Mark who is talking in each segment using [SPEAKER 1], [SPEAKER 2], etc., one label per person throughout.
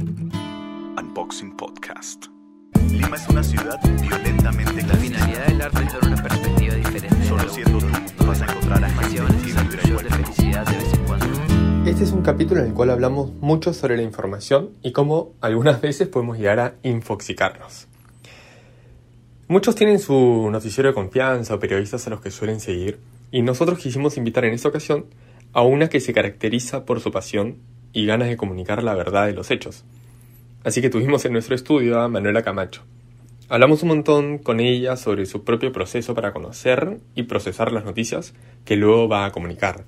[SPEAKER 1] Unboxing Podcast. Lima es una ciudad violentamente
[SPEAKER 2] La finalidad del arte es dar una perspectiva diferente.
[SPEAKER 1] Solo siendo tú vas a encontrar a
[SPEAKER 2] de felicidad de vez en cuando.
[SPEAKER 3] Este es un capítulo en el cual hablamos mucho sobre la información y cómo algunas veces podemos llegar a infoxicarnos. Muchos tienen su noticiero de confianza o periodistas a los que suelen seguir y nosotros quisimos invitar en esta ocasión a una que se caracteriza por su pasión y ganas de comunicar la verdad de los hechos. Así que tuvimos en nuestro estudio a Manuela Camacho. Hablamos un montón con ella sobre su propio proceso para conocer y procesar las noticias que luego va a comunicar.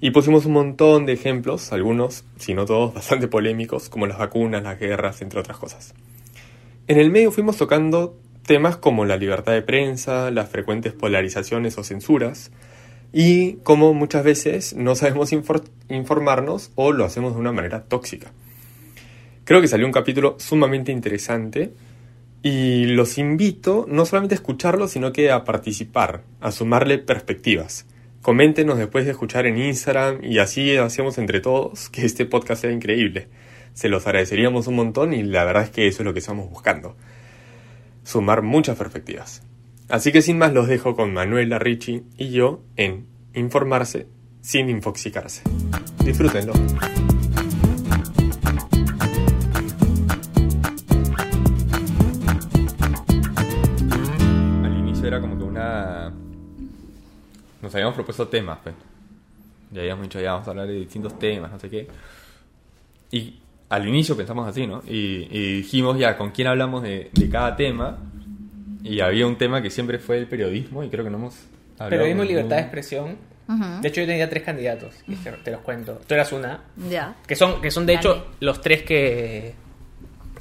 [SPEAKER 3] Y pusimos un montón de ejemplos, algunos, si no todos, bastante polémicos, como las vacunas, las guerras, entre otras cosas. En el medio fuimos tocando temas como la libertad de prensa, las frecuentes polarizaciones o censuras, y cómo muchas veces no sabemos infor- informarnos o lo hacemos de una manera tóxica. Creo que salió un capítulo sumamente interesante y los invito no solamente a escucharlo, sino que a participar, a sumarle perspectivas. Coméntenos después de escuchar en Instagram y así hacemos entre todos que este podcast sea increíble. Se los agradeceríamos un montón y la verdad es que eso es lo que estamos buscando. Sumar muchas perspectivas. Así que sin más los dejo con Manuela, Richie y yo en Informarse sin infoxicarse. Disfrútenlo. Al inicio era como que una... Nos habíamos propuesto temas, pues. Ya habíamos dicho, ya vamos a hablar de distintos temas, no sé qué. Y al inicio pensamos así, ¿no? Y, y dijimos ya con quién hablamos de, de cada tema. Y había un tema que siempre fue el periodismo y creo que no hemos hablado.
[SPEAKER 4] Periodismo y libertad de expresión. De hecho, yo tenía tres candidatos, que te, te los cuento. Tú eras una.
[SPEAKER 5] Ya.
[SPEAKER 4] Que son, que son de hecho, los tres que,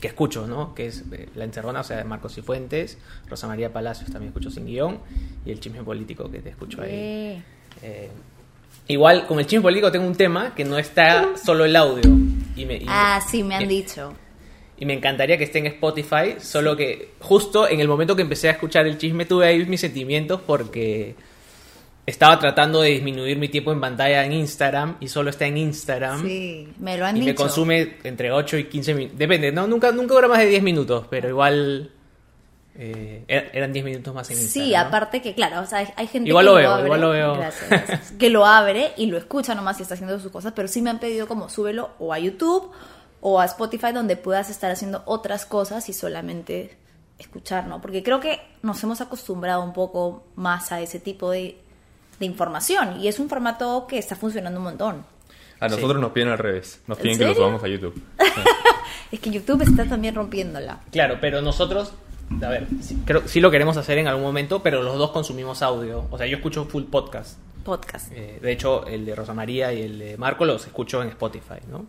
[SPEAKER 4] que escucho, ¿no? Que es eh, La Encerrona, o sea, de Marcos y Fuentes, Rosa María Palacios también escucho sin guion, y el chisme político que te escucho ahí.
[SPEAKER 5] Eh,
[SPEAKER 4] Eh, igual, con el chisme político tengo un tema que no está solo el audio. Y me, y-
[SPEAKER 5] Ah, sí, me han
[SPEAKER 4] y-
[SPEAKER 5] dicho.
[SPEAKER 4] Y me encantaría que esté en Spotify, solo que justo en el momento que empecé a escuchar el chisme tuve ahí mis sentimientos porque estaba tratando de disminuir mi tiempo en pantalla en Instagram y solo está en Instagram.
[SPEAKER 5] Sí, me lo han
[SPEAKER 4] y
[SPEAKER 5] dicho.
[SPEAKER 4] me consume entre 8 y 15 minutos. Depende, no, nunca, nunca dura más de 10 minutos, pero igual eh, er- eran 10 minutos más en Instagram.
[SPEAKER 5] Sí,
[SPEAKER 4] ¿no?
[SPEAKER 5] aparte que, claro, o sea, hay- gente
[SPEAKER 4] Igual
[SPEAKER 5] que
[SPEAKER 4] lo veo,
[SPEAKER 5] abre,
[SPEAKER 4] igual lo veo.
[SPEAKER 5] gracias, gracias, que lo abre y lo escucha nomás y está haciendo sus cosas, pero sí me han pedido como súbelo o a YouTube o a Spotify donde puedas estar haciendo otras cosas y solamente escuchar, ¿no? Porque creo que nos hemos acostumbrado un poco más a ese tipo de, de información y es un formato que está funcionando un montón.
[SPEAKER 3] A nosotros nos piden al revés. Nos
[SPEAKER 5] ¿En
[SPEAKER 3] piden que lo subamos a YouTube.
[SPEAKER 5] Es que YouTube está también rompiéndola.
[SPEAKER 4] Claro, pero nosotros, a ver, sí, creo, sí lo queremos hacer en algún momento, pero los dos consumimos audio. O sea, yo escucho full podcast.
[SPEAKER 5] Podcast.
[SPEAKER 4] Eh, de hecho, el de Rosa María y el de Marco los escucho en Spotify, ¿no?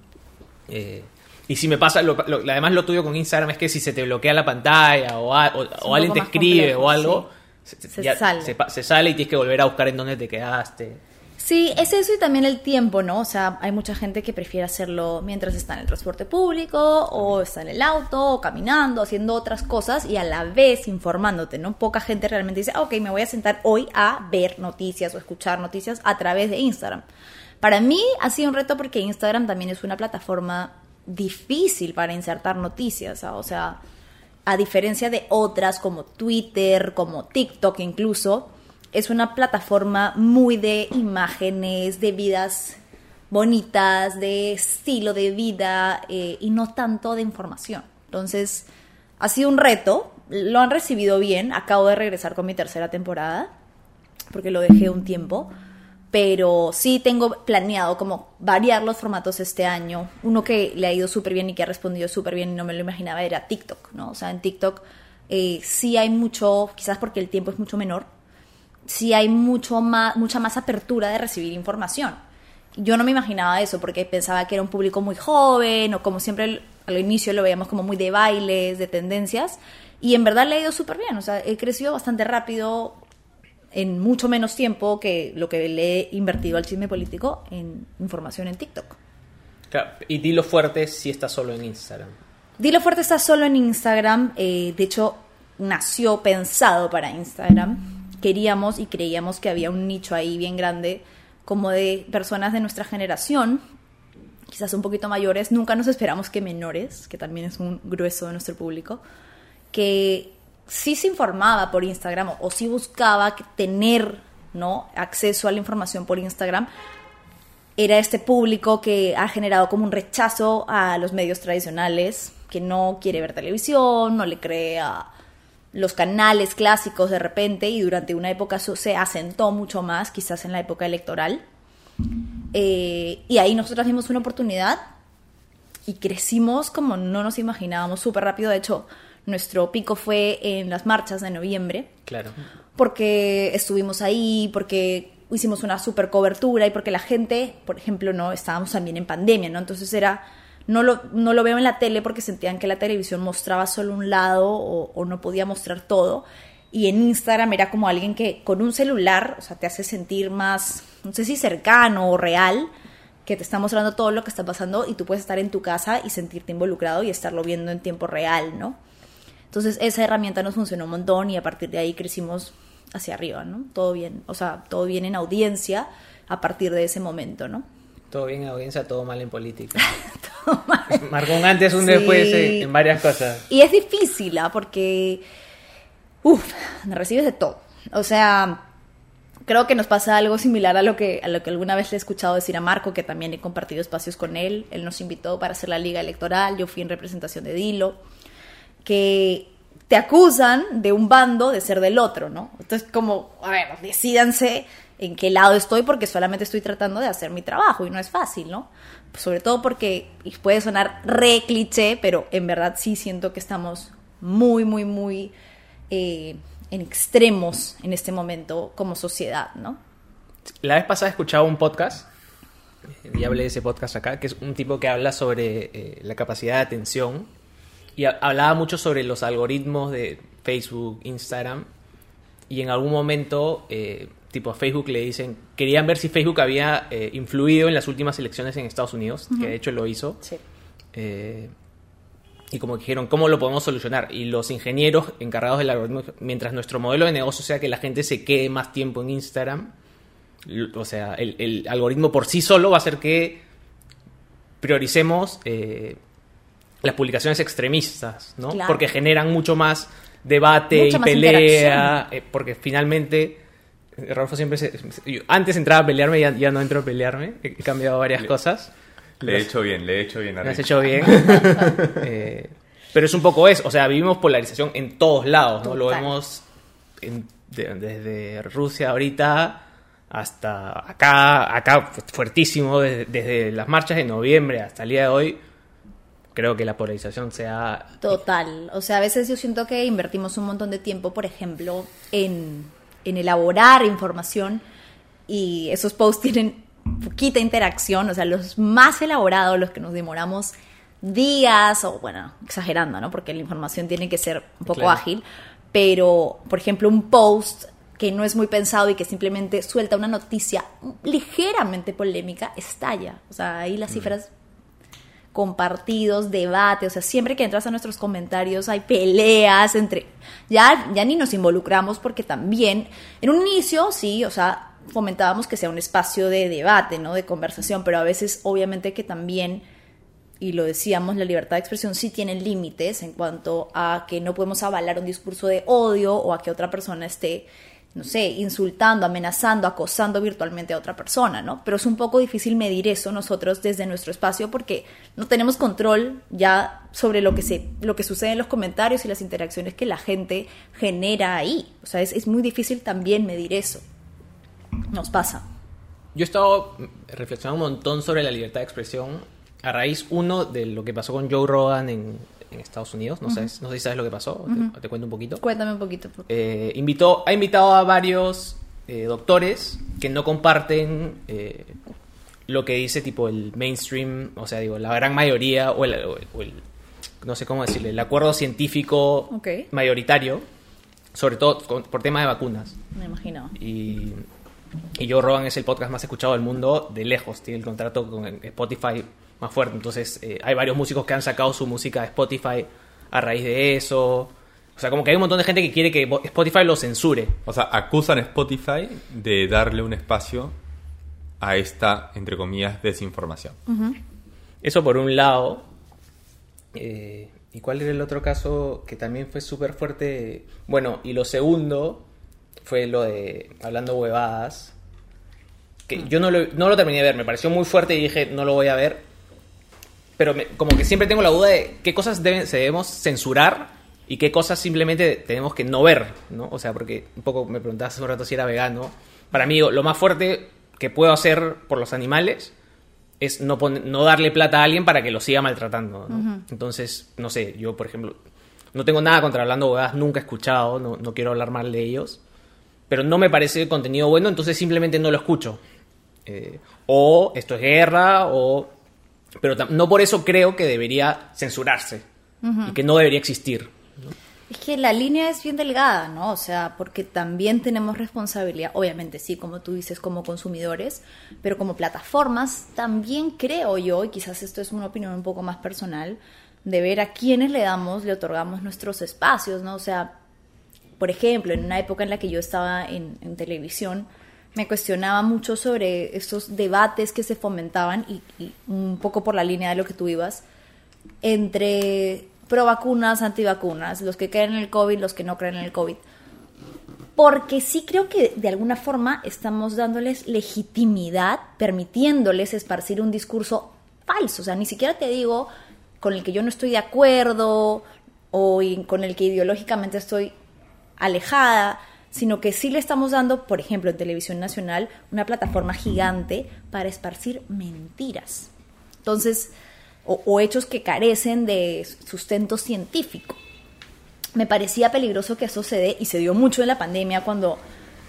[SPEAKER 4] Eh, y si me pasa, lo- lo- además lo tuyo con Instagram es que si se te bloquea la pantalla o, a- o- o
[SPEAKER 5] un
[SPEAKER 4] alguien te escribe
[SPEAKER 5] complejo,
[SPEAKER 4] o algo,
[SPEAKER 5] sí.
[SPEAKER 4] se,
[SPEAKER 5] sale.
[SPEAKER 4] se sale y tienes que volver a buscar en dónde te quedaste.
[SPEAKER 5] Sí, es eso y también el tiempo, ¿no? O sea, hay mucha gente que prefiere hacerlo mientras está en el transporte público o está en el auto o caminando, haciendo otras cosas y a la vez informándote, ¿no? Poca gente realmente dice, ah, ok, me voy a sentar hoy a ver noticias o escuchar noticias a través de Instagram. Para mí ha sido un reto porque Instagram también es una plataforma difícil para insertar noticias, ¿ah? o sea, a diferencia de otras como Twitter, como TikTok incluso, es una plataforma muy de imágenes, de vidas bonitas, de estilo de vida eh, y no tanto de información. Entonces, ha sido un reto, lo han recibido bien, acabo de regresar con mi tercera temporada, porque lo dejé un tiempo, pero sí tengo planeado como variar los formatos este año. Uno que le ha ido súper bien y que ha respondido súper bien y no me lo imaginaba era TikTok, ¿no? O sea, en TikTok eh, sí hay mucho, quizás porque el tiempo es mucho menor, sí hay mucho más, mucha más apertura de recibir información. Yo no me imaginaba eso porque pensaba que era un público muy joven o como siempre al- inicio lo veíamos como muy de bailes, de tendencias y en verdad le ha ido súper bien, o sea, he crecido bastante rápido en mucho menos tiempo que lo que le he invertido al chisme político en información en TikTok.
[SPEAKER 4] Claro, y Dilo Fuerte si está solo en Instagram.
[SPEAKER 5] Dilo Fuerte está solo en Instagram, eh, de hecho nació pensado para Instagram. Queríamos y creíamos que había un nicho ahí bien grande como de personas de nuestra generación quizás un poquito mayores, nunca nos esperamos que menores, que también es un grueso de nuestro público, que sí se informaba por Instagram o, o sí buscaba tener ¿no? acceso a la información por Instagram, era este público que ha generado como un rechazo a los medios tradicionales, que no quiere ver televisión, no le cree a los canales clásicos de repente y durante una época se asentó mucho más, quizás en la época electoral. Eh, y ahí nosotros vimos una oportunidad y crecimos como no nos imaginábamos súper rápido. De hecho, nuestro pico fue en las marchas de noviembre
[SPEAKER 4] Claro.
[SPEAKER 5] porque estuvimos ahí, porque hicimos una super cobertura y porque la gente, por ejemplo, no estábamos también en pandemia, ¿no? Entonces era no lo, no lo veo en la tele porque sentían que la televisión mostraba solo un lado o, o no podía mostrar todo. Y en Instagram era como alguien que con un celular, o sea, te hace sentir más, no sé si cercano o real, que te está mostrando todo lo que está pasando y tú puedes estar en tu casa y sentirte involucrado y estarlo viendo en tiempo real, ¿no? Entonces esa herramienta nos funcionó un montón y a partir de ahí crecimos hacia arriba, ¿no? Todo bien, o sea, todo bien en audiencia a partir de ese momento, ¿no?
[SPEAKER 4] Todo bien en audiencia, todo mal en política. Marcó un antes, un
[SPEAKER 5] Sí.
[SPEAKER 4] después en, en varias cosas.
[SPEAKER 5] Y es difícil, ¿ah? Porque, uff, recibes de todo. O sea, creo que nos pasa algo similar a lo que a lo que alguna vez le he escuchado decir a Marco, que también he compartido espacios con él. Él nos invitó para hacer la liga electoral, yo fui en representación de Dilo, que te acusan de un bando de ser del otro, ¿no? Entonces, como, a ver, decídanse en qué lado estoy porque solamente estoy tratando de hacer mi trabajo y no es fácil, ¿no? Sobre todo porque puede sonar re cliché, pero en verdad sí siento que estamos muy, muy, muy eh, en extremos en este momento como sociedad, ¿no?
[SPEAKER 4] La vez pasada escuchaba un podcast, eh, y hablé de ese podcast acá, que es un tipo que habla sobre eh, la capacidad de atención y ha- hablaba mucho sobre los algoritmos de Facebook, Instagram y en algún momento, eh, tipo a Facebook le dicen, querían ver si Facebook había eh, influido en las últimas elecciones en Estados Unidos, que de hecho lo hizo.
[SPEAKER 5] Sí.
[SPEAKER 4] Eh, y como dijeron, ¿cómo lo podemos solucionar? Y los ingenieros encargados del algoritmo, mientras nuestro modelo de negocio sea que la gente se quede más tiempo en Instagram, o sea, el, el algoritmo por sí solo va a hacer que prioricemos eh, las publicaciones extremistas, ¿no?
[SPEAKER 5] Claro.
[SPEAKER 4] Porque generan mucho más debate
[SPEAKER 5] Mucha
[SPEAKER 4] y
[SPEAKER 5] más
[SPEAKER 4] pelea, eh, porque finalmente... Rodolfo siempre se, yo antes entraba a pelearme, ya, ya no entro a pelearme, he, cambiado varias cosas.
[SPEAKER 3] Le he hecho bien, le he hecho bien
[SPEAKER 4] has hecho bien. Eh, pero es un poco eso. O sea, vivimos polarización en todos lados, ¿no? Lo vemos en- de- desde Rusia ahorita hasta acá, acá fuertísimo, desde, desde las marchas de noviembre hasta el día de hoy. Creo que la polarización sea...
[SPEAKER 5] Total. O sea, a veces yo siento que invertimos un montón de tiempo, por ejemplo, en, en elaborar información y esos posts tienen poquita interacción, o sea, los más elaborados, los que nos demoramos días o, bueno, exagerando, ¿no? Porque la información tiene que ser un poco
[SPEAKER 4] Claro.
[SPEAKER 5] ágil, pero, por ejemplo, un post que no es muy pensado y que simplemente suelta una noticia ligeramente polémica, estalla. O sea, ahí las cifras compartidos, debate, o sea, siempre que entras a nuestros comentarios hay peleas entre ya ya ni nos involucramos porque también en un inicio sí, o sea, fomentábamos que sea un espacio de debate, ¿no? de conversación, pero a veces obviamente que también y lo decíamos, la libertad de expresión sí tiene límites en cuanto a que no podemos avalar un discurso de odio o a que otra persona esté, no sé, insultando, amenazando, acosando virtualmente a otra persona, ¿no? Pero es un poco difícil medir eso nosotros desde nuestro espacio porque no tenemos control ya sobre lo que, se, lo que sucede en los comentarios y las interacciones que la gente genera ahí. O sea, es, es muy difícil también medir eso. Nos pasa.
[SPEAKER 4] Yo he estado reflexionando un montón sobre la libertad de expresión a raíz, uno, de lo que pasó con Joe Rogan en, en Estados Unidos. No, sabes, no sé si sabes lo que pasó. te- te, cuento un poquito.
[SPEAKER 5] Cuéntame un poquito. por-
[SPEAKER 4] Eh, invitó, ha invitado a varios eh, doctores que no comparten eh, lo que dice tipo el mainstream, o sea, digo, la gran mayoría, o el, o el- o el- no sé cómo decirle, el acuerdo científico mayoritario, sobre todo con- por tema de vacunas.
[SPEAKER 5] Me imagino.
[SPEAKER 4] Y, y Joe Rogan es el podcast más escuchado del mundo de lejos. Tiene el contrato con Spotify más fuerte. Entonces, eh, hay varios músicos que han sacado su música de Spotify a raíz de eso. O sea, como que hay un montón de gente que quiere que Spotify lo censure.
[SPEAKER 3] O sea, acusan a Spotify de darle un espacio a esta, entre comillas, desinformación.
[SPEAKER 4] Eso por un lado. Eh, ¿Y cuál era el otro caso que también fue súper fuerte? Bueno, y lo segundo fue lo de hablando huevadas. Que yo no lo, no lo terminé de ver, me pareció muy fuerte y dije, no lo voy a ver. Pero me- como que siempre tengo la duda de qué cosas deben, se debemos censurar y qué cosas simplemente tenemos que no ver, ¿no? O sea, porque un poco me preguntabas hace un rato si era vegano. Para mí, lo más fuerte que puedo hacer por los animales es no, pon- no darle plata a alguien para que lo siga maltratando. ¿no? Entonces, no sé, yo, por ejemplo, no tengo nada contra hablando huevadas, nunca he escuchado, no, no quiero hablar mal de ellos, pero no me parece contenido bueno, entonces simplemente no lo escucho. Eh, o esto es guerra, o... Pero no por eso creo que debería censurarse y que no debería existir.
[SPEAKER 5] Es que la línea es bien delgada, ¿no? O sea, porque también tenemos responsabilidad, obviamente sí, como tú dices, como consumidores, pero como plataformas también creo yo, y quizás esto es una opinión un poco más personal, de ver a quiénes le damos, le otorgamos nuestros espacios, ¿no? O sea, por ejemplo, en una época en la que yo estaba en, en televisión, me cuestionaba mucho sobre estos debates que se fomentaban y, y un poco por la línea de lo que tú ibas, entre pro vacunas, antivacunas, los que creen en el COVID, los que no creen en el COVID. Porque sí creo que de alguna forma estamos dándoles legitimidad, permitiéndoles esparcir un discurso falso. O sea, ni siquiera te digo con el que yo no estoy de acuerdo o con el que ideológicamente estoy alejada, sino que sí le estamos dando, por ejemplo, en Televisión Nacional, una plataforma gigante para esparcir mentiras. Entonces, o, hechos que carecen de sustento científico. Me parecía peligroso que eso se dé, y se dio mucho en la pandemia cuando,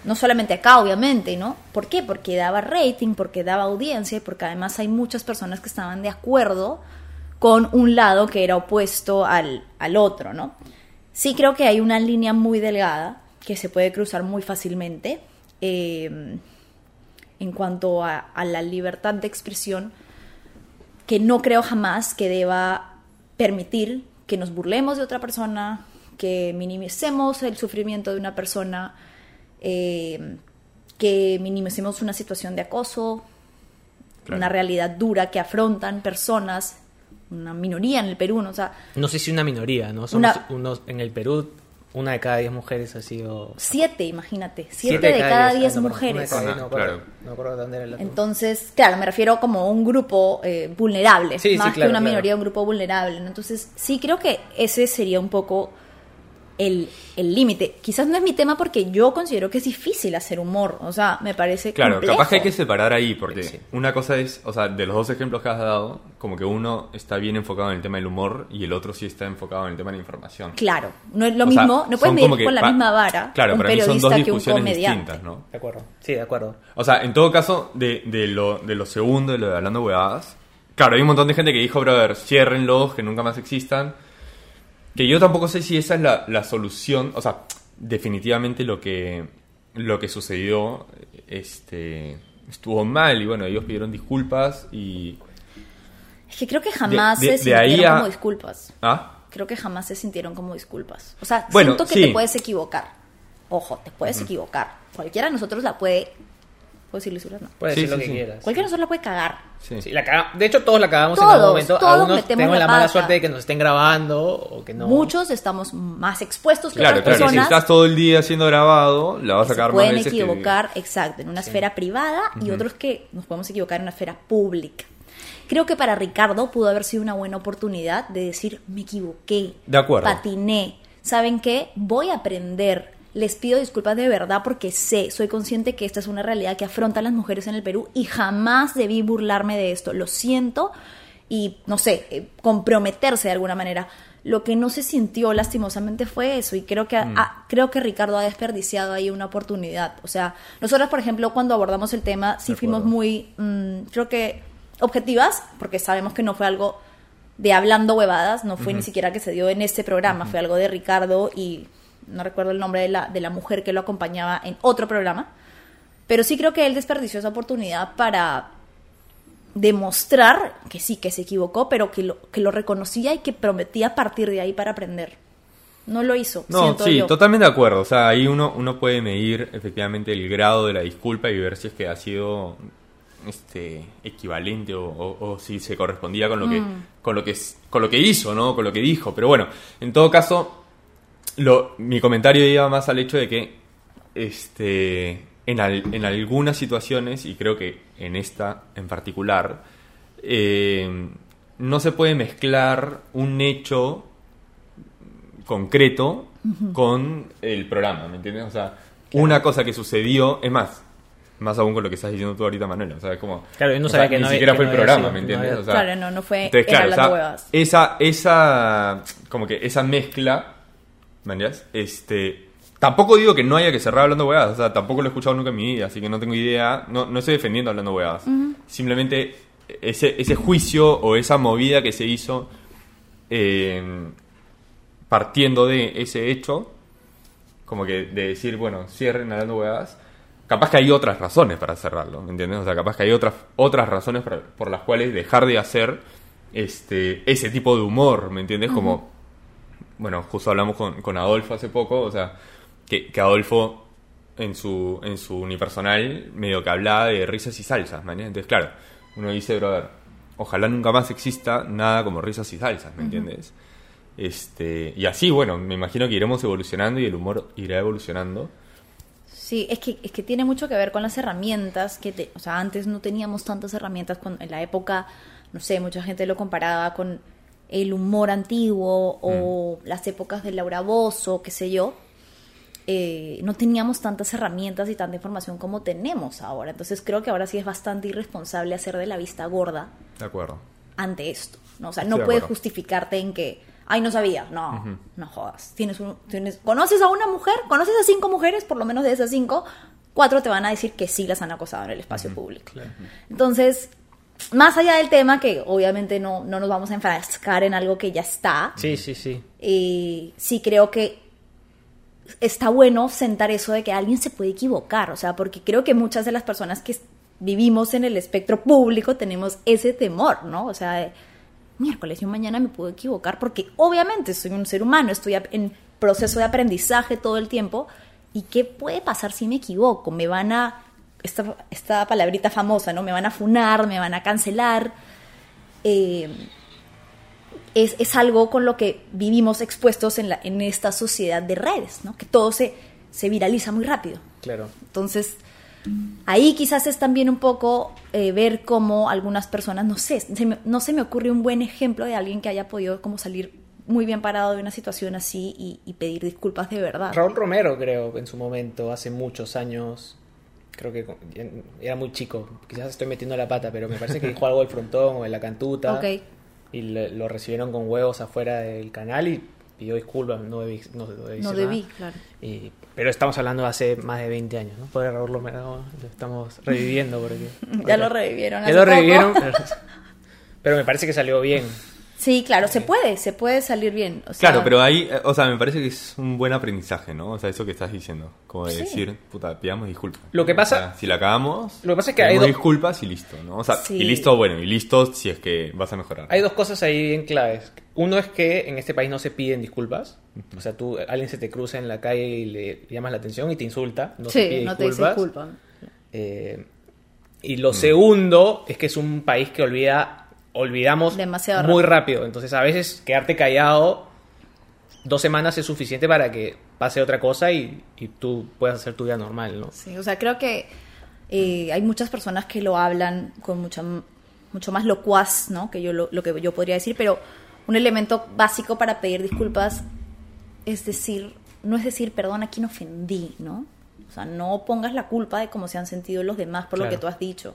[SPEAKER 5] no solamente acá, obviamente, ¿no? ¿Por qué? Porque daba rating, porque daba audiencia, y porque además hay muchas personas que estaban de acuerdo con un lado que era opuesto al, al otro, ¿no? Sí creo que hay una línea muy delgada que se puede cruzar muy fácilmente eh, en cuanto a, a la libertad de expresión, que no creo jamás que deba permitir que nos burlemos de otra persona, que minimicemos el sufrimiento de una persona, eh, que minimicemos una situación de acoso,
[SPEAKER 3] Claro.
[SPEAKER 5] una realidad dura que afrontan personas, una minoría en el Perú, ¿no? o sea,
[SPEAKER 4] No sé si una minoría, ¿no? Somos
[SPEAKER 5] Una-
[SPEAKER 4] unos, en el Perú, una de cada diez mujeres ha sido...
[SPEAKER 5] siete, imagínate, siete, de cada diez mujeres.
[SPEAKER 4] Cada no,
[SPEAKER 3] claro.
[SPEAKER 4] acuerdo dónde era.
[SPEAKER 5] Entonces, claro, me refiero como a un grupo eh, vulnerable,
[SPEAKER 4] Sí, sí,
[SPEAKER 5] más
[SPEAKER 4] claro,
[SPEAKER 5] que una
[SPEAKER 4] claro.
[SPEAKER 5] minoría, un grupo vulnerable. ¿no? Entonces, sí creo que ese sería un poco el el límite. Quizás no es mi tema porque yo considero que es difícil hacer humor. O sea, me parece
[SPEAKER 3] Claro,
[SPEAKER 5] complejo.
[SPEAKER 3] capaz que hay que separar ahí, porque
[SPEAKER 4] Sí.
[SPEAKER 3] una cosa es, o sea, de los dos ejemplos que has dado, como que uno está bien enfocado en el tema del humor y el otro sí está enfocado en el tema de la información.
[SPEAKER 5] Claro, no es lo
[SPEAKER 3] O sea,
[SPEAKER 5] mismo, no puedes medir con la misma vara
[SPEAKER 3] Claro,
[SPEAKER 5] un
[SPEAKER 3] para mí son
[SPEAKER 5] periodista
[SPEAKER 3] dos
[SPEAKER 5] que un
[SPEAKER 3] discusiones
[SPEAKER 5] comediante.
[SPEAKER 3] distintas, ¿no?
[SPEAKER 4] De acuerdo, sí, de acuerdo.
[SPEAKER 3] O sea, en todo caso, de, de, lo, de lo segundo, de lo de hablando huevadas, claro, hay un montón de gente que dijo, brother, ciérrenlos, que nunca más existan. Que yo tampoco sé si esa es la, la solución. O sea, definitivamente lo que, lo que sucedió este, estuvo mal y bueno, ellos pidieron disculpas y...
[SPEAKER 5] Es que creo que jamás
[SPEAKER 3] De- de-
[SPEAKER 5] se sintieron
[SPEAKER 3] a-
[SPEAKER 5] como disculpas.
[SPEAKER 3] Ah,
[SPEAKER 5] Creo que jamás se sintieron como disculpas. O sea,
[SPEAKER 3] Bueno,
[SPEAKER 5] siento que
[SPEAKER 3] sí.
[SPEAKER 5] te puedes equivocar. Ojo, te puedes equivocar. Cualquiera de nosotros la puede... ¿Puedo decir lisuras? No.
[SPEAKER 4] Puedes
[SPEAKER 3] Sí,
[SPEAKER 4] decir lo
[SPEAKER 3] sí,
[SPEAKER 4] que
[SPEAKER 3] sí.
[SPEAKER 4] quieras.
[SPEAKER 5] Cualquiera de nosotros la puede cagar.
[SPEAKER 3] sí.
[SPEAKER 4] Sí, la caga- De hecho, todos la cagamos en algún momento.
[SPEAKER 5] todos
[SPEAKER 4] Algunos tenemos
[SPEAKER 5] la
[SPEAKER 4] la mala suerte de que nos estén grabando o que no.
[SPEAKER 5] Muchos estamos más expuestos que
[SPEAKER 3] Claro,
[SPEAKER 5] otras
[SPEAKER 3] claro, si
[SPEAKER 5] personas.
[SPEAKER 3] estás todo el día siendo grabado, la vas a sacar más
[SPEAKER 5] pueden
[SPEAKER 3] que-
[SPEAKER 5] equivocar, exacto, en una esfera privada y otros que nos podemos equivocar en una esfera pública. Creo que para Ricardo pudo haber sido una buena oportunidad de decir, me equivoqué,
[SPEAKER 3] De acuerdo.
[SPEAKER 5] patiné, ¿saben qué? Voy a aprender. Les pido disculpas de verdad porque sé, soy consciente que esta es una realidad que afrontan las mujeres en el Perú y jamás debí burlarme de esto. Lo siento y, no sé, eh, comprometerse de alguna manera. Lo que no se sintió lastimosamente fue eso y creo que,
[SPEAKER 3] Mm.
[SPEAKER 5] creo que Ricardo ha desperdiciado ahí una oportunidad. O sea, nosotros, por ejemplo, cuando abordamos el tema, sí fuimos muy, mm, creo que objetivas, porque sabemos que no fue algo de hablando huevadas, no fue ni siquiera que se dio en este programa, fue algo de Ricardo y no recuerdo el nombre de la, de la mujer que lo acompañaba en otro programa, pero sí creo que él desperdició esa oportunidad para demostrar que sí, que se equivocó, pero que lo, que lo reconocía y que prometía partir de ahí para aprender. No lo hizo.
[SPEAKER 3] No, sí,
[SPEAKER 5] yo.
[SPEAKER 3] totalmente de acuerdo. O sea, ahí uno, uno puede medir efectivamente el grado de la disculpa y ver si es que ha sido este equivalente o, o- o si se correspondía con lo que con lo que con lo que hizo no con lo que dijo pero bueno en todo caso lo, mi comentario iba más al hecho de que este en, al- en algunas situaciones y creo que en esta en particular eh, no se puede mezclar un hecho concreto con el programa, ¿me entiendes? O sea, una cosa que sucedió, es más, más aún con lo que estás diciendo tú ahorita, Manuel, o sea, es como...
[SPEAKER 4] Claro, yo no sabía
[SPEAKER 3] sea,
[SPEAKER 4] que
[SPEAKER 3] ni
[SPEAKER 4] no
[SPEAKER 3] siquiera
[SPEAKER 4] que
[SPEAKER 3] fue
[SPEAKER 4] no
[SPEAKER 3] el programa,
[SPEAKER 4] sido-
[SPEAKER 3] ¿me
[SPEAKER 4] no
[SPEAKER 3] entiendes?
[SPEAKER 4] había-
[SPEAKER 3] O sea,
[SPEAKER 5] Claro, no, no fue
[SPEAKER 3] entonces,
[SPEAKER 5] en
[SPEAKER 3] claro, o sea, esa, esa, como que esa mezcla, ¿me entiendes? Este... Tampoco digo que no haya que cerrar hablando huevadas, o sea, tampoco lo he escuchado nunca en mi vida, así que no tengo idea, no, no estoy defendiendo hablando huevadas. Simplemente ese, ese juicio o esa movida que se hizo eh, partiendo de ese hecho, como que de decir, bueno, cierren hablando huevadas, capaz que hay otras razones para cerrarlo, ¿me entiendes? O sea, capaz que hay otras, otras razones para- por las cuales dejar de hacer este, ese tipo de humor, ¿me entiendes? Como, bueno, justo hablamos con, con Adolfo hace poco, o sea, que, que Adolfo en su, en su unipersonal medio que hablaba de risas y salsas, ¿me entiendes? Entonces, claro, uno dice, brother, ojalá nunca más exista nada como risas y salsas, ¿me entiendes? Este, y así, bueno, me imagino que iremos evolucionando y el humor irá evolucionando.
[SPEAKER 5] Sí, es que, es que tiene mucho que ver con las herramientas que, te- o sea, antes no teníamos tantas herramientas, cuando, en la época, no sé, mucha gente lo comparaba con el humor antiguo o las épocas de Laura Bozo, qué sé yo, eh, no teníamos tantas herramientas y tanta información como tenemos ahora. Entonces creo que ahora sí es bastante irresponsable hacer de la vista gorda
[SPEAKER 3] De acuerdo.
[SPEAKER 5] ante esto. ¿no? O sea, no
[SPEAKER 3] de
[SPEAKER 5] puedes justificarte en que, ay, no sabía. No, no jodas. Tienes un, tienes, ¿Conoces a una mujer? ¿Conoces a cinco mujeres? Por lo menos de esas cinco, cuatro te van a decir que sí las han acosado en el espacio público. Entonces, más allá del tema, que obviamente no, no nos vamos a enfrascar en algo que ya está,
[SPEAKER 4] Sí, sí, sí.
[SPEAKER 5] eh, sí creo que está bueno sentar eso de que alguien se puede equivocar, o sea, porque creo que muchas de las personas que vivimos en el espectro público tenemos ese temor, ¿no? O sea, de, miércoles, yo mañana me puedo equivocar porque obviamente soy un ser humano, estoy en proceso de aprendizaje todo el tiempo y qué puede pasar si me equivoco, me van a esta, esta palabrita famosa, ¿no? Me van a funar, me van a cancelar. Eh, es, es algo con lo que vivimos expuestos en, la, en esta sociedad de redes, ¿no? Que todo se, se viraliza muy rápido.
[SPEAKER 4] Claro.
[SPEAKER 5] Entonces, ahí quizás es también un poco eh, ver cómo algunas personas, no sé, se me- no se me ocurre un buen ejemplo de alguien que haya podido como salir muy bien parado de una situación así y, y pedir disculpas de verdad.
[SPEAKER 4] Raúl Romero, creo, en su momento, hace muchos años, creo que era muy chico, quizás estoy metiendo la pata, pero me parece que dijo algo del frontón o de la cantuta.
[SPEAKER 5] Ok.
[SPEAKER 4] Y le- lo recibieron con huevos afuera del canal y pidió disculpas, no debí, no debí
[SPEAKER 5] No debí, claro.
[SPEAKER 4] Y- pero estamos hablando de hace más de 20 años, ¿no? Pobre Raúl Romero, lo estamos reviviendo porque...
[SPEAKER 5] Ya lo revivieron.
[SPEAKER 4] Ya lo
[SPEAKER 5] poco.
[SPEAKER 4] revivieron, pero, pero me parece que salió bien.
[SPEAKER 5] Sí, claro, se puede, se puede salir bien. o sea,
[SPEAKER 3] Claro, pero ahí, eh, o sea, me parece que es un buen aprendizaje, ¿no? O sea, eso que estás diciendo. Como de
[SPEAKER 5] Sí.
[SPEAKER 3] decir, puta, pidamos disculpas.
[SPEAKER 4] Lo que
[SPEAKER 3] O
[SPEAKER 4] pasa-
[SPEAKER 3] sea, si la cagamos,
[SPEAKER 4] Lo que pasa es que hay dos-
[SPEAKER 3] disculpas y listo, ¿no? O sea,
[SPEAKER 5] Sí.
[SPEAKER 3] y listo, bueno, y listo si es que vas a mejorar.
[SPEAKER 4] Hay dos cosas ahí bien claves. Uno es que en este país no se piden disculpas. O sea, tú, alguien se te cruza en la calle y le llamas la atención y te insulta. No se
[SPEAKER 5] sí,
[SPEAKER 4] pide
[SPEAKER 5] no te dice
[SPEAKER 4] disculpas. Eh, y lo segundo es que es un país que olvida, olvidamos
[SPEAKER 5] Demasiado
[SPEAKER 4] muy
[SPEAKER 5] rápido.
[SPEAKER 4] rápido. Entonces, a veces quedarte callado dos semanas es suficiente para que pase otra cosa y, y tú puedas hacer tu vida normal, ¿no?
[SPEAKER 5] Sí, o sea, creo que eh, hay muchas personas que lo hablan con mucha, mucho más locuaz, ¿no? Que yo lo, lo que yo podría decir, pero un elemento básico para pedir disculpas es decir, no es decir, perdón, a quien ofendí, ¿no? O sea, no pongas la culpa de cómo se han sentido los demás por lo que tú has dicho.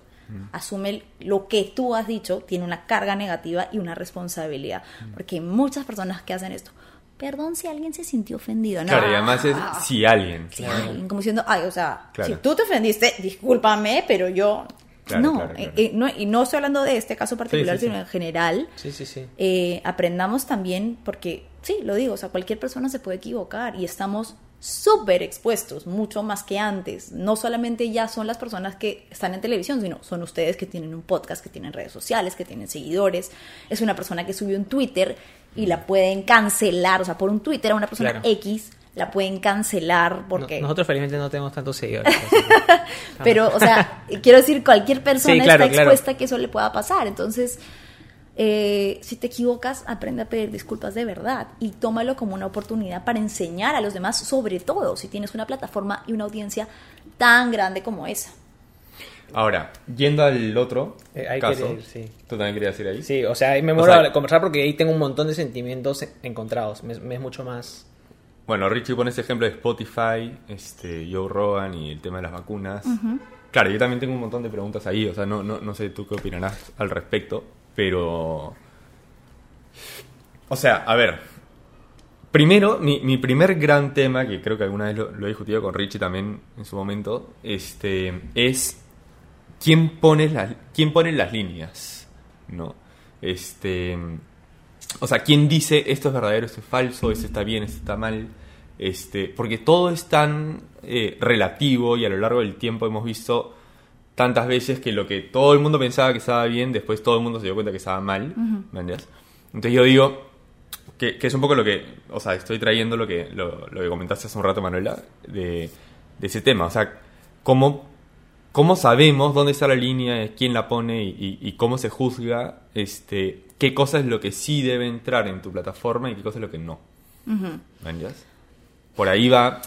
[SPEAKER 5] Asume lo que tú has dicho tiene una carga negativa y una responsabilidad. Porque hay muchas personas que hacen esto. Perdón si alguien se sintió ofendido, ¿no?
[SPEAKER 3] Claro, y además es si alguien.
[SPEAKER 5] Alguien como diciendo, ay, o sea,
[SPEAKER 3] Claro.
[SPEAKER 5] si tú te ofendiste, discúlpame, pero yo...
[SPEAKER 3] Claro,
[SPEAKER 5] no,
[SPEAKER 3] claro, claro.
[SPEAKER 5] eh, eh, no, y no estoy hablando de este caso particular,
[SPEAKER 3] Sí, sí, sí.
[SPEAKER 5] sino en general.
[SPEAKER 4] Sí, sí, sí.
[SPEAKER 5] Eh, aprendamos también, porque sí, lo digo, o sea, cualquier persona se puede equivocar y estamos súper expuestos, mucho más que antes. No solamente ya son las personas que están en televisión, sino son ustedes que tienen un podcast, que tienen redes sociales, que tienen seguidores. Es una persona que subió un Twitter y la pueden cancelar, o sea, por un Twitter a una persona
[SPEAKER 4] Claro.
[SPEAKER 5] X la pueden cancelar porque...
[SPEAKER 4] No- nosotros felizmente no tenemos tantos seguidores.
[SPEAKER 5] Pero, o sea, quiero decir, cualquier persona
[SPEAKER 4] Sí, claro,
[SPEAKER 5] está
[SPEAKER 4] claro.
[SPEAKER 5] expuesta a que eso le pueda pasar. Entonces, eh, si te equivocas, aprende a pedir disculpas de verdad y tómalo como una oportunidad para enseñar a los demás, sobre todo si tienes una plataforma y una audiencia tan grande como esa.
[SPEAKER 3] Ahora, yendo al otro
[SPEAKER 4] Eh, ahí
[SPEAKER 3] caso,
[SPEAKER 4] quería ir, sí.
[SPEAKER 3] ¿tú también querías ir ahí?
[SPEAKER 4] Sí, o sea, me
[SPEAKER 3] O
[SPEAKER 4] muero
[SPEAKER 3] sea-
[SPEAKER 4] a conversar porque ahí tengo un montón de sentimientos encontrados. Me, me es mucho más...
[SPEAKER 3] Bueno, Richie pone ese ejemplo de Spotify, este, Joe Rogan y el tema de las vacunas. Claro, yo también tengo un montón de preguntas ahí, o sea, no, no, no sé tú qué opinarás al respecto, pero... O sea, a ver, primero, mi, mi primer gran tema, que creo que alguna vez lo, lo he discutido con Richie también en su momento, este, es quién pone las, quién pone las líneas, ¿no? Este... O sea, ¿quién dice esto es verdadero, esto es falso, esto está bien, esto está mal? Este, porque todo es tan eh, relativo y a lo largo del tiempo hemos visto tantas veces que lo que todo el mundo pensaba que estaba bien, después todo el mundo se dio cuenta que estaba mal. ¿me entiendes? Entonces yo digo que, que es un poco lo que, o sea, estoy trayendo lo que, lo, lo que comentaste hace un rato, Manuela, de, de ese tema. O sea, cómo, cómo sabemos dónde está la línea, quién la pone y, y- y cómo se juzga, este, qué cosa es lo que sí debe entrar en tu plataforma y qué cosa es lo que no. ¿Me entiendes? Por ahí va,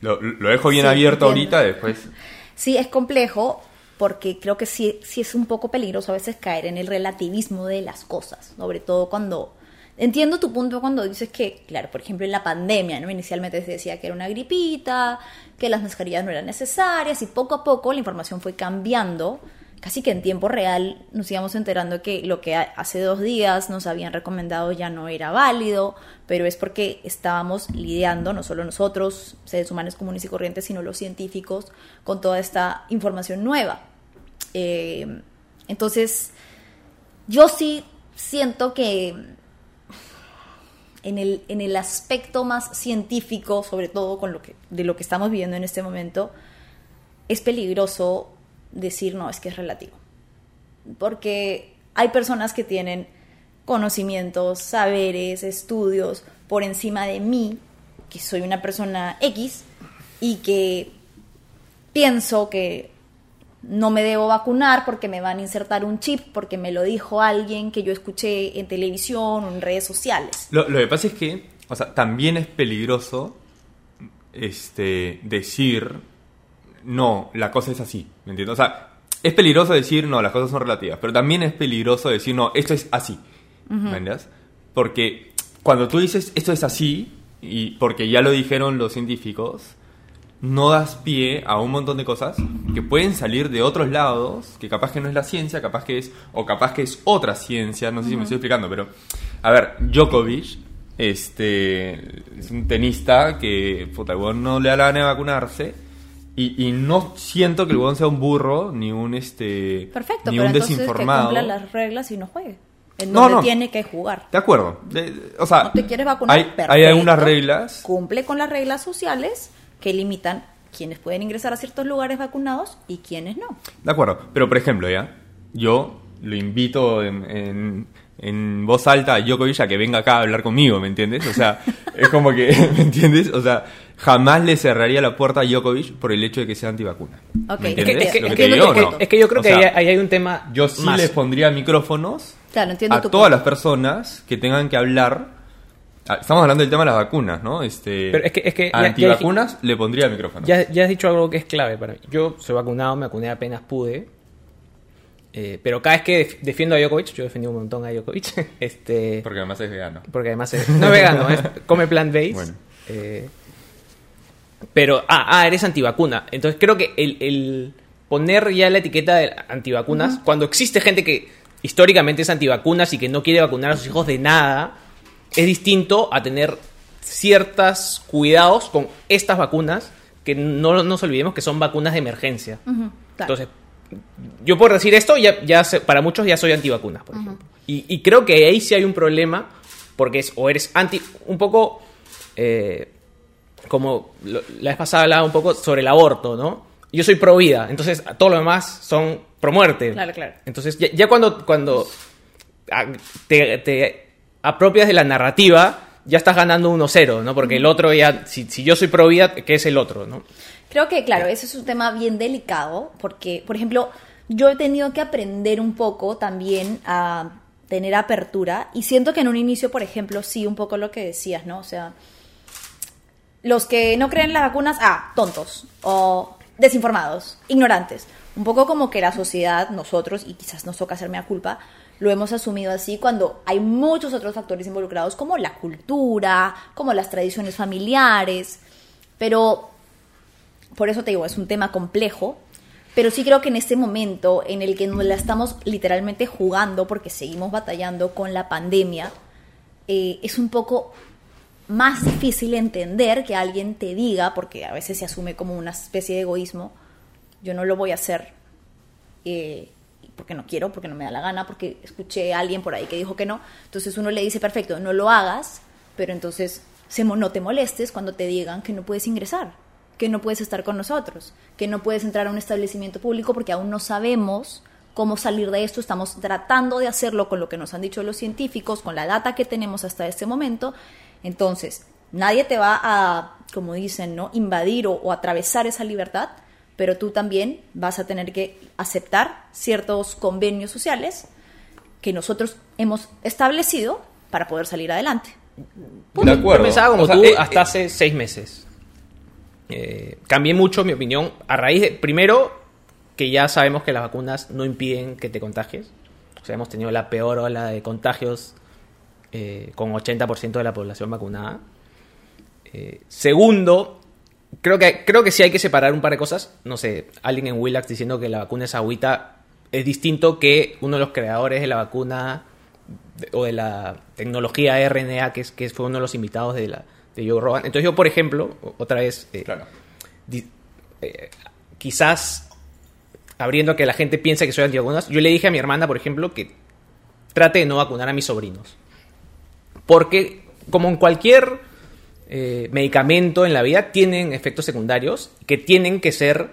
[SPEAKER 3] lo, lo dejo bien
[SPEAKER 5] Sí,
[SPEAKER 3] abierto
[SPEAKER 5] entiendo.
[SPEAKER 3] ahorita, después...
[SPEAKER 5] Sí, es complejo porque creo que sí, sí es un poco peligroso a veces caer en el relativismo de las cosas, sobre todo cuando... Entiendo tu punto cuando dices que, claro, por ejemplo en la pandemia, ¿no? Inicialmente se decía que era una gripita, que las mascarillas no eran necesarias y poco a poco la información fue cambiando. Casi que en tiempo real nos íbamos enterando que lo que hace dos días nos habían recomendado ya no era válido, pero es porque estábamos lidiando, no solo nosotros, seres humanos comunes y corrientes, sino los científicos, con toda esta información nueva. Eh, entonces, yo sí siento que en el, en el aspecto más científico, sobre todo con lo que, de lo que estamos viviendo en este momento, es peligroso decir no, es que es relativo. Porque hay personas que tienen conocimientos, saberes, estudios por encima de mí, que soy una persona X, y que pienso que no me debo vacunar porque me van a insertar un chip, porque me lo dijo alguien que yo escuché en televisión o en redes sociales.
[SPEAKER 3] Lo, lo que pasa es que, o sea, también es peligroso este, decir, no, la cosa es así, ¿me entiendes? O sea, es peligroso decir, no, las cosas son relativas, pero también es peligroso decir, no, esto es así, ¿me entiendes? Porque cuando tú dices, esto es así, y porque ya lo dijeron los científicos, no das pie a un montón de cosas que pueden salir de otros lados, que capaz que no es la ciencia, capaz que es, o capaz que es otra ciencia, no sé si me estoy explicando, pero, a ver, Djokovic, este, es un tenista que, puta, no le da la gana de vacunarse, y, y no siento que el huevón sea un burro, ni un, este,
[SPEAKER 5] Perfecto,
[SPEAKER 3] ni
[SPEAKER 5] pero
[SPEAKER 3] un
[SPEAKER 5] entonces que
[SPEAKER 3] desinformado.
[SPEAKER 5] cumpla las reglas y no juegue. En
[SPEAKER 3] No,
[SPEAKER 5] donde
[SPEAKER 3] no.
[SPEAKER 5] tiene que jugar.
[SPEAKER 3] De acuerdo, de- de- o sea,
[SPEAKER 5] No te quieres vacunar,
[SPEAKER 3] hay,
[SPEAKER 5] perfecto.
[SPEAKER 3] hay algunas reglas
[SPEAKER 5] Cumple con las reglas sociales que limitan quienes pueden ingresar a ciertos lugares vacunados y quienes no.
[SPEAKER 3] De acuerdo, pero por ejemplo, ya, yo lo invito en, en- en voz alta a Djokovic a que venga acá a hablar conmigo, ¿me entiendes? O sea, es como que, ¿me entiendes? O sea, jamás le cerraría la puerta a Djokovic por el hecho de que sea antivacuna.
[SPEAKER 5] Ok,
[SPEAKER 3] ¿Me
[SPEAKER 5] es que- es es yo
[SPEAKER 3] digo,
[SPEAKER 5] creo
[SPEAKER 3] ¿o
[SPEAKER 5] que-
[SPEAKER 3] no?
[SPEAKER 4] Es que yo creo
[SPEAKER 3] O
[SPEAKER 4] que
[SPEAKER 3] sea,
[SPEAKER 4] ahí, ahí hay un tema
[SPEAKER 3] Yo sí
[SPEAKER 4] más.
[SPEAKER 3] les pondría micrófonos
[SPEAKER 5] Claro, entiendo
[SPEAKER 3] a
[SPEAKER 5] tu
[SPEAKER 3] todas
[SPEAKER 5] punto.
[SPEAKER 3] las personas que tengan que hablar. Ah, Estamos hablando del tema de las vacunas, ¿no? Este,
[SPEAKER 4] Pero es que- es que
[SPEAKER 3] a
[SPEAKER 4] ya- ya
[SPEAKER 3] antivacunas le pondría micrófonos.
[SPEAKER 4] Ya, ya has dicho algo que es clave para mí. Yo soy vacunado, me vacuné apenas pude. Eh, pero cada vez que def- defiendo a Djokovic, yo defendí un montón a Djokovic. este,
[SPEAKER 3] Porque además es vegano.
[SPEAKER 4] porque además es, no es vegano, es, come plant-based.
[SPEAKER 3] Bueno.
[SPEAKER 4] Eh, pero, ah, ah, eres antivacuna. Entonces creo que el, el poner ya la etiqueta de antivacunas, cuando existe gente que históricamente es antivacunas y que no quiere vacunar a sus hijos de nada, es distinto a tener ciertos cuidados con estas vacunas que no nos olvidemos que son vacunas de emergencia.
[SPEAKER 5] Claro.
[SPEAKER 4] Entonces, yo por decir esto, ya, ya sé- para muchos ya soy antivacunas, por ejemplo. Y, y creo que ahí sí hay un problema, porque es, o eres anti, un poco, eh, como lo- la vez pasada hablaba un poco sobre el aborto, ¿no? Yo soy pro vida, entonces todo lo demás son pro muerte.
[SPEAKER 5] Claro, claro.
[SPEAKER 4] Entonces, ya, ya cuando, cuando ah, te, te apropias de la narrativa, ya estás ganando 1-0, ¿no? Porque el otro ya, si, si yo soy pro vida, ¿qué es el otro, no?
[SPEAKER 5] Creo que, claro, ese es un tema bien delicado, porque, por ejemplo, yo he tenido que aprender un poco también a tener apertura, y siento que en un inicio, por ejemplo, sí, un poco lo que decías, ¿no? O sea, los que no creen en las vacunas, ah, tontos, o desinformados, ignorantes. Un poco como que la sociedad, nosotros, y quizás nos toca hacerme la culpa, lo hemos asumido así cuando hay muchos otros factores involucrados como la cultura, como las tradiciones familiares, pero por eso te digo, es un tema complejo, pero sí creo que en este momento en el que nos la estamos literalmente jugando porque seguimos batallando con la pandemia, eh, es un poco más difícil entender que alguien te diga, porque a veces se asume como una especie de egoísmo, yo no lo voy a hacer eh, porque no quiero, porque no me da la gana, porque escuché a alguien por ahí que dijo que no. Entonces uno le dice, perfecto, no lo hagas, pero entonces no te molestes cuando te digan que no puedes ingresar, que no puedes estar con nosotros, que no puedes entrar a un establecimiento público porque aún no sabemos cómo salir de esto. Estamos tratando de hacerlo con lo que nos han dicho los científicos, con la data que tenemos hasta este momento. Entonces, nadie te va a, como dicen, ¿no? invadir o, o atravesar esa libertad, pero tú también vas a tener que aceptar ciertos convenios sociales que nosotros hemos establecido para poder salir adelante.
[SPEAKER 3] De acuerdo.
[SPEAKER 4] Yo pensaba como
[SPEAKER 3] O sea,
[SPEAKER 4] tú
[SPEAKER 3] eh,
[SPEAKER 4] hasta
[SPEAKER 3] eh,
[SPEAKER 4] hace seis meses. Eh, cambié mucho mi opinión a raíz de, primero, que ya sabemos que las vacunas no impiden que te contagies. O sea, hemos tenido la peor ola de contagios eh, con 80% de la población vacunada. Eh, segundo, creo que, creo que sí hay que separar un par de cosas. No sé, alguien en Willax diciendo que la vacuna es agüita es distinto que uno de los creadores de la vacuna o de la tecnología RNA, que, es, que fue uno de los invitados de, la, de Joe Rogan. Entonces yo, por ejemplo, otra vez, eh,
[SPEAKER 3] Claro.
[SPEAKER 4] di- eh, quizás abriendo a que la gente piense que soy antivacunas, yo le dije a mi hermana, por ejemplo, que trate de no vacunar a mis sobrinos. Porque, como en cualquier eh, medicamento en la vida, tienen efectos secundarios que tienen que ser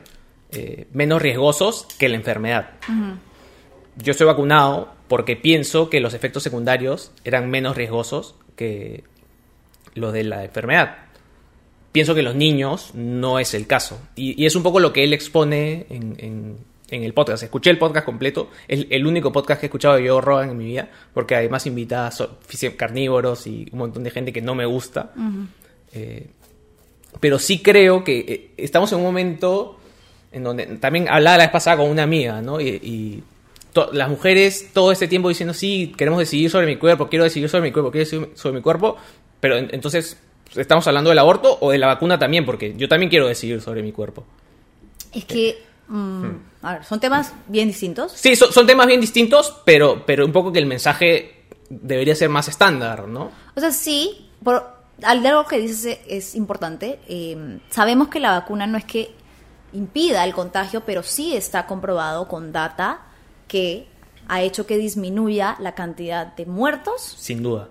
[SPEAKER 4] eh, menos riesgosos que la enfermedad. Yo soy vacunado porque pienso que los efectos secundarios eran menos riesgosos que los de la enfermedad. Pienso que los niños no es el caso. Y, y es un poco lo que él expone en, en- en el podcast. Escuché el podcast completo. Es el único podcast que he escuchado de Joe Rogan en mi vida. Porque además invita a carnívoros y un montón de gente que no me gusta. Eh, pero sí creo que eh, estamos en un momento en donde también hablaba la vez pasada con una amiga, ¿no? Y, y las mujeres todo este tiempo diciendo, sí, queremos decidir sobre mi cuerpo, quiero decidir sobre mi cuerpo, quiero decidir sobre mi cuerpo, pero en- entonces, ¿estamos hablando del aborto o de la vacuna también? Porque yo también quiero decidir sobre mi cuerpo.
[SPEAKER 5] Es que, mm, a ver, son temas bien distintos.
[SPEAKER 4] Sí, son, son temas bien distintos, pero, pero un poco que el mensaje debería ser más estándar, ¿no?
[SPEAKER 5] O sea, sí, por, algo que dices es, importante. eh, sabemos que la vacuna no es que impida el contagio, pero sí está comprobado con data que ha hecho que disminuya la cantidad de muertos
[SPEAKER 4] Sin duda,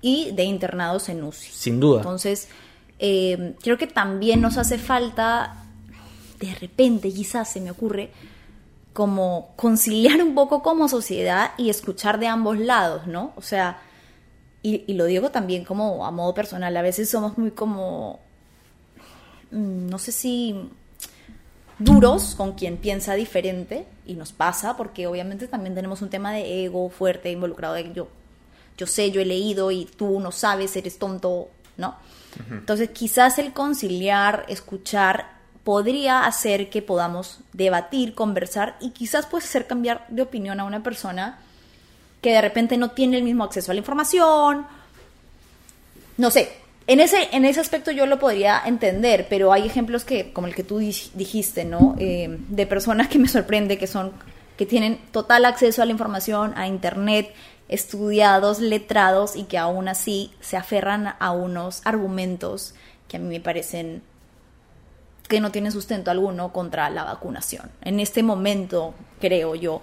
[SPEAKER 5] y de internados en UCI.
[SPEAKER 4] sin duda.
[SPEAKER 5] Entonces, eh, creo que también nos hace falta, de repente, quizás se me ocurre, como conciliar un poco como sociedad y escuchar de ambos lados, ¿no? O sea, y, y lo digo también como a modo personal, a veces somos muy como, mm, no sé si duros con quien piensa diferente y nos pasa porque obviamente también tenemos un tema de ego fuerte involucrado de yo yo sé, yo he leído y tú no sabes, eres tonto, ¿no? Entonces quizás el conciliar, escuchar, podría hacer que podamos debatir, conversar y quizás puede hacer cambiar de opinión a una persona que de repente no tiene el mismo acceso a la información. No sé, en ese, en ese aspecto yo lo podría entender, pero hay ejemplos que, como el que tú dij- dijiste, ¿no? Eh, de personas que me sorprende que son, que tienen total acceso a la información, a internet, estudiados, letrados y que aún así se aferran a unos argumentos que a mí me parecen que no tienen sustento alguno contra la vacunación. En este momento, creo yo.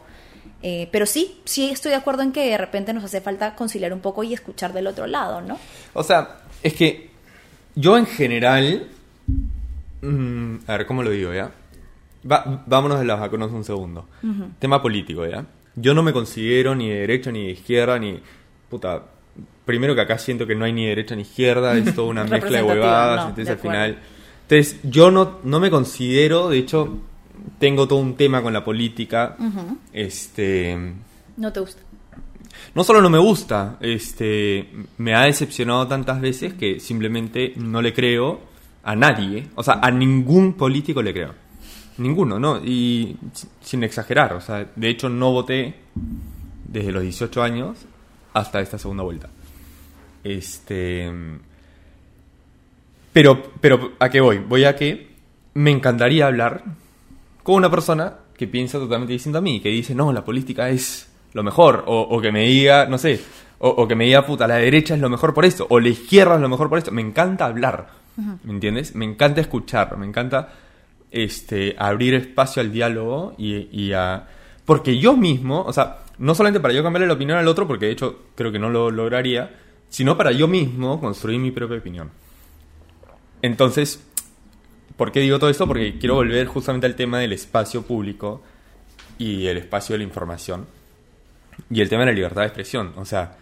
[SPEAKER 5] Eh, pero sí, sí estoy de acuerdo en que de repente nos hace falta conciliar un poco y escuchar del otro lado, ¿no?
[SPEAKER 3] O sea, es que yo en general. mm, a ver, ¿cómo lo digo, ya? Va- vámonos de las vacunas un segundo. Tema político, ¿ya? Yo no me considero ni de derecha, ni de izquierda, ni. Puta. primero que acá siento que no hay ni derecha ni izquierda, es toda una mezcla de huevadas,
[SPEAKER 5] no,
[SPEAKER 3] entonces
[SPEAKER 5] de
[SPEAKER 3] al final... Entonces yo no, no me considero, de hecho, tengo todo un tema con la política, este...
[SPEAKER 5] No te gusta.
[SPEAKER 3] No solo no me gusta, este, me ha decepcionado tantas veces que simplemente no le creo a nadie, o sea, a ningún político le creo. Ninguno, ¿no? Y sin exagerar, o sea, de hecho no voté desde los 18 años hasta esta segunda vuelta. Este. Pero, pero, ¿a qué voy? Voy a que me encantaría hablar con una persona que piensa totalmente distinto a mí, que dice, no, la política es lo mejor, o, o que me diga, no sé, o, o que me diga, puta, la derecha es lo mejor por esto, o la izquierda es lo mejor por esto. Me encanta hablar, ¿me entiendes? Me encanta escuchar, me encanta este, abrir espacio al diálogo y, y a... Porque yo mismo, o sea, no solamente para yo cambiarle la opinión al otro, porque de hecho creo que no lo lograría, sino para yo mismo construir mi propia opinión. Entonces, ¿por qué digo todo esto? Porque quiero volver justamente al tema del espacio público y el espacio de la información y el tema de la libertad de expresión. O sea,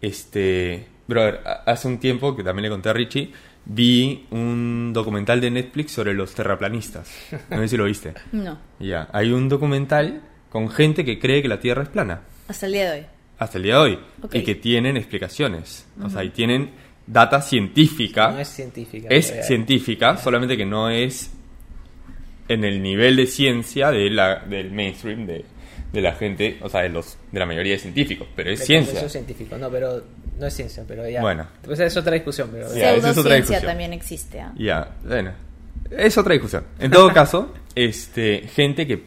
[SPEAKER 3] este, brother, hace un tiempo que también le conté a Richie, vi un documental de Netflix sobre los terraplanistas. No sé si lo viste.
[SPEAKER 5] No.
[SPEAKER 3] Ya, hay un documental con gente que cree que la Tierra es plana
[SPEAKER 5] Hasta el día de hoy.
[SPEAKER 3] hasta el día de hoy
[SPEAKER 5] Ok.
[SPEAKER 3] y que tienen explicaciones, o sea, y tienen data científica.
[SPEAKER 4] No es científica.
[SPEAKER 3] Es
[SPEAKER 4] pero-
[SPEAKER 3] científica, solamente que no es en el nivel de ciencia de la, del mainstream de, de la gente, o sea, de los de la mayoría de científicos, pero es ciencia.
[SPEAKER 4] científico. No, pero no es ciencia, pero ya.
[SPEAKER 3] Bueno.
[SPEAKER 4] Pues es otra discusión, pero.
[SPEAKER 3] Es otra
[SPEAKER 5] Pseudociencia
[SPEAKER 3] discusión.
[SPEAKER 5] también existe. ¿ah?
[SPEAKER 3] Ya, bueno, es otra discusión. En todo caso, este, gente que,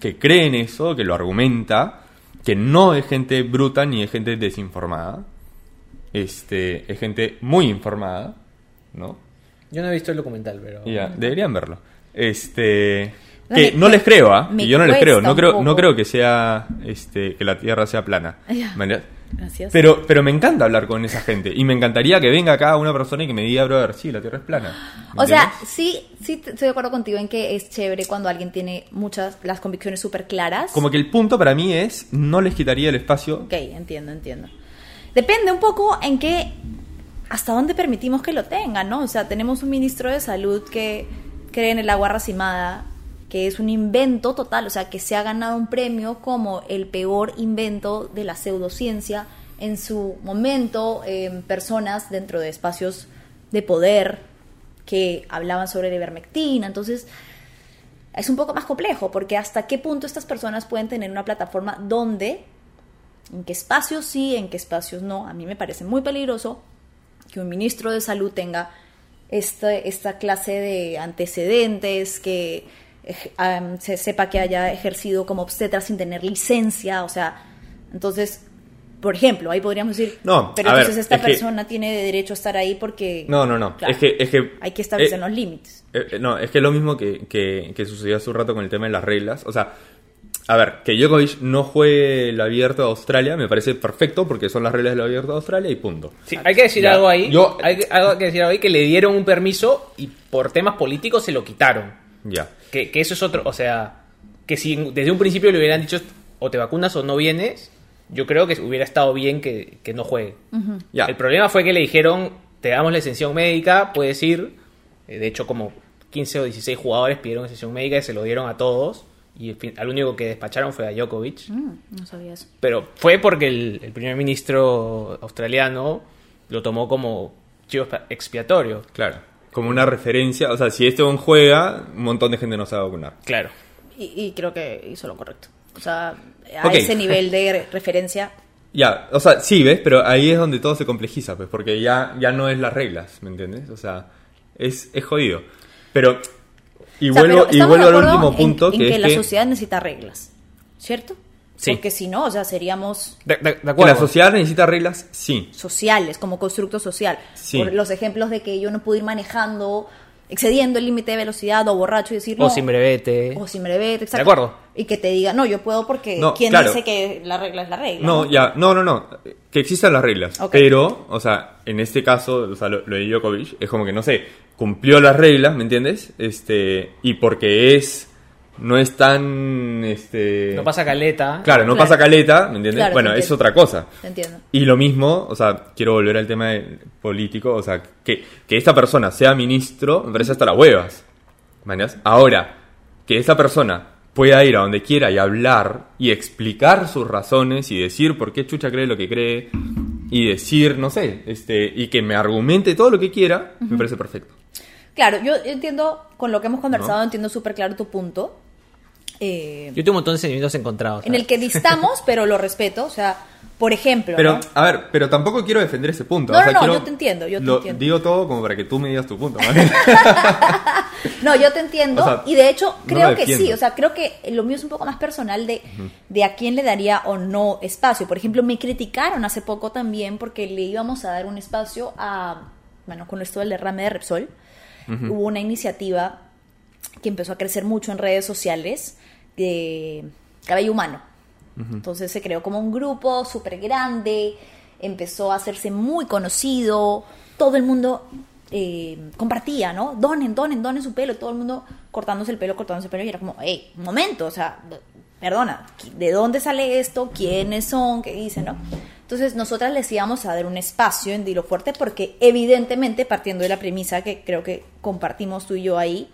[SPEAKER 3] que cree en eso, que lo argumenta, que no es gente bruta ni es gente desinformada, este, es gente muy informada, ¿no?
[SPEAKER 4] Yo no he visto el documental, pero.
[SPEAKER 3] Ya, deberían verlo. Este,
[SPEAKER 5] No,
[SPEAKER 3] que
[SPEAKER 5] me-
[SPEAKER 3] no les creo, ¿ah? yo no les creo, no creo, no creo que sea, este, que la Tierra sea plana.
[SPEAKER 5] Ya.
[SPEAKER 3] ¿Me
[SPEAKER 5] Gracias.
[SPEAKER 3] pero, pero me encanta hablar con esa gente. Y me encantaría que venga acá una persona y que me diga, brother, sí, la Tierra es plana. ¿Me
[SPEAKER 5] O sea, sí, sí estoy de acuerdo contigo en que es chévere cuando alguien tiene muchas, las convicciones súper claras.
[SPEAKER 3] Como que el punto para mí es, no les quitaría el espacio.
[SPEAKER 5] Ok, entiendo, entiendo. Depende un poco en qué, hasta dónde permitimos que lo tengan, ¿no? O sea, tenemos un ministro de salud que cree en el agua racimada, que es un invento total, o sea, que se ha ganado un premio como el peor invento de la pseudociencia en su momento, en personas dentro de espacios de poder que hablaban sobre la ivermectina, entonces es un poco más complejo, porque hasta qué punto estas personas pueden tener una plataforma donde en qué espacios sí, en qué espacios no. A mí me parece muy peligroso que un ministro de salud tenga este- esta clase de antecedentes, que am, se sepa que haya ejercido como obstetra sin tener licencia, o sea, entonces, por ejemplo, ahí podríamos decir,
[SPEAKER 3] No,
[SPEAKER 5] pero
[SPEAKER 3] ver,
[SPEAKER 5] entonces esta
[SPEAKER 3] es que-
[SPEAKER 5] persona tiene derecho a estar ahí porque...
[SPEAKER 3] No, no, no.
[SPEAKER 5] Claro,
[SPEAKER 3] es que, es que
[SPEAKER 5] hay que establecer
[SPEAKER 3] eh,
[SPEAKER 5] los límites.
[SPEAKER 3] eh, no, es que es lo mismo que, que, que sucedió hace un rato con el tema de las reglas. O sea, a ver, que Djokovic no juegue el abierto de Australia me parece perfecto porque son las reglas del abierto de Australia y punto.
[SPEAKER 4] Sí, hay que decir
[SPEAKER 3] Ya.
[SPEAKER 4] algo ahí.
[SPEAKER 3] Yo-
[SPEAKER 4] hay que, algo que decir algo ahí que le dieron un permiso y por temas políticos se lo quitaron.
[SPEAKER 3] Ya.
[SPEAKER 4] Que, que eso es otro. O sea, que si desde un principio le hubieran dicho o te vacunas o no vienes, yo creo que hubiera estado bien que, que no juegue.
[SPEAKER 3] Ya.
[SPEAKER 4] El problema fue que le dijeron, te damos la exención médica, puedes ir. Eh, De hecho, como 15 o 16 jugadores pidieron exención médica y se lo dieron a todos. Y al fin- al único que despacharon fue a Djokovic.
[SPEAKER 5] Mm, no sabía eso.
[SPEAKER 4] Pero fue porque el, el primer ministro australiano lo tomó como chivo expiatorio.
[SPEAKER 3] Claro. Como una referencia. O sea, si este un juega, un montón de gente no se va a vacunar.
[SPEAKER 4] Claro.
[SPEAKER 5] Y, y creo que hizo lo correcto. O sea, a ese nivel de re- referencia
[SPEAKER 3] Ya, o sea, sí, ¿ves? Pero ahí es donde todo se complejiza, pues, porque ya, ya no es las reglas, ¿me entiendes? O sea, es, es jodido. Pero, y
[SPEAKER 5] O sea,
[SPEAKER 3] vuelvo, y vuelvo al último
[SPEAKER 5] en-
[SPEAKER 3] punto,
[SPEAKER 5] en,
[SPEAKER 3] que,
[SPEAKER 5] que,
[SPEAKER 3] es
[SPEAKER 5] la
[SPEAKER 3] que,
[SPEAKER 5] sociedad necesita reglas, ¿cierto?
[SPEAKER 4] Sí.
[SPEAKER 5] Porque si no, o sea, seríamos
[SPEAKER 4] De, de- de
[SPEAKER 3] que
[SPEAKER 4] acuerdo.
[SPEAKER 3] la sociedad necesita reglas, sí.
[SPEAKER 5] sociales, como constructo social.
[SPEAKER 3] Sí.
[SPEAKER 5] Por los ejemplos de que yo no puedo ir manejando, excediendo el límite de velocidad o borracho y decir no.
[SPEAKER 4] O sin brevete.
[SPEAKER 5] O sin brevete, exacto.
[SPEAKER 4] De acuerdo.
[SPEAKER 5] Y que te diga, no, yo puedo porque
[SPEAKER 3] No,
[SPEAKER 5] ¿quién
[SPEAKER 3] claro.
[SPEAKER 5] dice que la regla es la regla?
[SPEAKER 3] No, ya, no, no, no. Que existan las reglas. Pero, o sea, en este caso, o sea, lo, lo de Djokovic es como que, no sé, cumplió las reglas, ¿me entiendes? Este, y porque es no es tan, este...
[SPEAKER 4] No pasa caleta.
[SPEAKER 3] Claro, no
[SPEAKER 5] Claro.
[SPEAKER 3] pasa caleta, ¿me entiendes?
[SPEAKER 5] Claro,
[SPEAKER 3] bueno, es otra cosa.
[SPEAKER 5] Te entiendo.
[SPEAKER 3] Y lo mismo, o sea, quiero volver al tema de- político, o sea, que, que esta persona sea ministro, me parece hasta las huevas. ¿Mañas? Ahora, que esta persona pueda ir a donde quiera y hablar y explicar sus razones y decir por qué Chucha cree lo que cree y decir, no sé, este, y que me argumente todo lo que quiera, me parece perfecto.
[SPEAKER 5] Claro, yo entiendo, con lo que hemos conversado,
[SPEAKER 3] ¿No?
[SPEAKER 5] entiendo súper claro tu punto. Eh,
[SPEAKER 4] Yo tengo un montón de sentimientos encontrados.
[SPEAKER 5] en el que distamos, pero lo respeto. O sea, por ejemplo.
[SPEAKER 3] Pero,
[SPEAKER 5] ¿no?
[SPEAKER 3] a ver, pero tampoco quiero defender ese punto.
[SPEAKER 5] No,
[SPEAKER 3] o sea,
[SPEAKER 5] no,
[SPEAKER 3] quiero-
[SPEAKER 5] yo te entiendo, yo te
[SPEAKER 3] lo-
[SPEAKER 5] entiendo.
[SPEAKER 3] Digo todo como para que tú me digas tu punto. ¿vale?
[SPEAKER 5] No, yo te entiendo.
[SPEAKER 3] O sea,
[SPEAKER 5] y de hecho, creo que sí. O sea, creo que lo mío es un poco más personal de, de a quién le daría o no espacio. Por ejemplo, me criticaron hace poco también porque le íbamos a dar un espacio a. Bueno, con esto del derrame de Repsol, hubo una iniciativa que empezó a crecer mucho en redes sociales de cabello humano. Entonces se creó como un grupo súper grande, empezó a hacerse muy conocido, todo el mundo eh, compartía, ¿no? Donen, donen, donen su pelo, todo el mundo cortándose el pelo, cortándose el pelo, y era como, hey, un momento, o sea, perdona, ¿de dónde sale esto? ¿Quiénes son? ¿Qué dicen, no? Entonces nosotras les íbamos a dar un espacio en Dilo Fuerte porque evidentemente, partiendo de la premisa que creo que compartimos tú y yo ahí,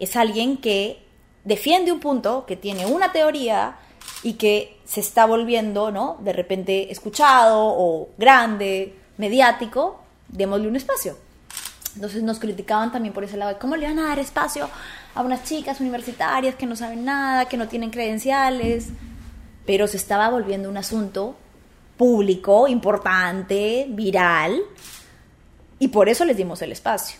[SPEAKER 5] es alguien que defiende un punto, que tiene una teoría y que se está volviendo, ¿no? De repente escuchado o grande, mediático, démosle un espacio. Entonces nos criticaban también por ese lado, ¿cómo le van a dar espacio a unas chicas universitarias que no saben nada, que no tienen credenciales? Pero se estaba volviendo un asunto público, importante, viral, y por eso les dimos el espacio.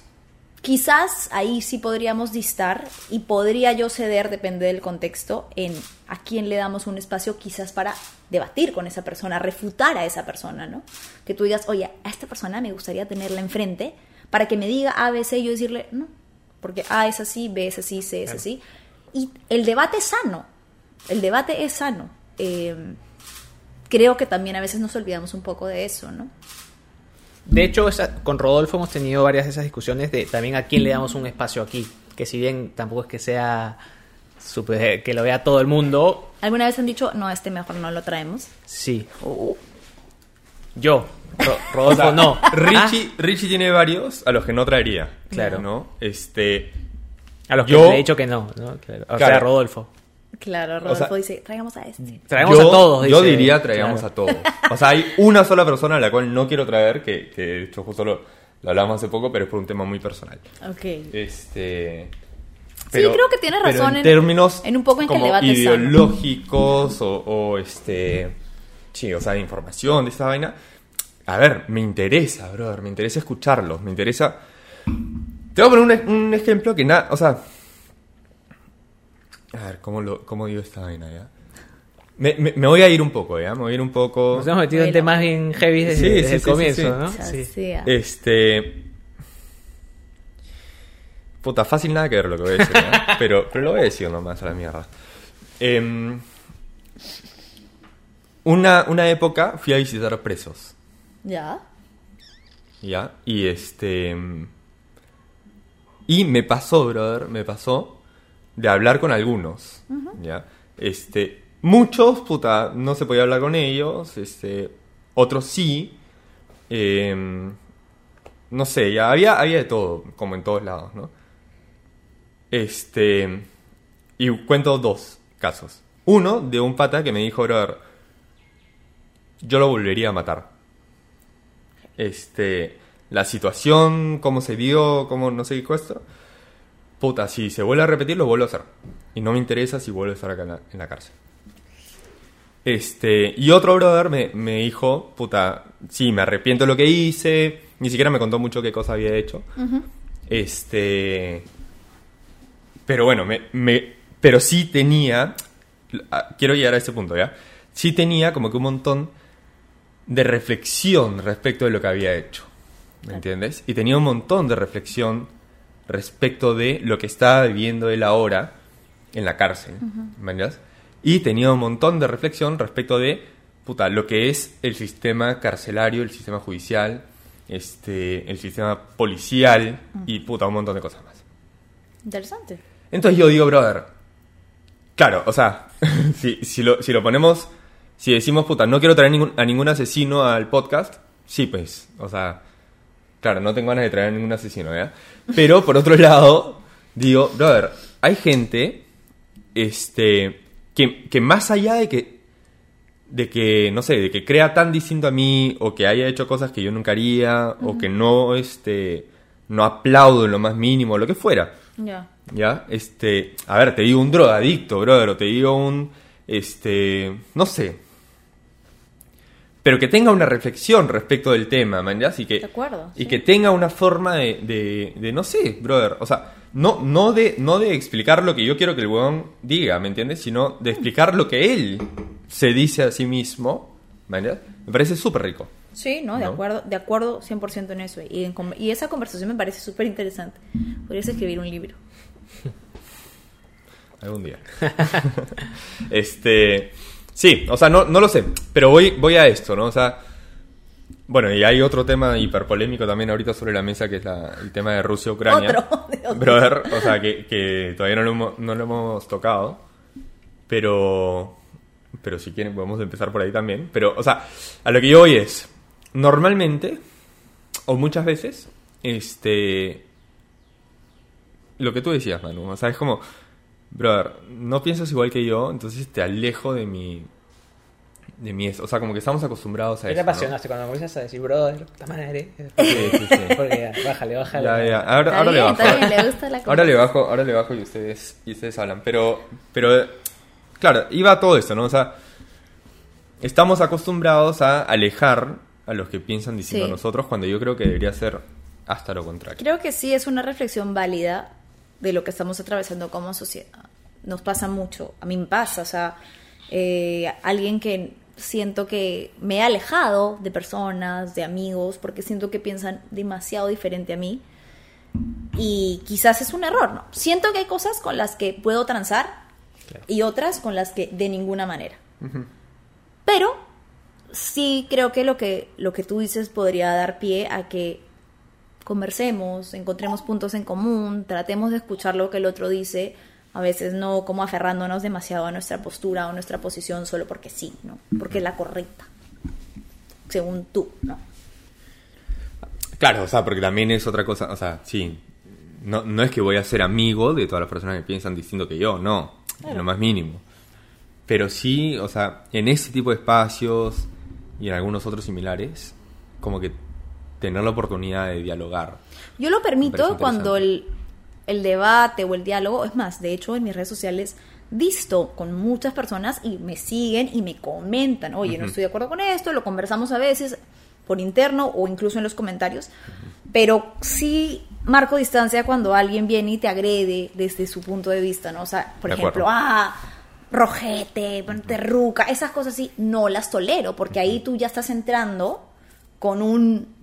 [SPEAKER 5] Quizás ahí sí podríamos distar y podría yo ceder, depende del contexto, en a quién le damos un espacio quizás para debatir con esa persona, refutar a esa persona, ¿no? Que tú digas, oye, a esta persona me gustaría tenerla enfrente para que me diga A, B, C y yo decirle, no, porque A es así, B es así, C es así. Y el debate es sano, el debate es sano. Eh, creo que también a veces nos olvidamos un poco de eso, ¿no?
[SPEAKER 4] De hecho, esa- con Rodolfo hemos tenido varias de esas discusiones de también a quién le damos un espacio aquí. Que si bien tampoco es que sea super- que lo vea todo el mundo,
[SPEAKER 5] ¿Alguna vez han dicho, no, este mejor no lo traemos?
[SPEAKER 4] sí. Yo, Ro- Rodolfo no.
[SPEAKER 3] Richie, Richie tiene varios a los que no traería.
[SPEAKER 4] Claro.
[SPEAKER 3] ¿No? Este.
[SPEAKER 4] A los que
[SPEAKER 3] Yo-
[SPEAKER 4] le he dicho que no, ¿no? Claro. O sea,
[SPEAKER 3] Claro.
[SPEAKER 4] Rodolfo.
[SPEAKER 5] Claro, Rodolfo
[SPEAKER 3] sea,
[SPEAKER 5] dice, traigamos a este.
[SPEAKER 4] Traemos
[SPEAKER 3] yo,
[SPEAKER 4] a todos.
[SPEAKER 3] Yo
[SPEAKER 4] dice.
[SPEAKER 3] diría traigamos
[SPEAKER 4] Claro.
[SPEAKER 3] a todos. O sea, hay una sola persona a la cual no quiero traer, que, que de hecho justo lo, lo hablamos hace poco, pero es por un tema muy personal.
[SPEAKER 5] Ok.
[SPEAKER 3] Este.
[SPEAKER 5] creo que tienes razón
[SPEAKER 3] en,
[SPEAKER 5] en-
[SPEAKER 3] términos
[SPEAKER 5] en un poco en que el
[SPEAKER 3] como
[SPEAKER 5] debate es sano.
[SPEAKER 3] ideológicos o, o, este. Sí, o sea, de información, de esta vaina. A ver, me interesa, brother, me interesa escucharlos, me interesa. Te voy a poner un, un ejemplo que nada, o sea. A ver, ¿cómo, lo, cómo digo esta vaina ya? Me, me- me voy a ir un poco, ¿ya? Me voy a ir un poco.
[SPEAKER 4] Nos hemos metido en temas bien heavy desde,
[SPEAKER 3] Sí,
[SPEAKER 4] desde
[SPEAKER 3] sí,
[SPEAKER 4] el
[SPEAKER 3] sí,
[SPEAKER 4] comienzo,
[SPEAKER 3] sí.
[SPEAKER 4] ¿no?
[SPEAKER 5] Ya.
[SPEAKER 3] Este. Puta, fácil nada que ver lo que voy a decir, ¿no? pero, pero lo voy a decir nomás a la mierda. Em, una, una época fui a visitar presos,
[SPEAKER 5] Ya.
[SPEAKER 3] ¿ya? Y este. Y me pasó, brother, me pasó de hablar con algunos, ¿ya? Este. Muchos, puta, no se podía hablar con ellos, este. Otros sí. Em, no sé, ya había, había de todo, como en todos lados, ¿no? Este. Y cuento dos casos. Uno de un pata que me dijo, brother, yo lo volvería a matar. Este. La situación, cómo se dio, cómo no sé qué cuesta. Puta, si se vuelve a repetir, lo vuelvo a hacer. Y no me interesa si vuelvo a estar acá en la, en la cárcel. Este, y otro brother me, me dijo, puta, sí, me arrepiento de lo que hice. Ni siquiera me contó mucho qué cosa había hecho. Este. Pero bueno, me, me- pero sí tenía. Quiero llegar a ese punto, ¿ya? Sí tenía como que un montón de reflexión respecto de lo que había hecho. ¿Me entiendes? Y tenía un montón de reflexión respecto de lo que estaba viviendo él ahora en la cárcel. Y tenía un montón de reflexión respecto de puta, lo que es el sistema carcelario, el sistema judicial, este, el sistema policial y puta, un montón de cosas más.
[SPEAKER 5] Interesante.
[SPEAKER 3] Entonces yo digo, brother, Claro, o sea, si, si, lo, si lo ponemos, si decimos, puta, no quiero traer ningún- a ningún asesino al podcast, sí, pues, o sea, claro, no tengo ganas de traer a ningún asesino, ¿ya? Pero, por otro lado, digo, brother, hay gente, este, que, que más allá de que, de que, no sé, de que crea tan distinto a mí, o que haya hecho cosas que yo nunca haría, o que no, este, no aplaudo en lo más mínimo, lo que fuera,
[SPEAKER 5] Ya.
[SPEAKER 3] ¿Ya? Este, a ver, te digo un drogadicto, brother, o te digo un, este, no sé. Pero que tenga una reflexión respecto del tema, man, ¿ya? Y que,
[SPEAKER 5] De acuerdo,
[SPEAKER 3] Y
[SPEAKER 5] sí.
[SPEAKER 3] que tenga una forma de, de, de, no sé, brother, o sea, no, no, de, no de explicar lo que yo quiero que el huevón diga, ¿me entiendes? Sino de explicar lo que él se dice a sí mismo, man, ¿ya? Me parece súper rico.
[SPEAKER 5] Sí, no, de
[SPEAKER 3] ¿No?
[SPEAKER 5] acuerdo, de acuerdo 100% en eso. Y, en y esa conversación me parece súper interesante. Podrías escribir un libro.
[SPEAKER 3] Algún día. este. Sí, o sea, no, no lo sé. Pero voy, voy a esto, ¿no? O sea. Bueno, y hay otro tema hiperpolémico también ahorita sobre la mesa que es la- el tema de Rusia-Ucrania. Brother, o sea, que, que todavía no lo, hemos, no lo hemos tocado. Pero. Pero si quieren, podemos empezar por ahí también. Pero, o sea, a lo que yo voy es. Normalmente, o muchas veces, este lo que tú decías, Manu. O sea, es como, brother, no piensas igual que yo, entonces te alejo de mi. de mi. O sea, como que estamos acostumbrados a
[SPEAKER 4] ¿Qué
[SPEAKER 3] eso.
[SPEAKER 4] te
[SPEAKER 3] ¿no?
[SPEAKER 4] apasionaste cuando comienzas a decir, brother, puta madre?
[SPEAKER 3] Sí, sí, sí.
[SPEAKER 4] Porque ya, bájale, bájale.
[SPEAKER 3] Ya, ya. Ahora, ahora le bajo.
[SPEAKER 5] está bien, le gusta la
[SPEAKER 3] Ahora le bajo, ahora le bajo y ustedes, y ustedes hablan. Pero, pero, claro, iba a todo esto, ¿no? O sea, estamos acostumbrados a alejar a los que piensan distinto
[SPEAKER 5] Sí.
[SPEAKER 3] a nosotros cuando yo creo que debería ser hasta lo contrario.
[SPEAKER 5] Creo que sí es una reflexión válida de lo que estamos atravesando como sociedad. Nos pasa mucho, a mí me pasa, o sea, eh, alguien que siento que me he alejado de personas, de amigos, porque siento que piensan demasiado diferente a mí. Y quizás es un error, ¿no? Siento que hay cosas con las que puedo transar y otras con las que de ninguna manera. Pero sí creo que lo que lo que tú dices podría dar pie a que conversemos, encontremos puntos en común, tratemos de escuchar lo que el otro dice, a veces no como aferrándonos demasiado a nuestra postura o nuestra posición solo porque sí, ¿no? Porque es la correcta, según tú, ¿no?
[SPEAKER 3] Claro, o sea, porque también es otra cosa, o sea, sí, no, no es que voy a ser amigo de todas las personas que piensan distinto que yo, no, en lo más mínimo. Pero sí, o sea, en ese tipo de espacios y en algunos otros similares, como que tener la oportunidad de dialogar.
[SPEAKER 5] Yo lo permito cuando el, el debate o el diálogo, es más, de hecho en mis redes sociales visto con muchas personas y me siguen y me comentan, oye, no estoy de acuerdo con esto, lo conversamos a veces por interno o incluso en los comentarios, pero sí marco distancia cuando alguien viene y te agrede desde su punto de vista, ¿no? O sea, por
[SPEAKER 3] De
[SPEAKER 5] ejemplo,
[SPEAKER 3] acuerdo.
[SPEAKER 5] ah, rojete, ponte ruca, esas cosas sí, no las tolero, porque ahí tú ya estás entrando con un.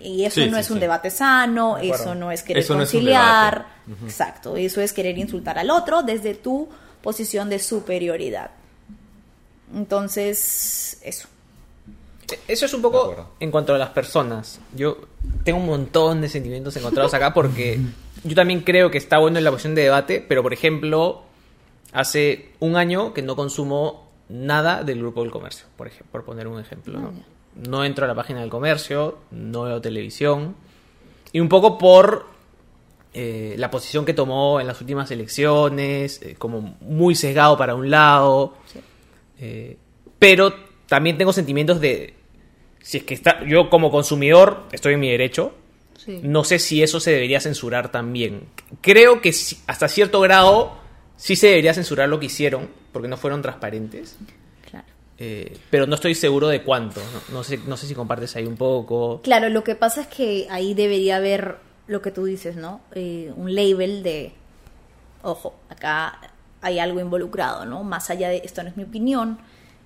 [SPEAKER 5] Y eso
[SPEAKER 3] Sí,
[SPEAKER 5] no
[SPEAKER 3] sí,
[SPEAKER 5] es un
[SPEAKER 3] sí.
[SPEAKER 5] debate sano, eso no es querer
[SPEAKER 3] Eso no es un
[SPEAKER 5] conciliar,
[SPEAKER 3] debate.
[SPEAKER 5] exacto, eso es querer insultar al otro desde tu posición de superioridad. Entonces, eso.
[SPEAKER 4] Eso es un poco en cuanto a las personas. Yo tengo un montón de sentimientos encontrados acá porque yo también creo que está bueno en la posición de debate, pero por ejemplo, hace un año que no consumo nada del grupo del comercio, por, ejemplo, por poner un ejemplo. ¿no? No entro a la página del comercio, no veo televisión. Y un poco por eh, la posición que tomó en las últimas elecciones, eh, como muy sesgado para un lado. Eh, pero también tengo sentimientos de. Si es que está. Yo como consumidor estoy en mi derecho.
[SPEAKER 5] Sí.
[SPEAKER 4] No sé si eso se debería censurar también. Creo que hasta cierto grado sí se debería censurar lo que hicieron, porque no fueron transparentes. Eh, pero no estoy seguro de cuánto. No, no sé, no sé si compartes ahí un poco.
[SPEAKER 5] Claro, lo que pasa es que ahí debería haber lo que tú dices, ¿no? Eh, un label de, ojo, acá hay algo involucrado, ¿no? Más allá de, esto no es mi opinión,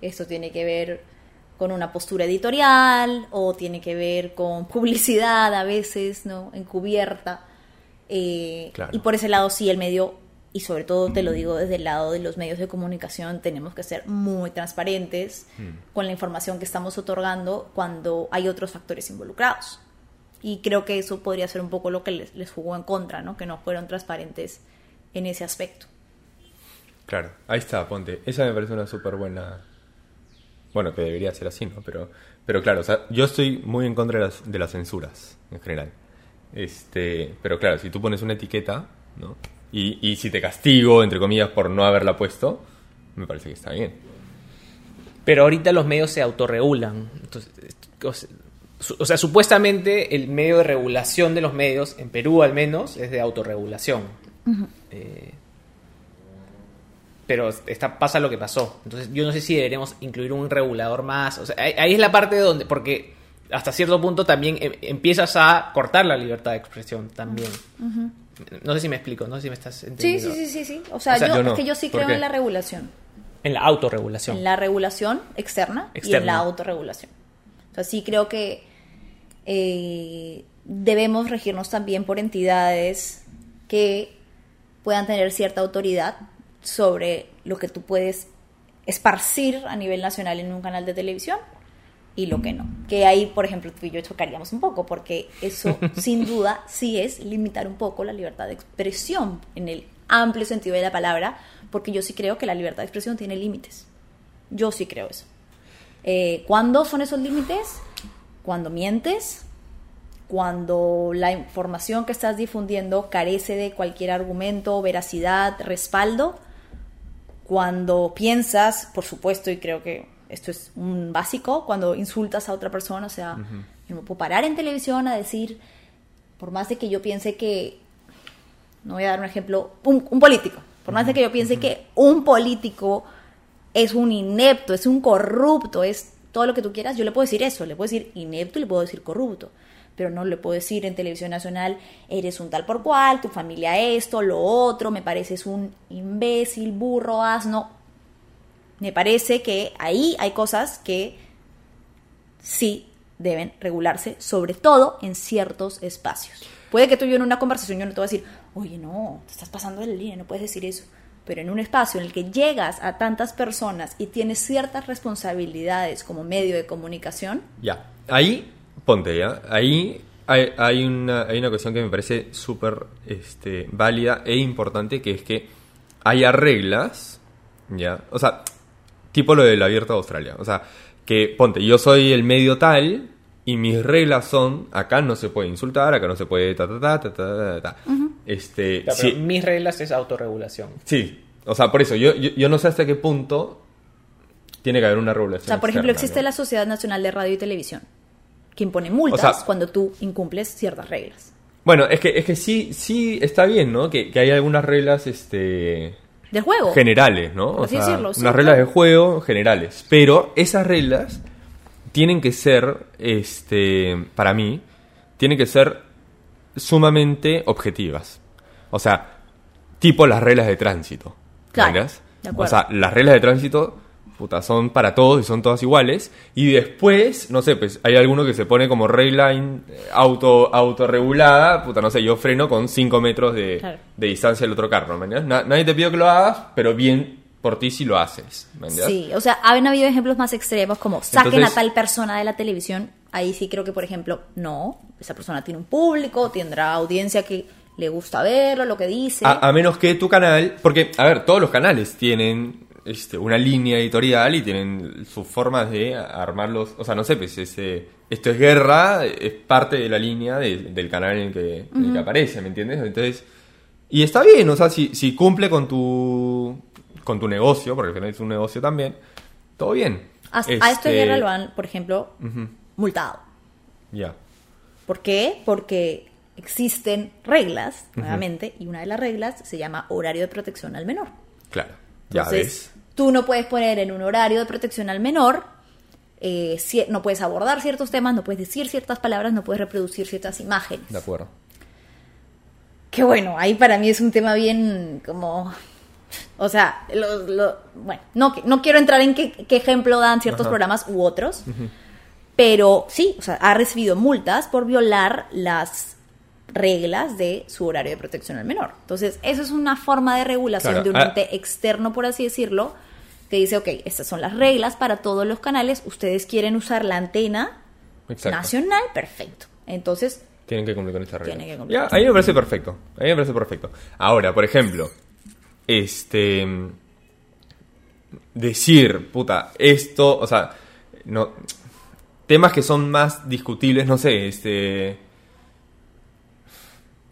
[SPEAKER 5] esto tiene que ver con una postura editorial o tiene que ver con publicidad a veces, ¿no? Encubierta. Eh,
[SPEAKER 3] Claro.
[SPEAKER 5] Y por ese lado sí el medio, y sobre todo te lo digo desde el lado de los medios de comunicación, tenemos que ser muy transparentes con la información que estamos otorgando cuando hay otros factores involucrados. Y creo que eso podría ser un poco lo que les, les jugó en contra, ¿no? Que no fueron transparentes en ese aspecto.
[SPEAKER 3] Claro, ahí está, ponte. Esa me parece una súper buena. Bueno, que debería ser así, ¿no? Pero, pero claro, o sea, yo estoy muy en contra de las, de las censuras, en general. Este, pero claro, si tú pones una etiqueta, ¿no? Y, y si te castigo, entre comillas, por no haberla puesto, me parece que está bien.
[SPEAKER 4] Pero ahorita los medios se autorregulan. Entonces, o sea, supuestamente el medio de regulación de los medios, en Perú al menos, es de autorregulación. Eh, pero está, pasa lo que pasó. Entonces, yo no sé si deberíamos incluir un regulador más. O sea, ahí, ahí es la parte donde. Porque hasta cierto punto también em- empiezas a cortar la libertad de expresión también. No sé si me explico, no sé si me estás
[SPEAKER 5] Sí,
[SPEAKER 4] entendiendo.
[SPEAKER 5] sí, sí, sí, sí. O sea,
[SPEAKER 4] O sea,
[SPEAKER 5] yo,
[SPEAKER 3] yo no.
[SPEAKER 5] es que yo sí
[SPEAKER 3] ¿Por
[SPEAKER 5] creo en la regulación.
[SPEAKER 4] En la autorregulación.
[SPEAKER 5] En la regulación externa, y en la autorregulación. O sea, sí creo que eh, debemos regirnos también por entidades que puedan tener cierta autoridad sobre lo que tú puedes esparcir a nivel nacional en un canal de televisión y lo que no. Que ahí, por ejemplo, tú y yo chocaríamos un poco, porque eso sin duda sí es limitar un poco la libertad de expresión en el amplio sentido de la palabra, porque yo sí creo que la libertad de expresión tiene límites. Yo sí creo eso. Eh, ¿Cuándo son esos límites? Cuando mientes, cuando la información que estás difundiendo carece de cualquier argumento, veracidad, respaldo, cuando piensas, por supuesto, y creo que esto es un básico, cuando insultas a otra persona, o sea, yo me puedo parar en televisión a decir, por más de que yo piense que, no voy a dar un ejemplo, un, un político, por más de que yo piense que un político es un inepto, es un corrupto, es todo lo que tú quieras, yo le puedo decir eso, le puedo decir inepto y le puedo decir corrupto, pero no le puedo decir en televisión nacional, eres un tal por cual, tu familia esto, lo otro, me pareces un imbécil, burro, asno. Me parece que ahí hay cosas que sí deben regularse, sobre todo en ciertos espacios. Puede que tú en una conversación yo no te voy a decir, oye, no, te estás pasando de la línea, no puedes decir eso. Pero en un espacio en el que llegas a tantas personas y tienes ciertas responsabilidades como medio de comunicación,
[SPEAKER 3] Ya, ahí, ponte ya, ahí hay, hay una, hay una cuestión que me parece súper este, válida e importante, que es que haya reglas, ya, o sea, tipo lo del abierto de Australia, o sea, que ponte, yo soy el medio tal y mis reglas son, acá no se puede insultar, acá no se puede ta ta ta ta ta ta, ta. Este,
[SPEAKER 4] Claro,
[SPEAKER 3] sí,
[SPEAKER 4] pero mis reglas es autorregulación.
[SPEAKER 3] sí, o sea, por eso, yo, yo, yo no sé hasta qué punto tiene que haber una
[SPEAKER 5] o
[SPEAKER 3] regulación.
[SPEAKER 5] sea, por ejemplo, existe
[SPEAKER 3] ¿no?
[SPEAKER 5] la Sociedad Nacional de Radio y Televisión, que impone multas
[SPEAKER 3] O sea-
[SPEAKER 5] cuando tú incumples ciertas reglas.
[SPEAKER 3] Bueno, es que, es que sí, sí está bien, ¿no? Que, que hay algunas reglas este,
[SPEAKER 5] Del juego.
[SPEAKER 3] generales, ¿no?
[SPEAKER 5] Por así decirlo, sí,
[SPEAKER 3] unas reglas
[SPEAKER 5] claro.
[SPEAKER 3] de juego generales. Pero esas reglas tienen que ser, este, para mí, tienen que ser sumamente objetivas. O sea, tipo las reglas de tránsito.
[SPEAKER 5] Claro,
[SPEAKER 3] ¿verdad?
[SPEAKER 5] de.
[SPEAKER 3] O sea, las reglas de tránsito puta, son para todos y son todas iguales. Y después, no sé, pues hay alguno que se pone como regla in- auto autorregulada. Puta, no sé, yo freno con 5 metros de,
[SPEAKER 5] Claro.
[SPEAKER 3] de distancia del otro carro. ¿me entiendes? Na- nadie te pide que lo hagas, pero bien por ti si lo haces.
[SPEAKER 5] Sí, o sea, han habido ejemplos más extremos como saquen
[SPEAKER 3] Entonces-
[SPEAKER 5] a tal persona de la televisión. Ahí sí creo que, por ejemplo, no, esa persona tiene un público, tendrá audiencia que le gusta verlo, lo que dice.
[SPEAKER 3] A, a menos que tu canal, porque, a ver, todos los canales tienen este, una línea editorial y tienen sus formas de armarlos. O sea, no sé, pues ese, esto es guerra, es parte de la línea de- del canal en el, que, en el que aparece, ¿me entiendes? Entonces, y está bien, o sea, si, si cumple con tu, con tu negocio, porque al final es un negocio también, todo bien.
[SPEAKER 5] a, a esto
[SPEAKER 3] Este,
[SPEAKER 5] de guerra lo han, por ejemplo, multado.
[SPEAKER 3] Ya.
[SPEAKER 5] ¿Por qué? Porque existen reglas, nuevamente, y una de las reglas se llama horario de protección al menor.
[SPEAKER 3] Claro. Ya ves.
[SPEAKER 5] Tú no puedes poner en un horario de protección al menor, eh, no puedes abordar ciertos temas, no puedes decir ciertas palabras, no puedes reproducir ciertas imágenes.
[SPEAKER 3] De acuerdo.
[SPEAKER 5] Que bueno, ahí para mí es un tema bien como... O sea, lo- lo- bueno, no, no quiero entrar en qué, qué ejemplo dan ciertos
[SPEAKER 3] Ajá.
[SPEAKER 5] programas u otros, pero sí, o sea, ha recibido multas por violar las reglas de su horario de protección al menor. Entonces, eso es una forma de regulación
[SPEAKER 3] Claro,
[SPEAKER 5] de un
[SPEAKER 3] ah.
[SPEAKER 5] ente externo, por así decirlo, que dice, ok, estas son las reglas para todos los canales, ustedes quieren usar la antena
[SPEAKER 3] Exacto.
[SPEAKER 5] nacional, perfecto. Entonces,
[SPEAKER 3] Tienen que cumplir con esta regla.
[SPEAKER 5] Tienen que cumplir
[SPEAKER 3] Ya, a mí me parece perfecto. A mí me parece perfecto. Ahora, por ejemplo, este. decir, puta, esto, o sea, no, temas que son más discutibles, no sé, este...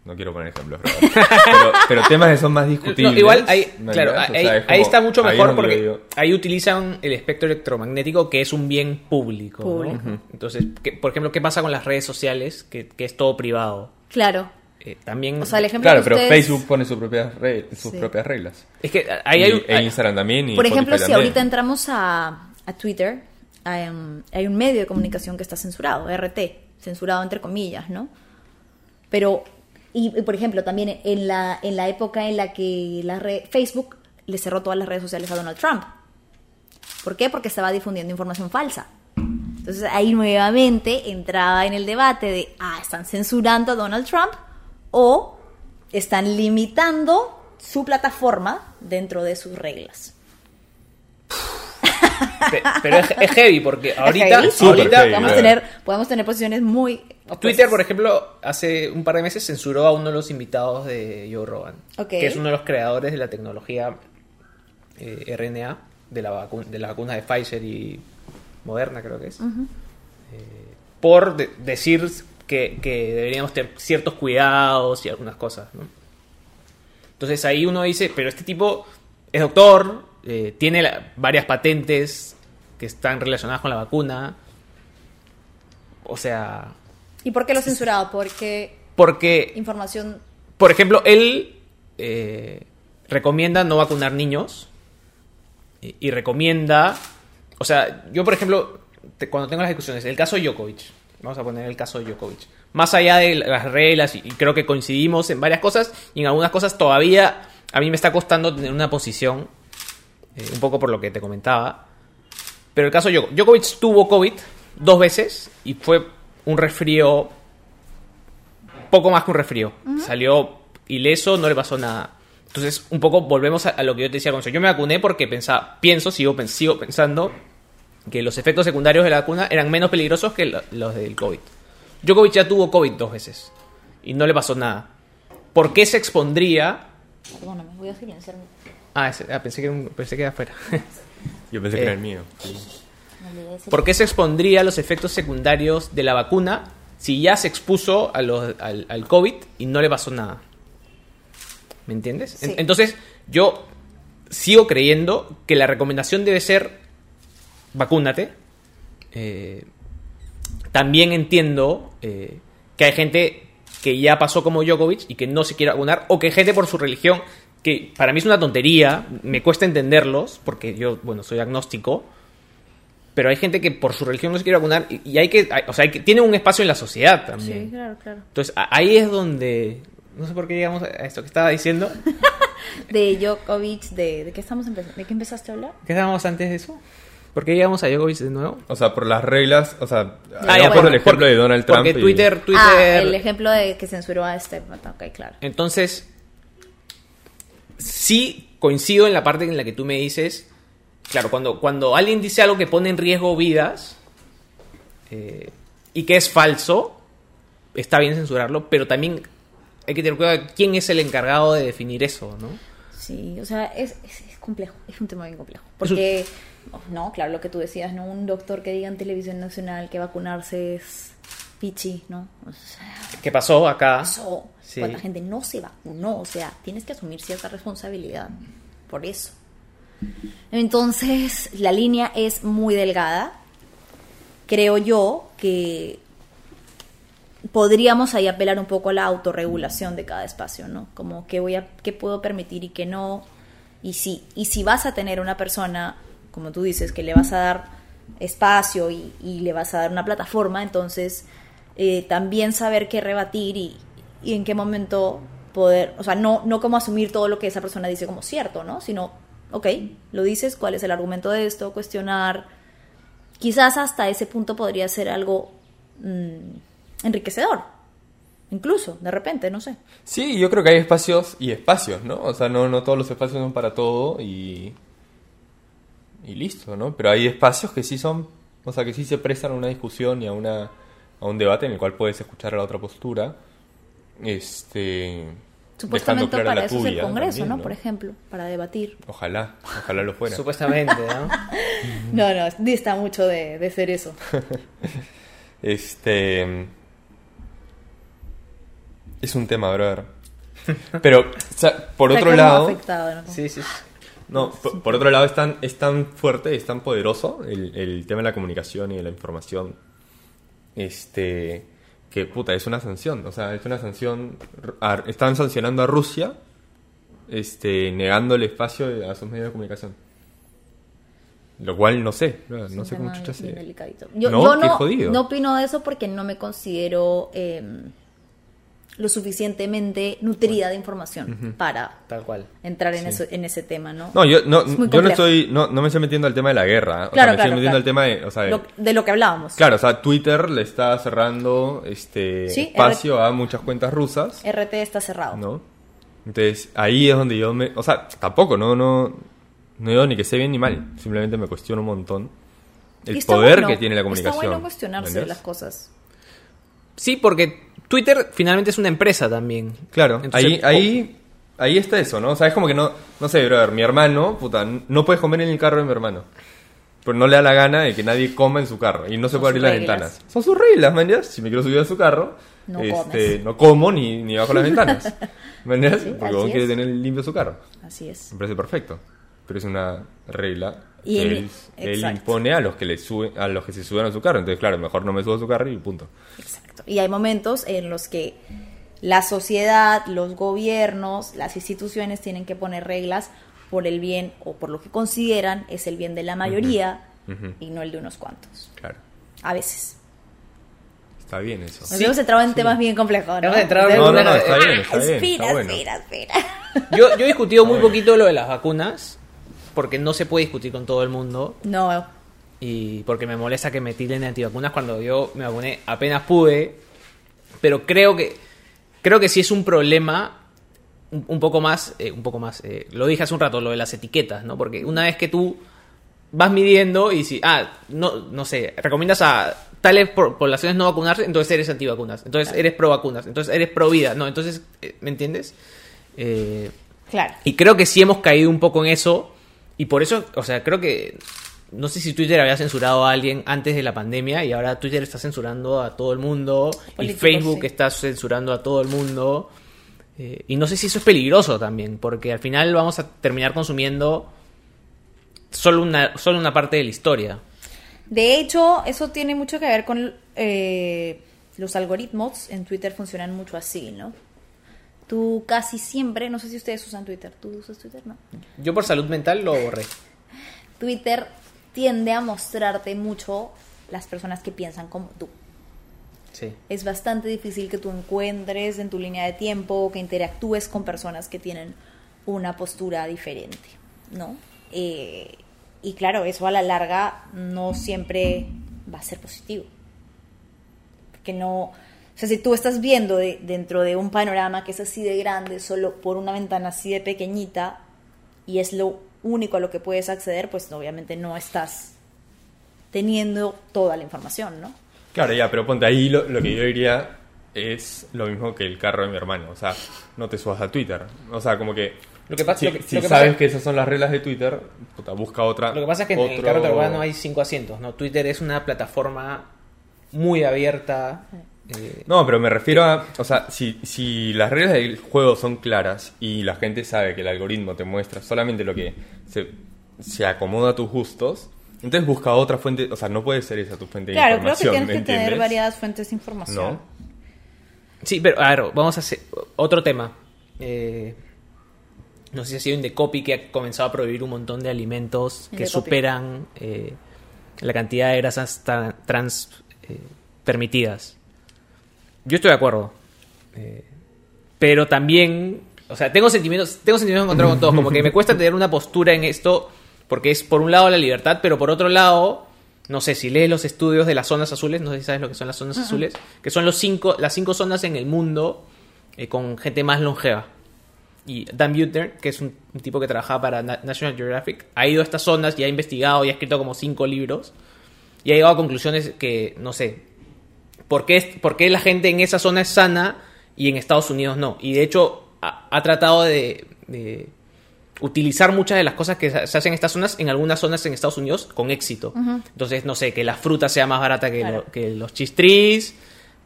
[SPEAKER 3] No quiero poner ejemplos, pero, pero, pero temas que son más discutibles.
[SPEAKER 4] No, igual, ahí,
[SPEAKER 3] ¿me
[SPEAKER 4] claro?
[SPEAKER 3] O
[SPEAKER 4] ahí,
[SPEAKER 3] sea, es
[SPEAKER 4] ahí
[SPEAKER 3] como-
[SPEAKER 4] está mucho mejor porque ahí utilizan el espectro electromagnético que es un bien público. Entonces, ¿qué- por ejemplo, ¿qué pasa con las redes sociales? Que, que es todo privado.
[SPEAKER 5] Claro.
[SPEAKER 4] Eh, también.
[SPEAKER 5] O sea, el ejemplo
[SPEAKER 3] Claro, pero
[SPEAKER 5] ustedes-
[SPEAKER 3] Facebook pone sus propias, re- sus
[SPEAKER 5] Sí.
[SPEAKER 3] propias reglas.
[SPEAKER 4] es que ahí hay,
[SPEAKER 3] Y- e
[SPEAKER 4] hay-
[SPEAKER 3] Instagram también. Y
[SPEAKER 5] Por ejemplo,
[SPEAKER 3] Spotify
[SPEAKER 5] si
[SPEAKER 3] también.
[SPEAKER 5] ahorita entramos a, a Twitter, hay, um, hay un medio de comunicación que está censurado, RT, censurado entre comillas, ¿no? Pero, y, y, por ejemplo, también en la, en la época en la que la red, Facebook le cerró todas las redes sociales a Donald Trump. ¿Por qué? Porque estaba difundiendo información falsa. Entonces ahí nuevamente entraba en el debate de, ah, están censurando a Donald Trump o están limitando su plataforma dentro de sus reglas.
[SPEAKER 4] pe- pero es, es heavy porque ahorita,
[SPEAKER 5] heavy, sí.
[SPEAKER 4] ahorita
[SPEAKER 3] heavy,
[SPEAKER 5] podemos, tener, podemos tener posiciones muy...
[SPEAKER 4] Twitter, por ejemplo, hace un par de meses censuró a uno de los invitados de Joe Rogan, que es uno de los creadores de la tecnología eh, RNA, de la, de la vacuna de Pfizer y Moderna, creo que es, Eh, por de- decir que, que deberíamos tener ciertos cuidados y algunas cosas. ¿no? Entonces ahí uno dice, pero este tipo es doctor, eh, tiene la- varias patentes que están relacionadas con la vacuna. O sea,
[SPEAKER 5] ¿Y por qué lo ha censurado? Porque
[SPEAKER 4] porque,
[SPEAKER 5] información...
[SPEAKER 4] por ejemplo, él eh, recomienda no vacunar niños y, y recomienda, o sea, yo por ejemplo, te- cuando tengo las discusiones, el caso de Djokovic, vamos a poner el caso de Djokovic, más allá de las reglas, y, y creo que coincidimos en varias cosas, y en algunas cosas todavía a mí me está costando tener una posición, eh, un poco por lo que te comentaba, pero el caso de Djoko- Djokovic tuvo COVID dos veces y fue un resfrío poco más que un resfrío. Salió ileso, no le pasó nada. Entonces, un poco volvemos a, a lo que yo te decía con eso. Yo me vacuné porque pensaba, pienso, sigo, sigo pensando que los efectos secundarios de la vacuna eran menos peligrosos que lo- los del COVID. Djokovic ya tuvo COVID dos veces y no le pasó nada. ¿Por qué se expondría?
[SPEAKER 5] Perdóname, voy a silenciarme.
[SPEAKER 4] Ah, ese- ah, pensé, que pensé que era afuera.
[SPEAKER 3] Yo pensé que era
[SPEAKER 4] Eh.
[SPEAKER 3] el mío.
[SPEAKER 5] De decir-
[SPEAKER 4] ¿Por qué se expondría a los efectos secundarios de la vacuna si ya se expuso a los- al, al COVID y no le pasó nada? ¿Me entiendes?
[SPEAKER 5] Sí.
[SPEAKER 4] Entonces, yo sigo creyendo que la recomendación debe ser vacúnate. Eh, también entiendo eh, que hay gente que ya pasó como Djokovic y que no se quiere vacunar, o que hay gente por su religión, que para mí es una tontería, me cuesta entenderlos, porque yo, bueno, soy agnóstico, pero hay gente que por su religión no se quiere vacunar y, y hay que, hay- o sea, hay que, tiene un espacio en la sociedad también.
[SPEAKER 5] Sí, claro, claro.
[SPEAKER 4] Entonces, a- ahí es donde, no sé por qué llegamos a esto que estaba diciendo.
[SPEAKER 5] De Djokovic, de, ¿de qué estamos empezando? ¿De qué empezaste a hablar?
[SPEAKER 4] ¿Qué estábamos antes de eso? ¿Por qué llegamos a Djokovic de nuevo?
[SPEAKER 3] O sea, por las reglas, o sea,
[SPEAKER 5] Ah, ya,
[SPEAKER 3] por
[SPEAKER 5] bueno,
[SPEAKER 3] el ejemplo de Donald Trump.
[SPEAKER 4] Porque
[SPEAKER 3] y-
[SPEAKER 4] Twitter, Twitter...
[SPEAKER 5] Ah, el ejemplo de que censuró a este. Ok, claro.
[SPEAKER 4] Entonces, sí coincido en la parte en la que tú me dices, claro, cuando, cuando alguien dice algo que pone en riesgo vidas eh, y que es falso, está bien censurarlo, pero también hay que tener cuidado de quién es el encargado de definir eso, ¿no?
[SPEAKER 5] Sí, o sea, es, es, es complejo, es un tema bien complejo. Porque, oh, no, claro, lo que tú decías, ¿no? Un doctor que diga en televisión nacional que vacunarse es pichi, ¿no? O sea,
[SPEAKER 4] ¿Qué pasó acá?
[SPEAKER 5] pasó.
[SPEAKER 4] Sí.
[SPEAKER 5] Cuánta gente no se vacunó, o sea, tienes que asumir cierta responsabilidad por eso. Entonces, la línea es muy delgada. Creo yo que podríamos ahí apelar un poco a la autorregulación de cada espacio, ¿no? Como qué voy a, qué puedo permitir y qué no. Y si, y si vas a tener una persona, como tú dices, que le vas a dar espacio y, le vas a dar una plataforma, entonces eh, también saber qué rebatir y, y en qué momento poder, o sea, no, no como asumir todo lo que esa persona dice como cierto, ¿no? Sino, ok, lo dices, ¿cuál es el argumento de esto? Cuestionar. Quizás hasta ese punto podría ser algo mm, enriquecedor. Incluso, de repente, no sé.
[SPEAKER 3] Sí, yo creo que hay espacios y espacios, ¿no? O sea, no, no todos los espacios son para todo y. Y listo, ¿no? Pero hay espacios que sí son. O sea, que sí se prestan a una discusión y a, una, a un debate en el cual puedes escuchar a la otra postura. Este.
[SPEAKER 5] Supuestamente para
[SPEAKER 3] la
[SPEAKER 5] eso es el Congreso,
[SPEAKER 3] también,
[SPEAKER 5] ¿no? Por ejemplo, para debatir.
[SPEAKER 3] Ojalá, ojalá lo fuera.
[SPEAKER 4] Supuestamente, ¿no?
[SPEAKER 5] No, no, dista mucho de, de ser eso.
[SPEAKER 3] Este. Es un tema, brother. Pero, o sea, por
[SPEAKER 5] O sea,
[SPEAKER 3] otro lado.
[SPEAKER 5] afectado, ¿no?
[SPEAKER 4] Sí, sí.
[SPEAKER 3] No, por, por otro lado es tan, es tan fuerte, es tan poderoso el, el tema de la comunicación y de la información. Este. Que puta, es una sanción. O sea, es una sanción. a- están sancionando a Rusia. Este. negando el espacio a sus medios de comunicación. Lo cual no sé. No, sé cómo chucha se.
[SPEAKER 5] Yo
[SPEAKER 3] No,
[SPEAKER 5] yo no, no opino de eso porque no me considero eh, lo suficientemente nutrida de información para
[SPEAKER 4] Tal cual.
[SPEAKER 5] entrar en, eso, en ese tema, ¿no?
[SPEAKER 3] No, yo no,
[SPEAKER 5] Es
[SPEAKER 3] yo no estoy. No, no me estoy metiendo al tema de la guerra. O
[SPEAKER 5] Claro,
[SPEAKER 3] sea, me
[SPEAKER 5] claro,
[SPEAKER 3] estoy metiendo
[SPEAKER 5] claro.
[SPEAKER 3] al tema de. O sea, de-
[SPEAKER 5] Lo- de lo que hablábamos.
[SPEAKER 3] Claro, o sea, Twitter le está cerrando este
[SPEAKER 5] Sí,
[SPEAKER 3] espacio a muchas cuentas rusas,
[SPEAKER 5] RT está cerrado.
[SPEAKER 3] ¿no? Entonces, ahí es donde yo me... O sea, tampoco, no, no, no digo ni que esté bien ni mal, simplemente me cuestiono un montón el poder
[SPEAKER 5] bueno,
[SPEAKER 3] que tiene la comunicación.
[SPEAKER 5] Está bueno cuestionarse
[SPEAKER 3] ¿entendés?
[SPEAKER 5] las cosas.
[SPEAKER 4] Sí, porque Twitter finalmente es una empresa también.
[SPEAKER 3] Claro,
[SPEAKER 4] Entonces,
[SPEAKER 3] ahí, ahí, ahí está eso, ¿no? O sea, es como que no, no sé, brother, mi hermano, puta, no puedes comer en el carro de mi hermano. Pero no le da la gana de que nadie coma en su carro y no se puede abrir las
[SPEAKER 5] reglas.
[SPEAKER 3] ventanas. Son sus reglas, man, ¿ya? Si me quiero subir a su carro,
[SPEAKER 5] No
[SPEAKER 3] este,
[SPEAKER 5] comes.
[SPEAKER 3] no como ni, ni bajo las ventanas. ¿Man, ya?
[SPEAKER 5] Sí,
[SPEAKER 3] Porque uno quiere tener limpio su carro.
[SPEAKER 5] Así es.
[SPEAKER 3] Me parece perfecto. Pero es una regla
[SPEAKER 5] Y
[SPEAKER 3] que
[SPEAKER 5] él-
[SPEAKER 3] impone a los que le suben, a los que se suben a su carro. Entonces, claro, mejor no me subo a su carro y punto.
[SPEAKER 5] Exacto. Y hay momentos en los que la sociedad, los gobiernos, las instituciones tienen que poner reglas por el bien o por lo que consideran es el bien de la mayoría y no el de unos cuantos.
[SPEAKER 3] Claro.
[SPEAKER 5] A veces.
[SPEAKER 3] Está bien eso.
[SPEAKER 5] Nos hemos entrado en temas bien complejos, ¿no?
[SPEAKER 4] Hemos entrado en
[SPEAKER 3] No, no, no, está bien, está bien.
[SPEAKER 5] espera,
[SPEAKER 3] Está bueno.
[SPEAKER 5] espera, espera.
[SPEAKER 4] Yo, yo he discutido muy poquito lo de las vacunas, porque no se puede discutir con todo el mundo.
[SPEAKER 5] No,
[SPEAKER 4] y porque me molesta que me tiren de antivacunas cuando yo me vacuné apenas pude, pero creo que creo que sí es un problema un, un poco más, eh, un poco más, eh, lo dije hace un rato, lo de las etiquetas, ¿no? Porque una vez que tú vas midiendo y si, ah, no, no sé, recomiendas a tales po- poblaciones no vacunarse, entonces eres antivacunas, entonces eres pro vacunas, entonces eres pro vida, no, entonces, eh, ¿me entiendes? Eh,
[SPEAKER 5] claro.
[SPEAKER 4] y creo que sí hemos caído un poco en eso. Y por eso, o sea, creo que. No sé si Twitter había censurado a alguien antes de la pandemia y ahora Twitter está censurando a todo el mundo. y Facebook
[SPEAKER 5] sí.
[SPEAKER 4] está censurando a todo el mundo. Eh, y no sé si eso es peligroso también, porque al final vamos a terminar consumiendo solo una, solo una parte de la historia.
[SPEAKER 5] De hecho, eso tiene mucho que ver con eh, los algoritmos. En Twitter funcionan mucho así, ¿no? Tú casi siempre, no sé si ustedes usan Twitter. ¿Tú usas Twitter? No.
[SPEAKER 4] Yo por salud mental lo borré.
[SPEAKER 5] Twitter tiende a mostrarte mucho las personas que piensan como tú.
[SPEAKER 4] Sí.
[SPEAKER 5] Es bastante difícil que tú encuentres en tu línea de tiempo, que interactúes con personas que tienen una postura diferente, ¿no? Eh, y claro, eso a la larga no siempre va a ser positivo. Porque no... O sea, si tú estás viendo de- dentro de un panorama que es así de grande, solo por una ventana así de pequeñita, y es lo único a lo que puedes acceder, pues obviamente no estás teniendo toda la información, ¿no?
[SPEAKER 3] Claro, ya, pero ponte ahí lo, lo que yo diría es lo mismo que el carro de mi hermano. O sea, no te subas a Twitter. O sea, como que.
[SPEAKER 4] Lo que pasa-
[SPEAKER 3] si
[SPEAKER 4] lo que-
[SPEAKER 3] si
[SPEAKER 4] lo que
[SPEAKER 3] sabes
[SPEAKER 4] pasa-
[SPEAKER 3] que esas son las reglas de Twitter, puta, busca otra.
[SPEAKER 4] Lo que pasa es que en el carro de urbano hay cinco asientos, ¿no? Twitter es una plataforma muy abierta. Eh,
[SPEAKER 3] No, pero me refiero a. O sea, si, si las reglas del juego son claras y la gente sabe que el algoritmo te muestra solamente lo que se, se acomoda a tus gustos, entonces busca otra fuente. O sea, no puede ser esa tu fuente
[SPEAKER 5] Claro,
[SPEAKER 3] de
[SPEAKER 5] creo que
[SPEAKER 3] información.
[SPEAKER 5] tienes
[SPEAKER 3] ¿me
[SPEAKER 5] que tener variadas fuentes de información.
[SPEAKER 3] No.
[SPEAKER 4] Sí, pero a ver, vamos a hacer otro tema. Eh, no sé si ha sido Indecopy que ha comenzado a prohibir un montón de alimentos que superan eh, la cantidad de grasas tra- trans eh, permitidas. Yo estoy de acuerdo. Eh, pero también, o sea, tengo sentimientos, tengo sentimientos encontrados con todos. Como que me cuesta tener una postura en esto, porque es por un lado la libertad, pero por otro lado, no sé, si lees los estudios de las zonas azules, no sé si sabes lo que son las zonas azules, que son los cinco, las cinco zonas en el mundo eh, con gente más longeva. Y Dan Buettner, que es un, un tipo que trabajaba para Na- National Geographic, ha ido a estas zonas y ha investigado y ha escrito como cinco libros. Y ha llegado a conclusiones que, no sé, ¿por qué, es- por qué la gente en esa zona es sana y en Estados Unidos no? Y de hecho, ha, ha tratado de, de utilizar muchas de las cosas que se hacen en estas zonas, en algunas zonas en Estados Unidos, con éxito. Entonces, no sé, que la fruta sea más barata que,
[SPEAKER 5] Claro.
[SPEAKER 4] lo- que los chistris,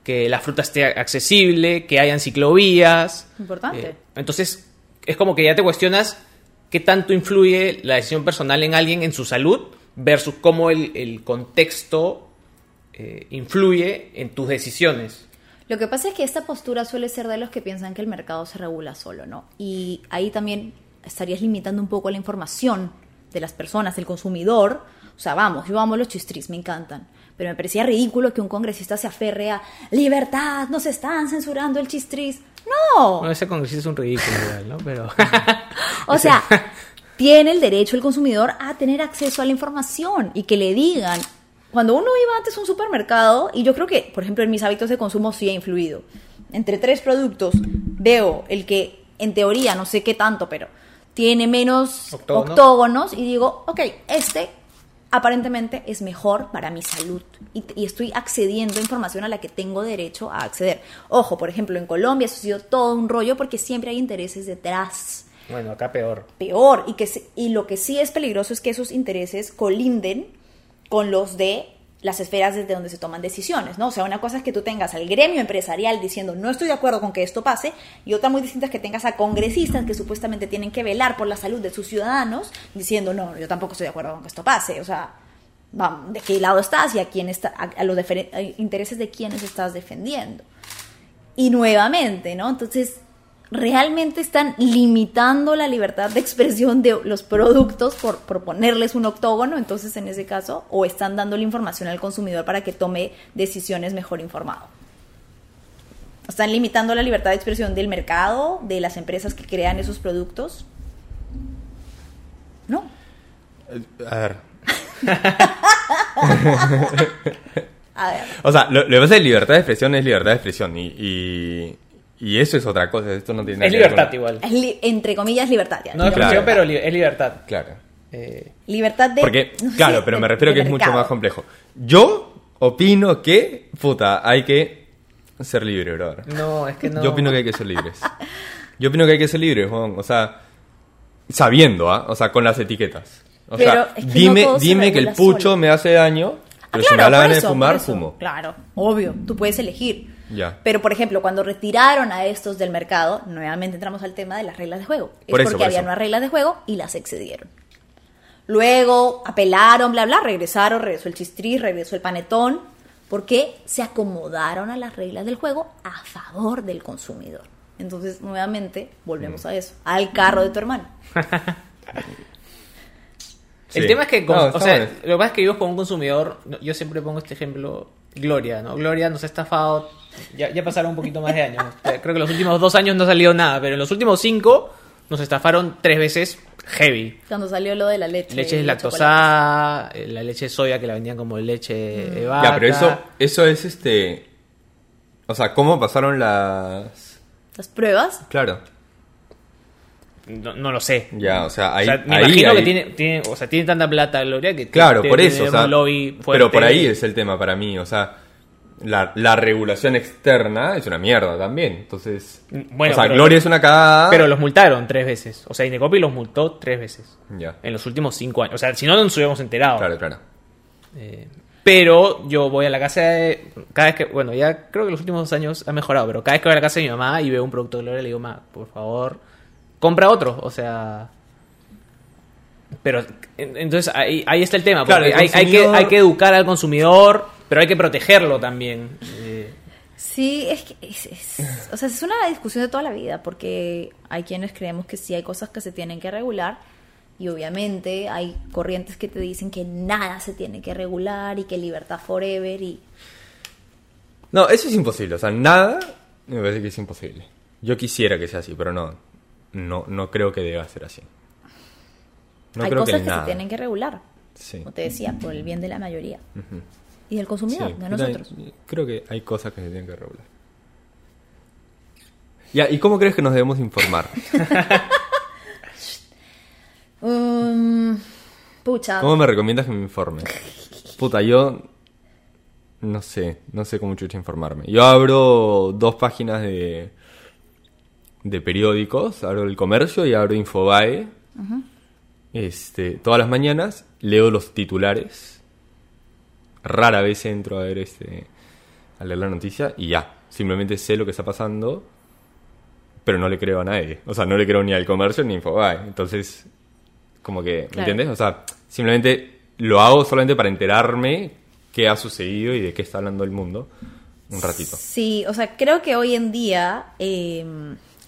[SPEAKER 4] que la fruta esté accesible, que hayan ciclovías.
[SPEAKER 5] Importante.
[SPEAKER 4] Eh, entonces, es como que ya te cuestionas qué tanto influye la decisión personal en alguien en su salud versus cómo el, el contexto eh, influye en tus decisiones.
[SPEAKER 5] Lo que pasa es que esta postura suele ser de los que piensan que el mercado se regula solo, ¿no? Y ahí también estarías limitando un poco la información de las personas, del consumidor. O sea, vamos, yo amo los chistris, me encantan. Pero me parecía ridículo que un congresista se aferre a libertad, nos están censurando el chistris. No,
[SPEAKER 4] Bueno, ese congresista es un ridículo, igual, ¿no? Pero.
[SPEAKER 5] o sea, tiene el derecho el consumidor a tener acceso a la información y que le digan. Cuando uno iba antes a un supermercado, y yo creo que, por ejemplo, en mis hábitos de consumo sí ha influido. Entre tres productos veo el que, en teoría, no sé qué tanto, pero tiene menos
[SPEAKER 4] Octógonos.
[SPEAKER 5] octógonos y digo, ok, este aparentemente es mejor para mi salud y, y estoy accediendo a información a la que tengo derecho a acceder. Ojo, por ejemplo, en Colombia eso ha sido todo un rollo porque siempre hay intereses detrás
[SPEAKER 4] Bueno, acá peor.
[SPEAKER 5] peor y que se- y lo que sí es peligroso es que esos intereses colinden con los de las esferas desde donde se toman decisiones, ¿no? O sea, una cosa es que tú tengas al gremio empresarial diciendo no estoy de acuerdo con que esto pase y otra muy distinta es que tengas a congresistas que supuestamente tienen que velar por la salud de sus ciudadanos diciendo no, yo tampoco estoy de acuerdo con que esto pase, o sea, ¿de qué lado estás y a quién está a, a los intereses de quiénes estás defendiendo? Y nuevamente, ¿no? Entonces, realmente están limitando la libertad de expresión de los productos por, por ponerles un octógono, entonces en ese caso, o están dando la información al consumidor para que tome decisiones mejor informado. Están limitando la libertad de expresión del mercado, de las empresas que crean esos productos. No.
[SPEAKER 3] Eh, A ver.
[SPEAKER 5] A ver.
[SPEAKER 3] O sea, lo, que pasa es que libertad de expresión es libertad de expresión y, y, y eso es otra cosa. Esto no tiene nada
[SPEAKER 4] Es
[SPEAKER 3] que ver
[SPEAKER 4] libertad
[SPEAKER 3] con-
[SPEAKER 4] igual.
[SPEAKER 5] Es li- entre comillas, libertad. ya.
[SPEAKER 4] No es
[SPEAKER 3] Claro.
[SPEAKER 4] pero li- es libertad.
[SPEAKER 3] Claro.
[SPEAKER 4] Eh,
[SPEAKER 5] Libertad de.
[SPEAKER 3] Porque,
[SPEAKER 5] no sé,
[SPEAKER 3] claro, pero
[SPEAKER 5] de-
[SPEAKER 3] me refiero
[SPEAKER 5] de
[SPEAKER 3] que es mucho más complejo. Yo opino que, puta, hay que ser libre, brother.
[SPEAKER 4] no, es que no.
[SPEAKER 3] Yo opino que hay que ser libres. Yo opino que hay que ser libres, Juan. O sea, sabiendo, ¿ah? O sea, con las etiquetas. O
[SPEAKER 5] Pero
[SPEAKER 3] sea,
[SPEAKER 5] es que
[SPEAKER 3] dime,
[SPEAKER 5] no
[SPEAKER 3] dime que el pucho
[SPEAKER 5] solo.
[SPEAKER 3] me hace daño,
[SPEAKER 5] Ah,
[SPEAKER 3] pero si me da la de fumar, fumo.
[SPEAKER 5] Claro, obvio, tú puedes elegir. Pero, por ejemplo, cuando retiraron a estos del mercado, nuevamente entramos al tema de las reglas de juego. Es
[SPEAKER 3] eso,
[SPEAKER 5] porque
[SPEAKER 3] por
[SPEAKER 5] había
[SPEAKER 3] eso.
[SPEAKER 5] unas reglas de juego y las excedieron. Luego apelaron, bla, bla, regresaron, regresó el chistris, regresó el panetón, porque se acomodaron a las reglas del juego a favor del consumidor. Entonces, nuevamente, volvemos
[SPEAKER 3] Mm.
[SPEAKER 5] a eso, al carro de tu hermano.
[SPEAKER 4] El
[SPEAKER 3] Sí.
[SPEAKER 4] tema es que, con-
[SPEAKER 3] No,
[SPEAKER 4] o sea, lo que pasa es que vivimos con un consumidor, yo siempre pongo este ejemplo, Gloria, ¿no? Gloria nos ha estafado, ya, ya pasaron un poquito más de años, creo que los últimos dos años no ha salido nada, pero en los últimos cinco nos estafaron tres veces heavy.
[SPEAKER 5] Cuando salió lo de la leche.
[SPEAKER 4] Leche lactosada, eh, la leche de soya que la vendían como leche de vaca.
[SPEAKER 3] Ya, pero eso, eso es este. O sea, ¿cómo pasaron las.
[SPEAKER 5] Las pruebas.
[SPEAKER 3] Claro.
[SPEAKER 4] No, no lo sé.
[SPEAKER 3] Ya, o sea, ahí.
[SPEAKER 4] o sea, me
[SPEAKER 3] ahí-
[SPEAKER 4] imagino
[SPEAKER 3] ahí-
[SPEAKER 4] que tiene, tiene, o sea, tiene tanta plata Gloria que
[SPEAKER 3] Claro,
[SPEAKER 4] debe
[SPEAKER 3] por eso.
[SPEAKER 4] tener
[SPEAKER 3] O sea,
[SPEAKER 4] un lobby fuerte.
[SPEAKER 3] pero por ahí es el tema para mí. O sea, la, la regulación externa es una mierda también. Entonces.
[SPEAKER 4] Bueno,
[SPEAKER 3] o sea,
[SPEAKER 4] pero-
[SPEAKER 3] Gloria es una cagada.
[SPEAKER 4] Pero los multaron tres veces. O sea, Inecopi los multó tres veces.
[SPEAKER 3] Ya.
[SPEAKER 4] En los últimos cinco años. O sea, si no, no nos hubiéramos enterado.
[SPEAKER 3] Claro, claro.
[SPEAKER 4] Eh, pero yo voy a la casa de... Cada vez que... Bueno, ya creo que los últimos dos años ha mejorado. Pero cada vez que voy a la casa de mi mamá y veo un producto de Gloria, le digo, ma, por favor, compra otro. O sea... Pero en- entonces ahí, ahí está el tema.
[SPEAKER 3] Claro, el
[SPEAKER 4] hay, hay que, hay que educar al consumidor, pero hay que protegerlo también. Eh,
[SPEAKER 5] Sí, es que es, es- o sea, es una discusión de toda la vida, porque hay quienes creemos que sí hay cosas que se tienen que regular y obviamente hay corrientes que te dicen que nada se tiene que regular y que libertad forever y
[SPEAKER 3] No, eso es imposible. O sea, nada me parece que es imposible. Yo quisiera que sea así, pero no. No, no creo que deba ser así. No
[SPEAKER 5] hay
[SPEAKER 3] creo
[SPEAKER 5] cosas
[SPEAKER 3] que,
[SPEAKER 5] se tienen que regular,
[SPEAKER 3] Sí.
[SPEAKER 5] como te decía, por el bien de la mayoría y del consumidor,
[SPEAKER 3] Sí,
[SPEAKER 5] de nosotros.
[SPEAKER 3] Creo que hay cosas que se tienen que regular. Ya, ¿y cómo crees que nos debemos informar?
[SPEAKER 5] Um, pucha,
[SPEAKER 3] ¿Cómo me recomiendas que me informe? Puta, yo no sé, no sé cómo chucha informarme. Yo abro dos páginas de de periódicos, abro el comercio y abro Infobae. este, todas las mañanas leo los titulares. Rara vez entro a ver este a leer la noticia y ya. Simplemente sé lo que está pasando, pero no le creo a nadie. O sea, no le creo ni al comercio ni a Infobae. Entonces, como que, ¿me
[SPEAKER 5] Claro.
[SPEAKER 3] entiendes? O sea, simplemente lo hago solamente para enterarme qué ha sucedido y de qué está hablando el mundo un ratito.
[SPEAKER 5] Sí, o sea, creo que hoy en día eh,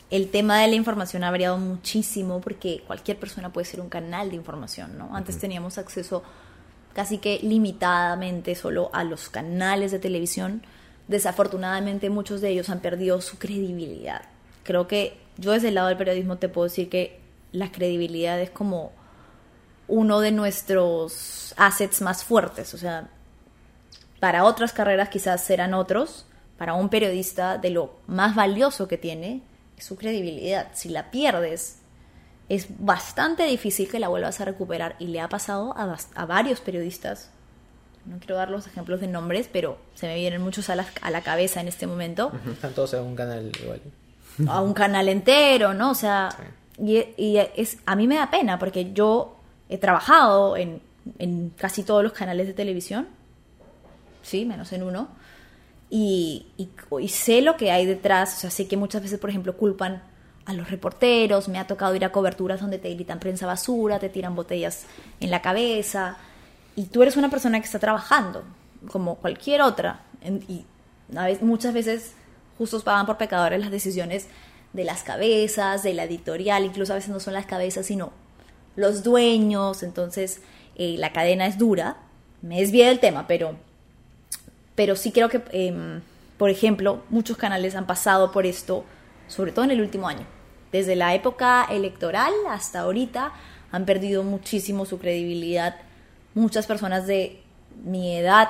[SPEAKER 5] el tema de la información ha variado muchísimo porque cualquier persona puede ser un canal de información, ¿no? Antes teníamos acceso casi que limitadamente solo a los canales de televisión. Desafortunadamente muchos de ellos han perdido su credibilidad. Creo que yo desde el lado del periodismo te puedo decir que la credibilidad es como uno de nuestros assets más fuertes. O sea, para otras carreras quizás serán otros. Para un periodista de lo más valioso que tiene su credibilidad. Si la pierdes, es bastante difícil que la vuelvas a recuperar y le ha pasado a, varios periodistas. No quiero dar los ejemplos de nombres, pero se me vienen muchos a la, a la cabeza en este momento.
[SPEAKER 4] Están todos en un canal igual.
[SPEAKER 5] a un canal entero, ¿no? O sea, y, y es, a mí me da pena porque yo he trabajado en, en casi todos los canales de televisión, sí, menos en uno, y, y- sé lo que hay detrás, o sé que muchas veces, por ejemplo, culpan a los reporteros, me ha tocado ir a coberturas donde te gritan prensa basura, te tiran botellas en la cabeza, y tú eres una persona que está trabajando, como cualquier otra, y muchas veces justos pagan por pecadores las decisiones de las cabezas, de la editorial, incluso a veces no son las cabezas, sino los dueños, entonces eh, la cadena es dura, me desvié del tema, pero pero sí creo que, em, por ejemplo, muchos canales han pasado por esto, sobre todo en el último año. Desde la época electoral hasta ahorita han perdido muchísimo su credibilidad. Muchas personas de mi edad,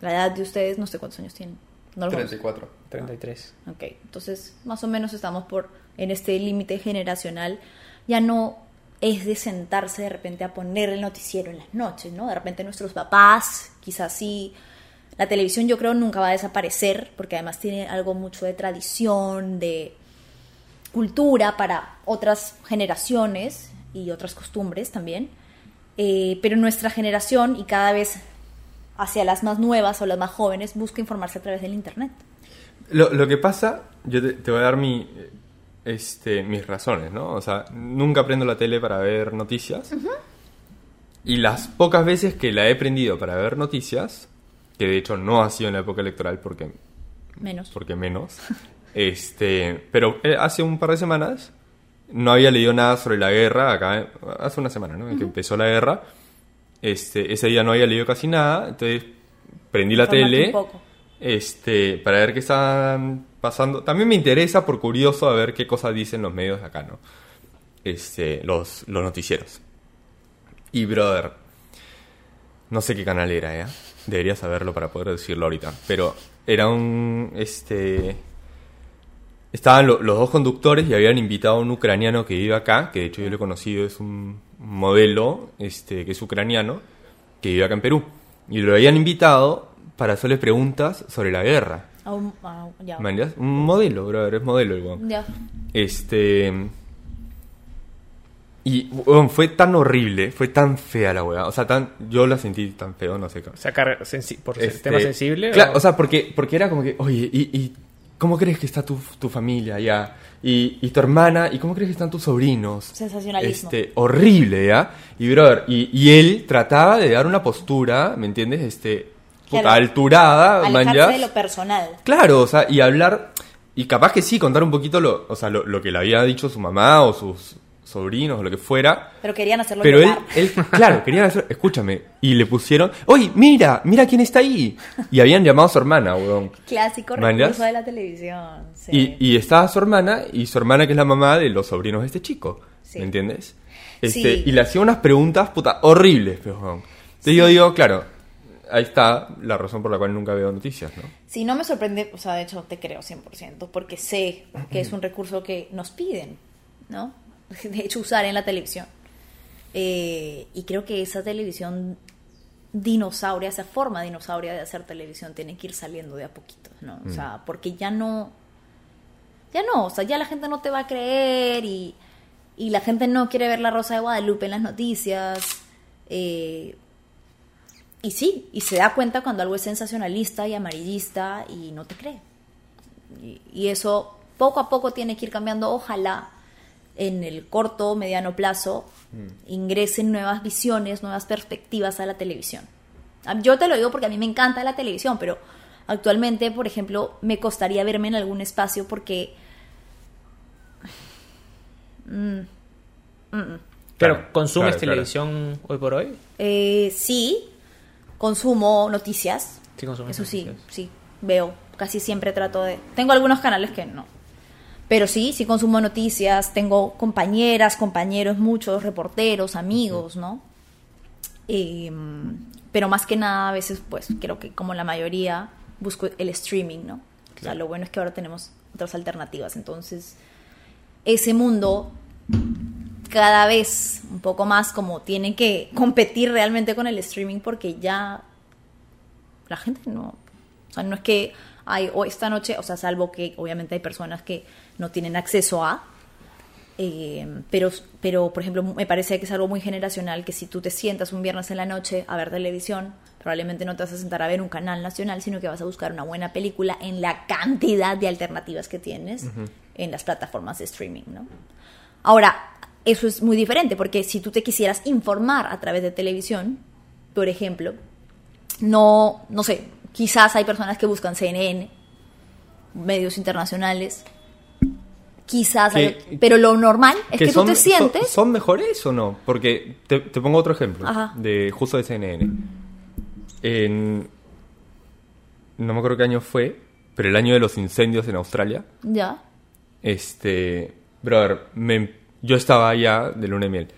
[SPEAKER 5] la edad de ustedes, no sé cuántos años tienen. No los conozco.
[SPEAKER 3] 34.
[SPEAKER 4] 33.
[SPEAKER 5] Ok, entonces más o menos estamos por en este límite generacional. Ya no es de sentarse de repente a poner el noticiero en las noches, ¿no? De repente nuestros papás, quizás sí. La televisión yo creo nunca va a desaparecer porque además tiene algo mucho de tradición, de cultura para otras generaciones y otras costumbres también. Eh, pero nuestra generación y cada vez hacia las más nuevas o las más jóvenes busca informarse a través del Internet.
[SPEAKER 3] Lo, lo que pasa, yo te, te voy a dar mi, este, mis razones, ¿no? O sea, nunca prendo la tele para ver noticias. Y las pocas veces que la he prendido para ver noticias, que de hecho no ha sido en la época electoral porque,
[SPEAKER 5] Menos.
[SPEAKER 3] porque menos, este, pero eh, hace un par de semanas no había leído nada sobre la guerra, acá, hace una semana, ¿no? Que empezó la guerra. Este, ese día no había leído casi nada, entonces prendí la tele
[SPEAKER 5] un poco.
[SPEAKER 3] este, para ver qué están pasando. También me interesa por curioso a ver qué cosas dicen los medios acá, ¿no? Este, los, los noticieros. Y brother, no sé qué canal era, ¿eh? Debería saberlo para poder decirlo ahorita. Pero era un, este, estaban lo- los dos conductores y habían invitado a un ucraniano que vive acá, que de hecho yo lo he conocido, es un modelo, este, que es ucraniano, que vive acá en Perú. Y lo habían invitado para hacerle preguntas sobre la guerra.
[SPEAKER 5] Un- a un-
[SPEAKER 3] modelo, brother, es modelo el weón.
[SPEAKER 5] Ya.
[SPEAKER 3] Este. Y fue tan horrible, fue tan fea la weá. O sea, tan, yo la sentí tan feo, no sé. qué.
[SPEAKER 4] Sacar sensi- por
[SPEAKER 3] Este,
[SPEAKER 4] tema sensible.
[SPEAKER 3] Claro,
[SPEAKER 4] o-
[SPEAKER 3] o sea, porque, porque era como que, oye, ¿y, y cómo crees que está tu, tu familia allá? Y, y tu hermana, ¿y cómo crees que están tus sobrinos?
[SPEAKER 5] Sensacionalismo.
[SPEAKER 3] Este, horrible, ¿ya? Y, brother, y, y él trataba de dar una postura, ¿me entiendes? Este, puta,
[SPEAKER 5] Claro.
[SPEAKER 3] alturada,
[SPEAKER 5] Alejarse
[SPEAKER 3] manjas.
[SPEAKER 5] de lo personal.
[SPEAKER 3] Claro, o sea, y hablar, y capaz que sí, contar un poquito lo, o sea, lo, lo que le había dicho su mamá o sus sobrinos o lo que fuera.
[SPEAKER 5] Pero querían hacerlo
[SPEAKER 3] Pero él, claro, querían hacer, escúchame, y le pusieron, oye, mira, mira quién está ahí. Y habían llamado a su hermana, weón.
[SPEAKER 5] Clásico recurso de la televisión. sí.
[SPEAKER 3] Y, y estaba su hermana, y su hermana que es la mamá de los sobrinos de este chico.
[SPEAKER 5] Sí.
[SPEAKER 3] ¿Me entiendes? Este,
[SPEAKER 5] Sí.
[SPEAKER 3] Y le hacía unas preguntas, puta, horribles, pero, weón. Entonces yo digo, claro, ahí está la razón por la cual nunca veo noticias, ¿no?
[SPEAKER 5] Sí, no me sorprende, o sea, de hecho te creo 100%, porque sé que es un recurso que nos piden, ¿no? De hecho, usar en la televisión. Eh, y creo que esa televisión dinosauria, esa forma dinosauria de hacer televisión tiene que ir saliendo de a poquito, ¿no? O sea, porque ya no... ya no, o sea, ya la gente no te va a creer y, y la gente no quiere ver la Rosa de Guadalupe en las noticias. eh, y sí, y se da cuenta cuando algo es sensacionalista y amarillista y no te cree. Y, y eso poco a poco tiene que ir cambiando. Ojalá en el corto, mediano plazo ingresen nuevas visiones, nuevas perspectivas a la televisión. A- Yo te lo digo porque a mí me encanta la televisión, pero actualmente, por ejemplo, me costaría verme en algún espacio porque... Mm, mm, mm.
[SPEAKER 4] Pero
[SPEAKER 3] Claro,
[SPEAKER 4] ¿consumes
[SPEAKER 3] claro, claro.
[SPEAKER 4] televisión hoy por hoy?
[SPEAKER 5] Eh, sí, consumo noticias.
[SPEAKER 4] Sí, consumes
[SPEAKER 5] Eso sí, sí, veo. Casi siempre trato de... Tengo algunos canales que no. Pero sí, sí consumo noticias. Tengo compañeras, compañeros, muchos reporteros, amigos, ¿no? Eh, pero más que nada, a veces, pues, creo que como la mayoría, busco el streaming, ¿no? O sea, lo bueno es que ahora tenemos otras alternativas. Entonces, ese mundo cada vez un poco más como tiene que competir realmente con el streaming porque ya la gente no, o sea, no es que hay o esta noche, o sea, salvo que obviamente hay personas que no tienen acceso a, eh, pero, pero por ejemplo, me parece que es algo muy generacional que si tú te sientas un viernes en la noche a ver televisión, probablemente no te vas a sentar a ver un canal nacional, sino que vas a buscar una buena película en la cantidad de alternativas que tienes en las plataformas de streaming, ¿no? Ahora, eso es muy diferente porque si tú te quisieras informar a través de televisión, por ejemplo, no, no sé, quizás hay personas que buscan CNN, medios internacionales, quizás,
[SPEAKER 3] Que-
[SPEAKER 5] pero lo normal es que, tú
[SPEAKER 3] son,
[SPEAKER 5] te sientes...
[SPEAKER 3] son- ¿Son mejores o no? Porque te, te pongo otro ejemplo
[SPEAKER 5] Ajá.
[SPEAKER 3] de justo de CNN. En, no me acuerdo qué año fue, pero el año de los incendios en Australia.
[SPEAKER 5] Ya,
[SPEAKER 3] Este, brother, me- yo estaba allá de luna de miel.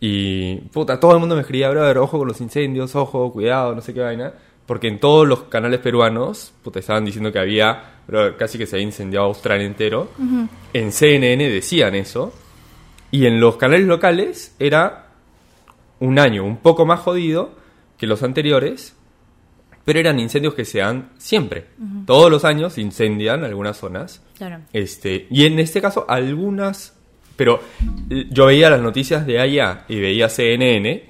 [SPEAKER 3] Y, puta, todo el mundo me escribía, brother, ojo con los incendios, ojo, cuidado, no sé qué vaina. Porque en todos los canales peruanos, puta, estaban diciendo que había, casi que se había incendiado Australia entero. En CNN decían eso. Y en los canales locales era un año un poco más jodido que los anteriores. Pero eran incendios que se dan siempre. Todos los años incendian algunas zonas.
[SPEAKER 5] claro.
[SPEAKER 3] Este, y en este caso, algunas. Pero yo veía las noticias de allá y veía CNN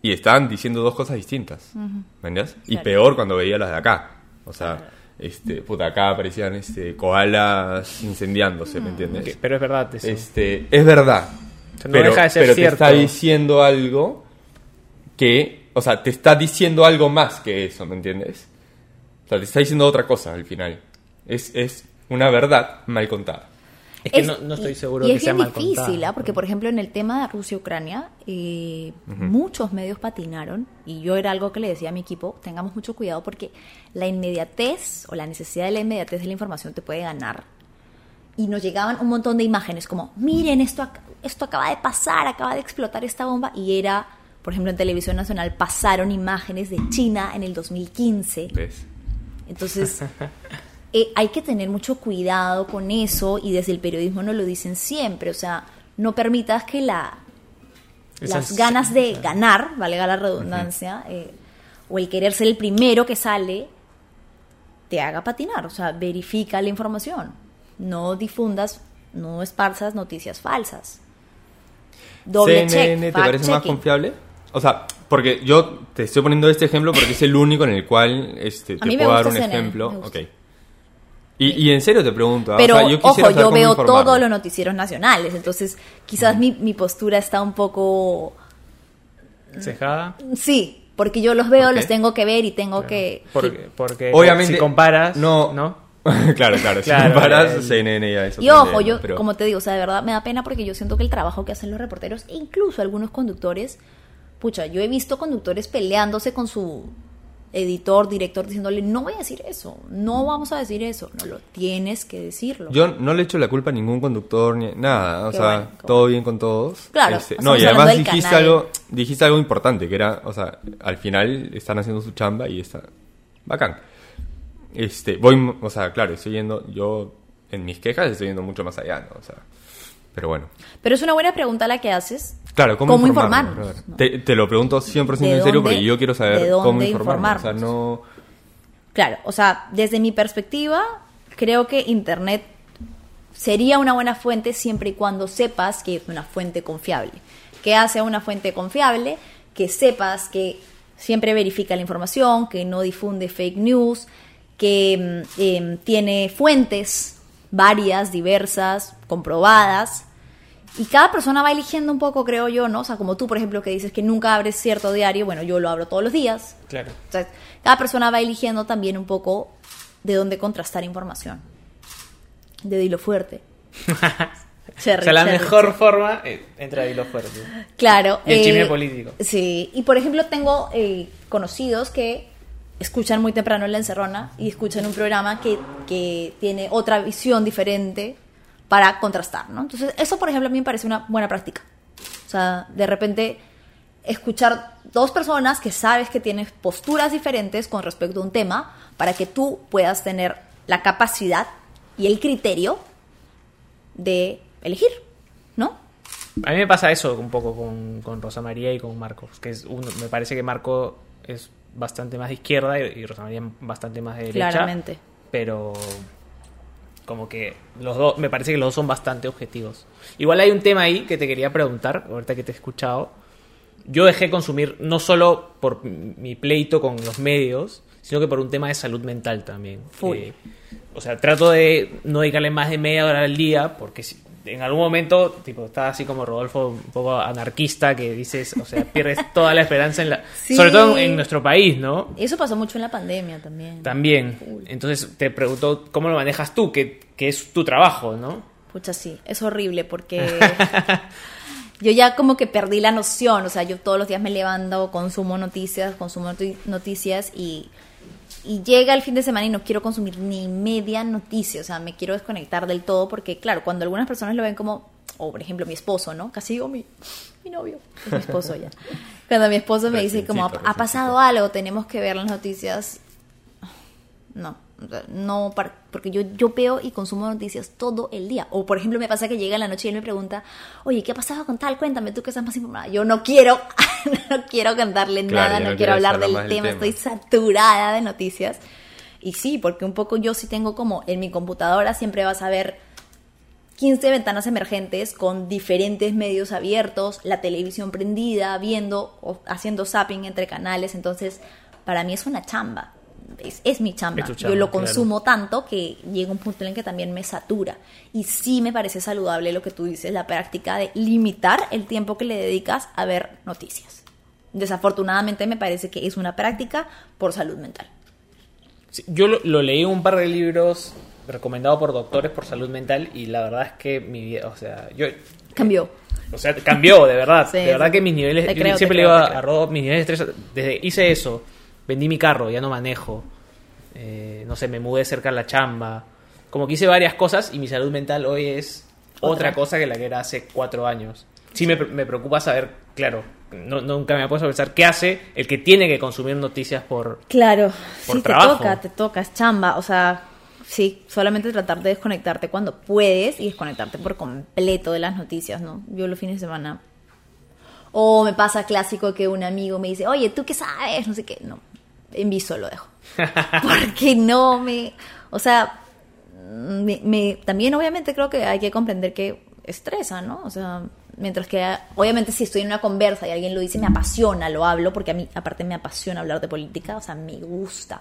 [SPEAKER 3] y estaban diciendo dos cosas distintas. ¿Me entiendes? Y peor cuando veía las de acá. O sea, este, puta, acá aparecían este, koalas incendiándose, ¿me entiendes?
[SPEAKER 4] Que- Pero es verdad eso.
[SPEAKER 3] Este, es verdad.
[SPEAKER 4] O sea, no
[SPEAKER 3] pero
[SPEAKER 4] deja de ser
[SPEAKER 3] pero
[SPEAKER 4] cierto.
[SPEAKER 3] te está diciendo algo que, o sea, te está diciendo algo más que eso, ¿me entiendes? O sea, te está diciendo otra cosa al final. Es, es una verdad mal contada.
[SPEAKER 4] Es que
[SPEAKER 5] Es-
[SPEAKER 4] no, no estoy
[SPEAKER 5] y-
[SPEAKER 4] seguro
[SPEAKER 5] y
[SPEAKER 4] que
[SPEAKER 5] es
[SPEAKER 4] sea
[SPEAKER 5] bien
[SPEAKER 4] mal
[SPEAKER 5] difícil. ¿ah? porque por ejemplo en el tema de Rusia-Ucrania, eh, muchos medios patinaron y yo era algo que le decía a mi equipo, tengamos mucho cuidado porque la inmediatez o la necesidad de la inmediatez de la información te puede ganar. Y nos llegaban un montón de imágenes como, miren, esto, esto acaba de pasar, acaba de explotar esta bomba. Y era, por ejemplo, en Televisión Nacional pasaron imágenes de China en el 2015.
[SPEAKER 3] ¿Ves?
[SPEAKER 5] Entonces, eh, hay que tener mucho cuidado con eso y desde el periodismo nos lo dicen siempre. O sea, no permitas que la, las ganas de ganar, valga la redundancia, eh, o el querer ser el primero que sale, te haga patinar. O sea, verifica la información. No difundas, no esparzas noticias falsas. Doble
[SPEAKER 3] CNN
[SPEAKER 5] check.
[SPEAKER 3] te parece más confiable? O sea, porque yo te estoy poniendo este ejemplo porque es el único en el cual este, te puedo dar un
[SPEAKER 5] CNN,
[SPEAKER 3] ejemplo. Ok. Y, y en serio te pregunto, ¿ah?
[SPEAKER 5] Pero,
[SPEAKER 3] o sea, yo quisiera
[SPEAKER 5] ojo,
[SPEAKER 3] saber
[SPEAKER 5] yo
[SPEAKER 3] cómo
[SPEAKER 5] veo
[SPEAKER 3] informarme.
[SPEAKER 5] todos los noticieros nacionales, entonces quizás mi, mi postura está un poco...
[SPEAKER 4] Cejada.
[SPEAKER 5] Sí, porque yo los veo, los tengo que ver y tengo que...
[SPEAKER 4] Porque, porque
[SPEAKER 3] Obviamente.
[SPEAKER 4] si comparas,
[SPEAKER 3] No.
[SPEAKER 4] ¿no?
[SPEAKER 3] claro, claro. Si
[SPEAKER 4] Claro,
[SPEAKER 3] comparas
[SPEAKER 4] el-
[SPEAKER 3] CNN ya eso.
[SPEAKER 5] Y ojo, yo, como te digo, o sea, de verdad me da pena porque yo siento que el trabajo que hacen los reporteros, e incluso algunos conductores, pucha, yo he visto conductores peleándose con su editor, director, diciéndole, no voy a decir eso, no vamos a decir eso, no lo tienes que decirlo.
[SPEAKER 3] Yo no le echo la culpa a ningún conductor ni nada, o
[SPEAKER 5] Qué
[SPEAKER 3] sea,
[SPEAKER 5] bueno,
[SPEAKER 3] todo bien con todos.
[SPEAKER 5] Claro,
[SPEAKER 3] Este, no, y además dijiste
[SPEAKER 5] canal.
[SPEAKER 3] algo, dijiste algo importante, que era, o sea, al final están haciendo su chamba y está bacán. Este, voy, o sea, claro, estoy yendo, yo en mis quejas estoy yendo mucho más allá, ¿no? O sea, pero bueno.
[SPEAKER 5] Pero es una buena pregunta la que haces.
[SPEAKER 3] Claro, ¿cómo,
[SPEAKER 5] ¿Cómo
[SPEAKER 3] informarme,
[SPEAKER 5] informarnos, no?
[SPEAKER 3] Te, te lo pregunto 100% en
[SPEAKER 5] ¿De
[SPEAKER 3] serio
[SPEAKER 5] dónde-
[SPEAKER 3] porque yo quiero
[SPEAKER 5] de
[SPEAKER 3] saber
[SPEAKER 5] dónde
[SPEAKER 3] cómo informarme. O sea,
[SPEAKER 5] informarnos?
[SPEAKER 3] no...
[SPEAKER 5] Claro, o sea, desde mi perspectiva, creo que Internet sería una buena fuente siempre y cuando sepas que es una fuente confiable. ¿Qué hace a una fuente confiable? Que sepas que siempre verifica la información, que no difunde fake news, que mm, em, tiene fuentes varias, diversas, comprobadas. Y cada persona va eligiendo un poco, creo yo, ¿no? O sea, como tú, por ejemplo, que dices que nunca abres cierto diario, bueno, yo lo abro todos los días.
[SPEAKER 4] Claro.
[SPEAKER 5] O sea, cada persona va eligiendo también un poco de dónde contrastar información. De hilo fuerte. Cherry,
[SPEAKER 4] o sea, la
[SPEAKER 5] cherry,
[SPEAKER 4] mejor
[SPEAKER 5] cherry.
[SPEAKER 4] forma eh, entra ahí lo fuerte.
[SPEAKER 5] Claro.
[SPEAKER 4] Y el chisme
[SPEAKER 5] eh,
[SPEAKER 4] político.
[SPEAKER 5] Sí, y por ejemplo tengo eh, conocidos que escuchan muy temprano en la encerrona y escuchan un programa que, que tiene otra visión diferente para contrastar, ¿no? Entonces, eso por ejemplo a mí me parece una buena práctica. O sea, de repente escuchar dos personas que sabes que tienes posturas diferentes con respecto a un tema para que tú puedas tener la capacidad y el criterio de elegir, ¿no?
[SPEAKER 4] A mí me pasa eso un poco con, con Rosa María y con Marcos, que es uno, me parece que Marco es bastante más de izquierda y, y Rosa María bastante más de derecha.
[SPEAKER 5] Claramente.
[SPEAKER 4] Pero como que los dos, me parece que los dos son bastante objetivos. Igual hay un tema ahí que te quería preguntar, ahorita que te he escuchado. Yo dejé de consumir no solo por mi pleito con los medios, sino que por un tema de salud mental también.
[SPEAKER 5] Full.
[SPEAKER 4] Eh, o sea, trato de no dedicarle más de media hora al día, porque si- en algún momento, tipo, estaba así como Rodolfo, un poco anarquista, que dices, o sea, pierdes toda la esperanza en la...
[SPEAKER 5] Sí.
[SPEAKER 4] Sobre todo en nuestro país, ¿no?
[SPEAKER 5] Eso pasó mucho en la pandemia también.
[SPEAKER 4] También. Entonces te pregunto, ¿cómo lo manejas tú? Que, que es tu trabajo, ¿no?
[SPEAKER 5] Pucha, sí, es horrible porque yo ya como que perdí la noción, o sea, yo todos los días me levanto, consumo noticias, consumo noti- noticias y, y llega el fin de semana y no quiero consumir ni media noticia, o sea, me quiero desconectar del todo porque, claro, cuando algunas personas lo ven como, o por ejemplo mi esposo, ¿no? Casi digo mi, mi novio, es mi esposo ya. Cuando mi esposo me dice como, ha pasado algo, tenemos que ver las noticias, no, no, porque yo, yo veo y consumo noticias todo el día. O por ejemplo me pasa que llega en la noche y él me pregunta, oye, ¿qué ha pasado con tal? Cuéntame, tú que estás más informada. Yo no quiero, no quiero contarle
[SPEAKER 3] Claro,
[SPEAKER 5] nada, no,
[SPEAKER 3] no
[SPEAKER 5] quiero hablar del tema,
[SPEAKER 3] tema.
[SPEAKER 5] estoy saturada de noticias. Y sí, porque un poco yo sí tengo como en mi computadora siempre vas a ver 15 ventanas emergentes con diferentes medios abiertos, la televisión prendida, viendo o haciendo zapping entre canales. Entonces, para mí es una chamba. Es, es mi chamba.
[SPEAKER 4] Es tu chamba,
[SPEAKER 5] Yo lo
[SPEAKER 4] claro.
[SPEAKER 5] consumo tanto que llega un punto en el que también me satura. Y sí me parece saludable lo que tú dices, la práctica de limitar el tiempo que le dedicas a ver noticias. Desafortunadamente me parece que es una práctica por salud mental.
[SPEAKER 4] Sí, Yo lo, lo leí en un par de libros recomendados por doctores por salud mental y la verdad es que mi vida, o sea, yo...
[SPEAKER 5] Cambió.
[SPEAKER 4] O sea, cambió, de verdad.
[SPEAKER 5] Sí,
[SPEAKER 4] de verdad
[SPEAKER 5] sí.
[SPEAKER 4] que mis niveles... Yo
[SPEAKER 5] creo, te
[SPEAKER 4] siempre le digo a Rodo, mis niveles de estrés... Desde hice eso, vendí mi carro, ya no manejo. eh, no sé, me mudé cerca de la chamba. Como que hice varias cosas y mi salud mental hoy es otra,
[SPEAKER 5] Otra.
[SPEAKER 4] cosa que la que era hace cuatro años. Sí me, me preocupa saber, claro, no- nunca me he puesto a pensar qué hace el que tiene que consumir noticias por...
[SPEAKER 5] Claro,
[SPEAKER 4] Por
[SPEAKER 5] sí,
[SPEAKER 4] trabajo.
[SPEAKER 5] te toca, te toca, es chamba. O sea, sí, solamente tratar de desconectarte cuando puedes y desconectarte por completo de las noticias, ¿no? Yo los fines de semana. O me pasa clásico que un amigo me dice, oye, ¿tú qué sabes? No sé qué. No, en viso lo dejo. Porque no me. O sea, me, me- también obviamente creo que hay que comprender que estresa, ¿no? O sea, mientras que obviamente si estoy en una conversa y alguien lo dice, me apasiona, lo hablo, porque a mí aparte me apasiona hablar de política, o sea, me gusta.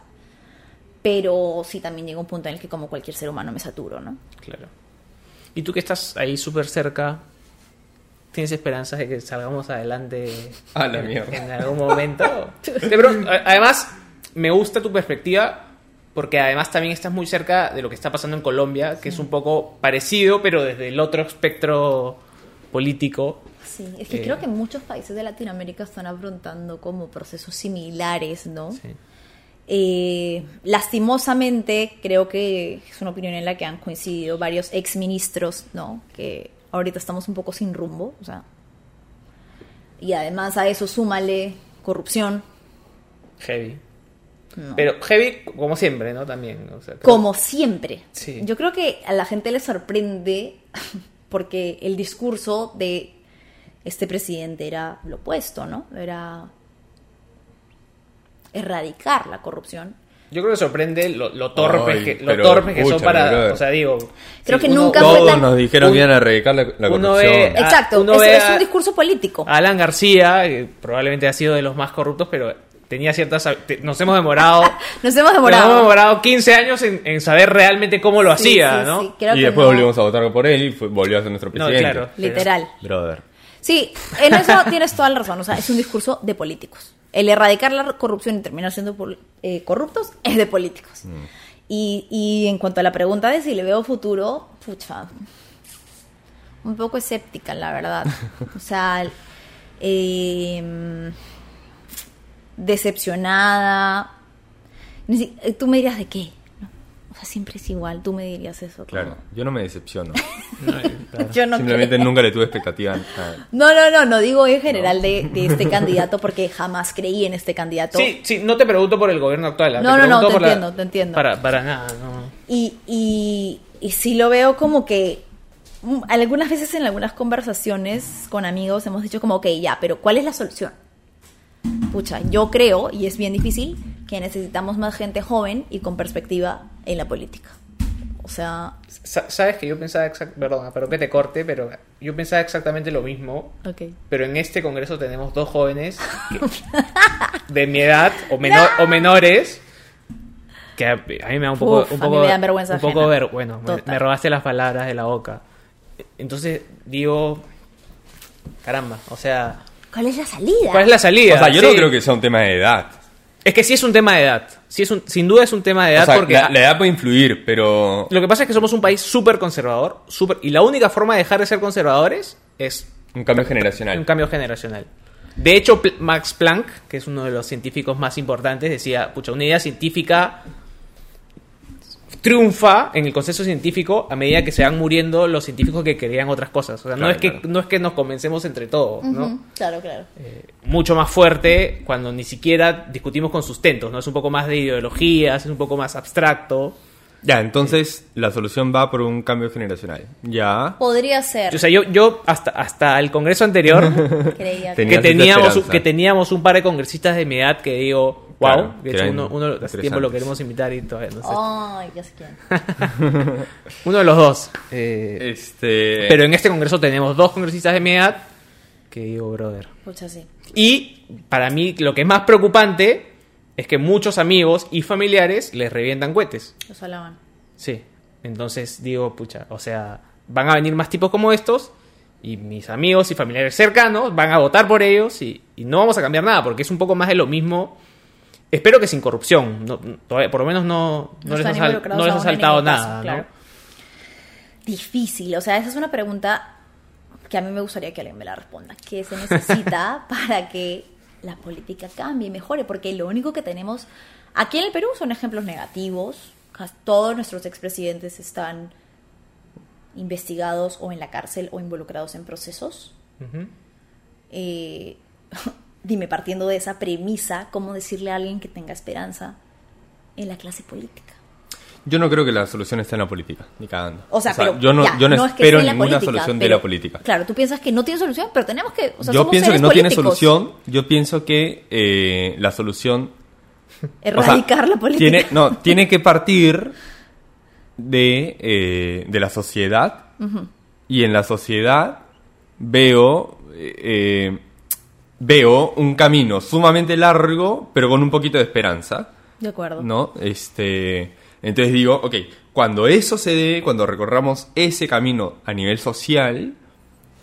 [SPEAKER 5] Pero sí también llega un punto en el que como cualquier ser humano me saturo, ¿no?
[SPEAKER 4] Claro. Y tú que estás ahí súper cerca, ¿tienes esperanzas de que salgamos adelante
[SPEAKER 3] A la
[SPEAKER 4] en,
[SPEAKER 3] mierda.
[SPEAKER 4] en algún momento? Pero, además, me gusta tu perspectiva porque además también estás muy cerca de lo que está pasando en Colombia, que es un poco parecido, pero desde el otro espectro político.
[SPEAKER 5] Sí, es que
[SPEAKER 4] Eh.
[SPEAKER 5] creo que muchos países de Latinoamérica están afrontando como procesos similares, ¿no?
[SPEAKER 4] Sí.
[SPEAKER 5] Eh, lastimosamente, creo que es una opinión en la que han coincidido varios exministros, ¿no? Que ahorita estamos un poco sin rumbo, o sea. Y además a eso súmale corrupción.
[SPEAKER 4] Heavy.
[SPEAKER 5] No.
[SPEAKER 4] Pero heavy, como siempre, ¿no? También. o sea, creo-
[SPEAKER 5] Como siempre.
[SPEAKER 4] Sí.
[SPEAKER 5] Yo creo que a la gente le sorprende porque el discurso de este presidente era lo opuesto, ¿no? Era erradicar la corrupción.
[SPEAKER 4] Yo creo que sorprende lo, lo torpes que, lo
[SPEAKER 3] pero
[SPEAKER 4] torpes que son para. O sea, digo.
[SPEAKER 5] Creo
[SPEAKER 4] si
[SPEAKER 5] que
[SPEAKER 4] uno-
[SPEAKER 5] nunca fue
[SPEAKER 3] Todos
[SPEAKER 5] tan-
[SPEAKER 3] nos dijeron
[SPEAKER 4] un-
[SPEAKER 3] que iban a erradicar la, la
[SPEAKER 4] uno
[SPEAKER 3] corrupción.
[SPEAKER 4] ve-
[SPEAKER 5] Exacto,
[SPEAKER 4] uno
[SPEAKER 5] es,
[SPEAKER 4] ve
[SPEAKER 5] es un discurso político.
[SPEAKER 4] Alan García, que probablemente ha sido de los más corruptos, pero tenía ciertas. te- Nos hemos demorado.
[SPEAKER 5] Nos hemos
[SPEAKER 4] Nos
[SPEAKER 5] demorado.
[SPEAKER 4] hemos demorado 15 años en, en saber realmente cómo lo
[SPEAKER 5] Sí,
[SPEAKER 4] hacía,
[SPEAKER 5] sí,
[SPEAKER 4] ¿no?
[SPEAKER 5] sí, creo
[SPEAKER 3] y
[SPEAKER 5] que
[SPEAKER 3] después
[SPEAKER 5] no.
[SPEAKER 3] volvimos a votar por él y fue- volvió a ser nuestro
[SPEAKER 4] No,
[SPEAKER 3] presidente.
[SPEAKER 4] claro.
[SPEAKER 5] Literal.
[SPEAKER 3] Brother.
[SPEAKER 5] Sí, en eso tienes toda la razón. O sea, es un discurso de políticos. El erradicar la corrupción y terminar siendo eh, corruptos es de políticos. Y, y en cuanto a la pregunta de si le veo futuro, pucha, un poco escéptica, la verdad. O sea, eh, decepcionada. Eh, Tú me dirías de qué. ¿no? O sea, siempre es igual. Tú me dirías eso.
[SPEAKER 3] Claro, yo no me decepciono.
[SPEAKER 5] Yo no
[SPEAKER 3] Simplemente
[SPEAKER 5] creo.
[SPEAKER 3] nunca le tuve expectativa. a-
[SPEAKER 5] No, no, no, no digo en general de, de este candidato porque jamás creí en este candidato.
[SPEAKER 4] Sí, sí, no te pregunto por el gobierno actual. ¿ah?
[SPEAKER 5] No,
[SPEAKER 4] te
[SPEAKER 5] no, no, te
[SPEAKER 4] por la-
[SPEAKER 5] entiendo, te entiendo.
[SPEAKER 4] Para, para nada, no.
[SPEAKER 5] Y, y, y sí lo veo como que mm, algunas veces en algunas conversaciones con amigos hemos dicho como, ok, ya, pero ¿cuál es la solución? Pucha, yo creo, y es bien difícil, que necesitamos más gente joven y con perspectiva en la política. O sea,
[SPEAKER 4] Sa- Sabes que yo pensaba exact- perdona, pero que te corte, pero yo pensaba exactamente lo mismo.
[SPEAKER 5] ok.
[SPEAKER 4] Pero en este congreso tenemos dos jóvenes de mi edad o, menor, o menores que a, mí me da un poco,
[SPEAKER 5] Uf,
[SPEAKER 4] un
[SPEAKER 5] a mí
[SPEAKER 4] poco,
[SPEAKER 5] me dan vergüenza
[SPEAKER 4] un poco ver, bueno, me,
[SPEAKER 5] Total.
[SPEAKER 4] me robaste las palabras de la boca. Entonces digo, caramba, o sea,
[SPEAKER 5] ¿Cuál es la salida?
[SPEAKER 4] ¿cuál es la salida?
[SPEAKER 3] O sea, yo no creo que sea un tema de edad.
[SPEAKER 4] Es que sí es un tema de edad. Sí es un, sin duda es un tema de edad
[SPEAKER 3] O sea,
[SPEAKER 4] porque
[SPEAKER 3] la, la edad puede influir, pero...
[SPEAKER 4] lo que pasa es que somos un país súper conservador, súper y la única forma de dejar de ser conservadores es
[SPEAKER 3] Un cambio generacional.
[SPEAKER 4] un cambio generacional. De hecho, Max Planck, que es uno de los científicos más importantes, decía, pucha, una idea científica triunfa en el consenso científico a medida que se van muriendo los científicos que querían otras cosas. O sea, no, es que,
[SPEAKER 3] claro.
[SPEAKER 4] no es que nos convencemos entre todos, ¿no?
[SPEAKER 5] Claro, claro.
[SPEAKER 4] Mucho más fuerte cuando ni siquiera discutimos con sustentos, ¿no? Es un poco más de ideologías, es un poco más abstracto.
[SPEAKER 3] Ya, entonces la solución va por un cambio generacional. Ya.
[SPEAKER 5] Podría ser.
[SPEAKER 4] O sea, yo, yo hasta, hasta el congreso anterior
[SPEAKER 5] creía que-
[SPEAKER 4] teníamos, que teníamos un par de congresistas de mi edad que digo, wow,
[SPEAKER 3] Claro,
[SPEAKER 4] de hecho uno, uno hace tiempo lo queremos invitar y todavía no sé.
[SPEAKER 5] Ay, ya sé quién.
[SPEAKER 4] Uno de los dos. eh,
[SPEAKER 3] Este...
[SPEAKER 4] pero en este congreso tenemos dos congresistas de mi edad que digo, brother.
[SPEAKER 5] Pucha, sí.
[SPEAKER 4] Y para mí lo que es más preocupante es que muchos amigos y familiares les revientan cohetes.
[SPEAKER 5] Los alaban.
[SPEAKER 4] Sí. Entonces digo, pucha, o sea, van a venir más tipos como estos y mis amigos y familiares cercanos van a votar por ellos y, y no vamos a cambiar nada porque es un poco más de lo mismo. Espero que sin corrupción. No, por lo menos no, no,
[SPEAKER 5] No
[SPEAKER 4] les, ha no les saltado
[SPEAKER 5] caso,
[SPEAKER 4] nada.
[SPEAKER 5] Difícil, o sea, esa es una pregunta que a mí me gustaría que alguien me la responda. ¿Qué se necesita para que la política cambie y mejore? Porque lo único que tenemos aquí en el Perú son ejemplos negativos. Todos nuestros expresidentes están investigados o en la cárcel o involucrados en procesos. Eh, dime, partiendo de esa premisa, ¿cómo decirle a alguien que tenga esperanza en la clase política?
[SPEAKER 3] Yo no creo que la solución esté en la política, ni cagando.
[SPEAKER 5] O sea, pero
[SPEAKER 3] yo no,
[SPEAKER 5] ya,
[SPEAKER 3] yo no,
[SPEAKER 5] es que
[SPEAKER 3] espero
[SPEAKER 5] sea en la
[SPEAKER 3] ninguna
[SPEAKER 5] política,
[SPEAKER 3] solución de la política.
[SPEAKER 5] Claro, tú piensas que no tiene solución, pero tenemos que. O sea,
[SPEAKER 3] yo
[SPEAKER 5] somos
[SPEAKER 3] pienso que no tiene solución. Yo pienso que eh, la solución o sea,
[SPEAKER 5] Erradicar la política.
[SPEAKER 3] Tiene, no, tiene que partir de, eh, de la sociedad. Y en la sociedad veo, eh, veo un camino sumamente largo, pero con un poquito de esperanza.
[SPEAKER 5] De acuerdo.
[SPEAKER 3] ¿No? Este, entonces digo, ok, cuando eso se dé, cuando recorramos ese camino a nivel social,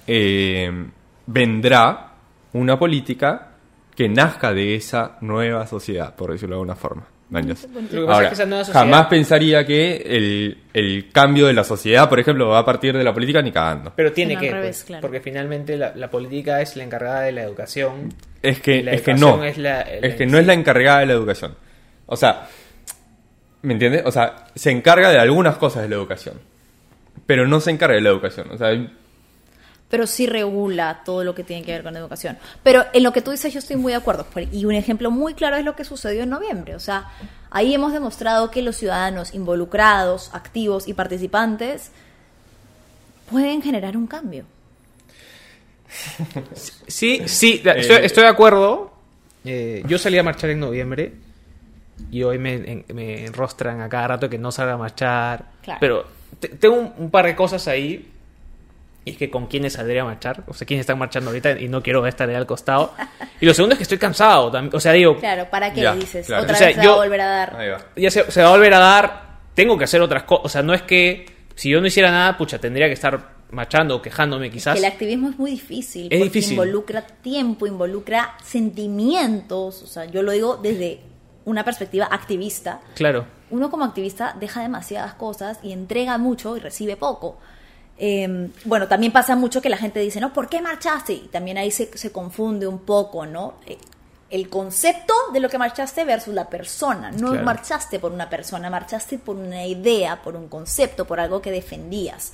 [SPEAKER 3] eh, vendrá una política que nazca de esa nueva sociedad, por decirlo de alguna forma.
[SPEAKER 4] Que pasa es
[SPEAKER 3] Ahora,
[SPEAKER 4] que esa nueva sociedad-
[SPEAKER 3] jamás pensaría que el, el cambio de la sociedad, por ejemplo, va a partir de la política ni cagando.
[SPEAKER 4] Pero tiene
[SPEAKER 5] No,
[SPEAKER 4] que,
[SPEAKER 5] revés,
[SPEAKER 4] pues,
[SPEAKER 5] claro.
[SPEAKER 4] porque finalmente la, la política es la encargada de la educación.
[SPEAKER 3] Es que,
[SPEAKER 4] la
[SPEAKER 3] es que no.
[SPEAKER 4] es la-
[SPEAKER 3] Es que no es la encargada de la educación. O sea, ¿me entiendes? O sea, se encarga de algunas cosas de la educación. Pero no se encarga de la educación. O sea, hay-
[SPEAKER 5] Pero sí regula todo lo que tiene que ver con educación. Pero en lo que tú dices, yo estoy muy de acuerdo. Y un ejemplo muy claro es lo que sucedió en noviembre. O sea, ahí hemos demostrado que los ciudadanos involucrados, activos y participantes pueden generar un cambio.
[SPEAKER 4] Sí, sí, estoy,
[SPEAKER 3] Eh,
[SPEAKER 4] estoy de acuerdo. Eh, yo salí a marchar en noviembre y hoy me, en- me enrostran a cada rato que no salga a marchar.
[SPEAKER 5] Claro.
[SPEAKER 4] Pero te- tengo un, un par de cosas ahí. Y es que con quiénes saldría a marchar. O sea, quiénes están marchando ahorita y no quiero estar ahí al costado. Y lo segundo es que estoy cansado. O sea, digo,
[SPEAKER 5] Claro, ¿para qué
[SPEAKER 3] Ya,
[SPEAKER 5] dices?
[SPEAKER 3] claro.
[SPEAKER 5] Otra
[SPEAKER 4] O sea,
[SPEAKER 5] vez se
[SPEAKER 4] yo-
[SPEAKER 5] va a volver a dar.
[SPEAKER 3] Ahí va.
[SPEAKER 4] ya se, se va a volver a dar. Tengo que hacer otras cosas. O sea, no es que si yo no hiciera nada, pucha, tendría que estar marchando o quejándome quizás.
[SPEAKER 5] Que el activismo es muy difícil.
[SPEAKER 4] Es
[SPEAKER 5] porque
[SPEAKER 4] difícil.
[SPEAKER 5] Involucra tiempo, involucra sentimientos. O sea, yo lo digo desde una perspectiva activista.
[SPEAKER 4] Claro.
[SPEAKER 5] Uno como activista deja demasiadas cosas y entrega mucho y recibe poco. Eh, bueno, también pasa mucho que la gente dice, ¿no? ¿Por qué marchaste? Y también ahí se, se confunde un poco, ¿no? Eh, El concepto de lo que marchaste versus la persona. No
[SPEAKER 4] Claro.
[SPEAKER 5] marchaste por una persona, marchaste por una idea, por un concepto, por algo que defendías.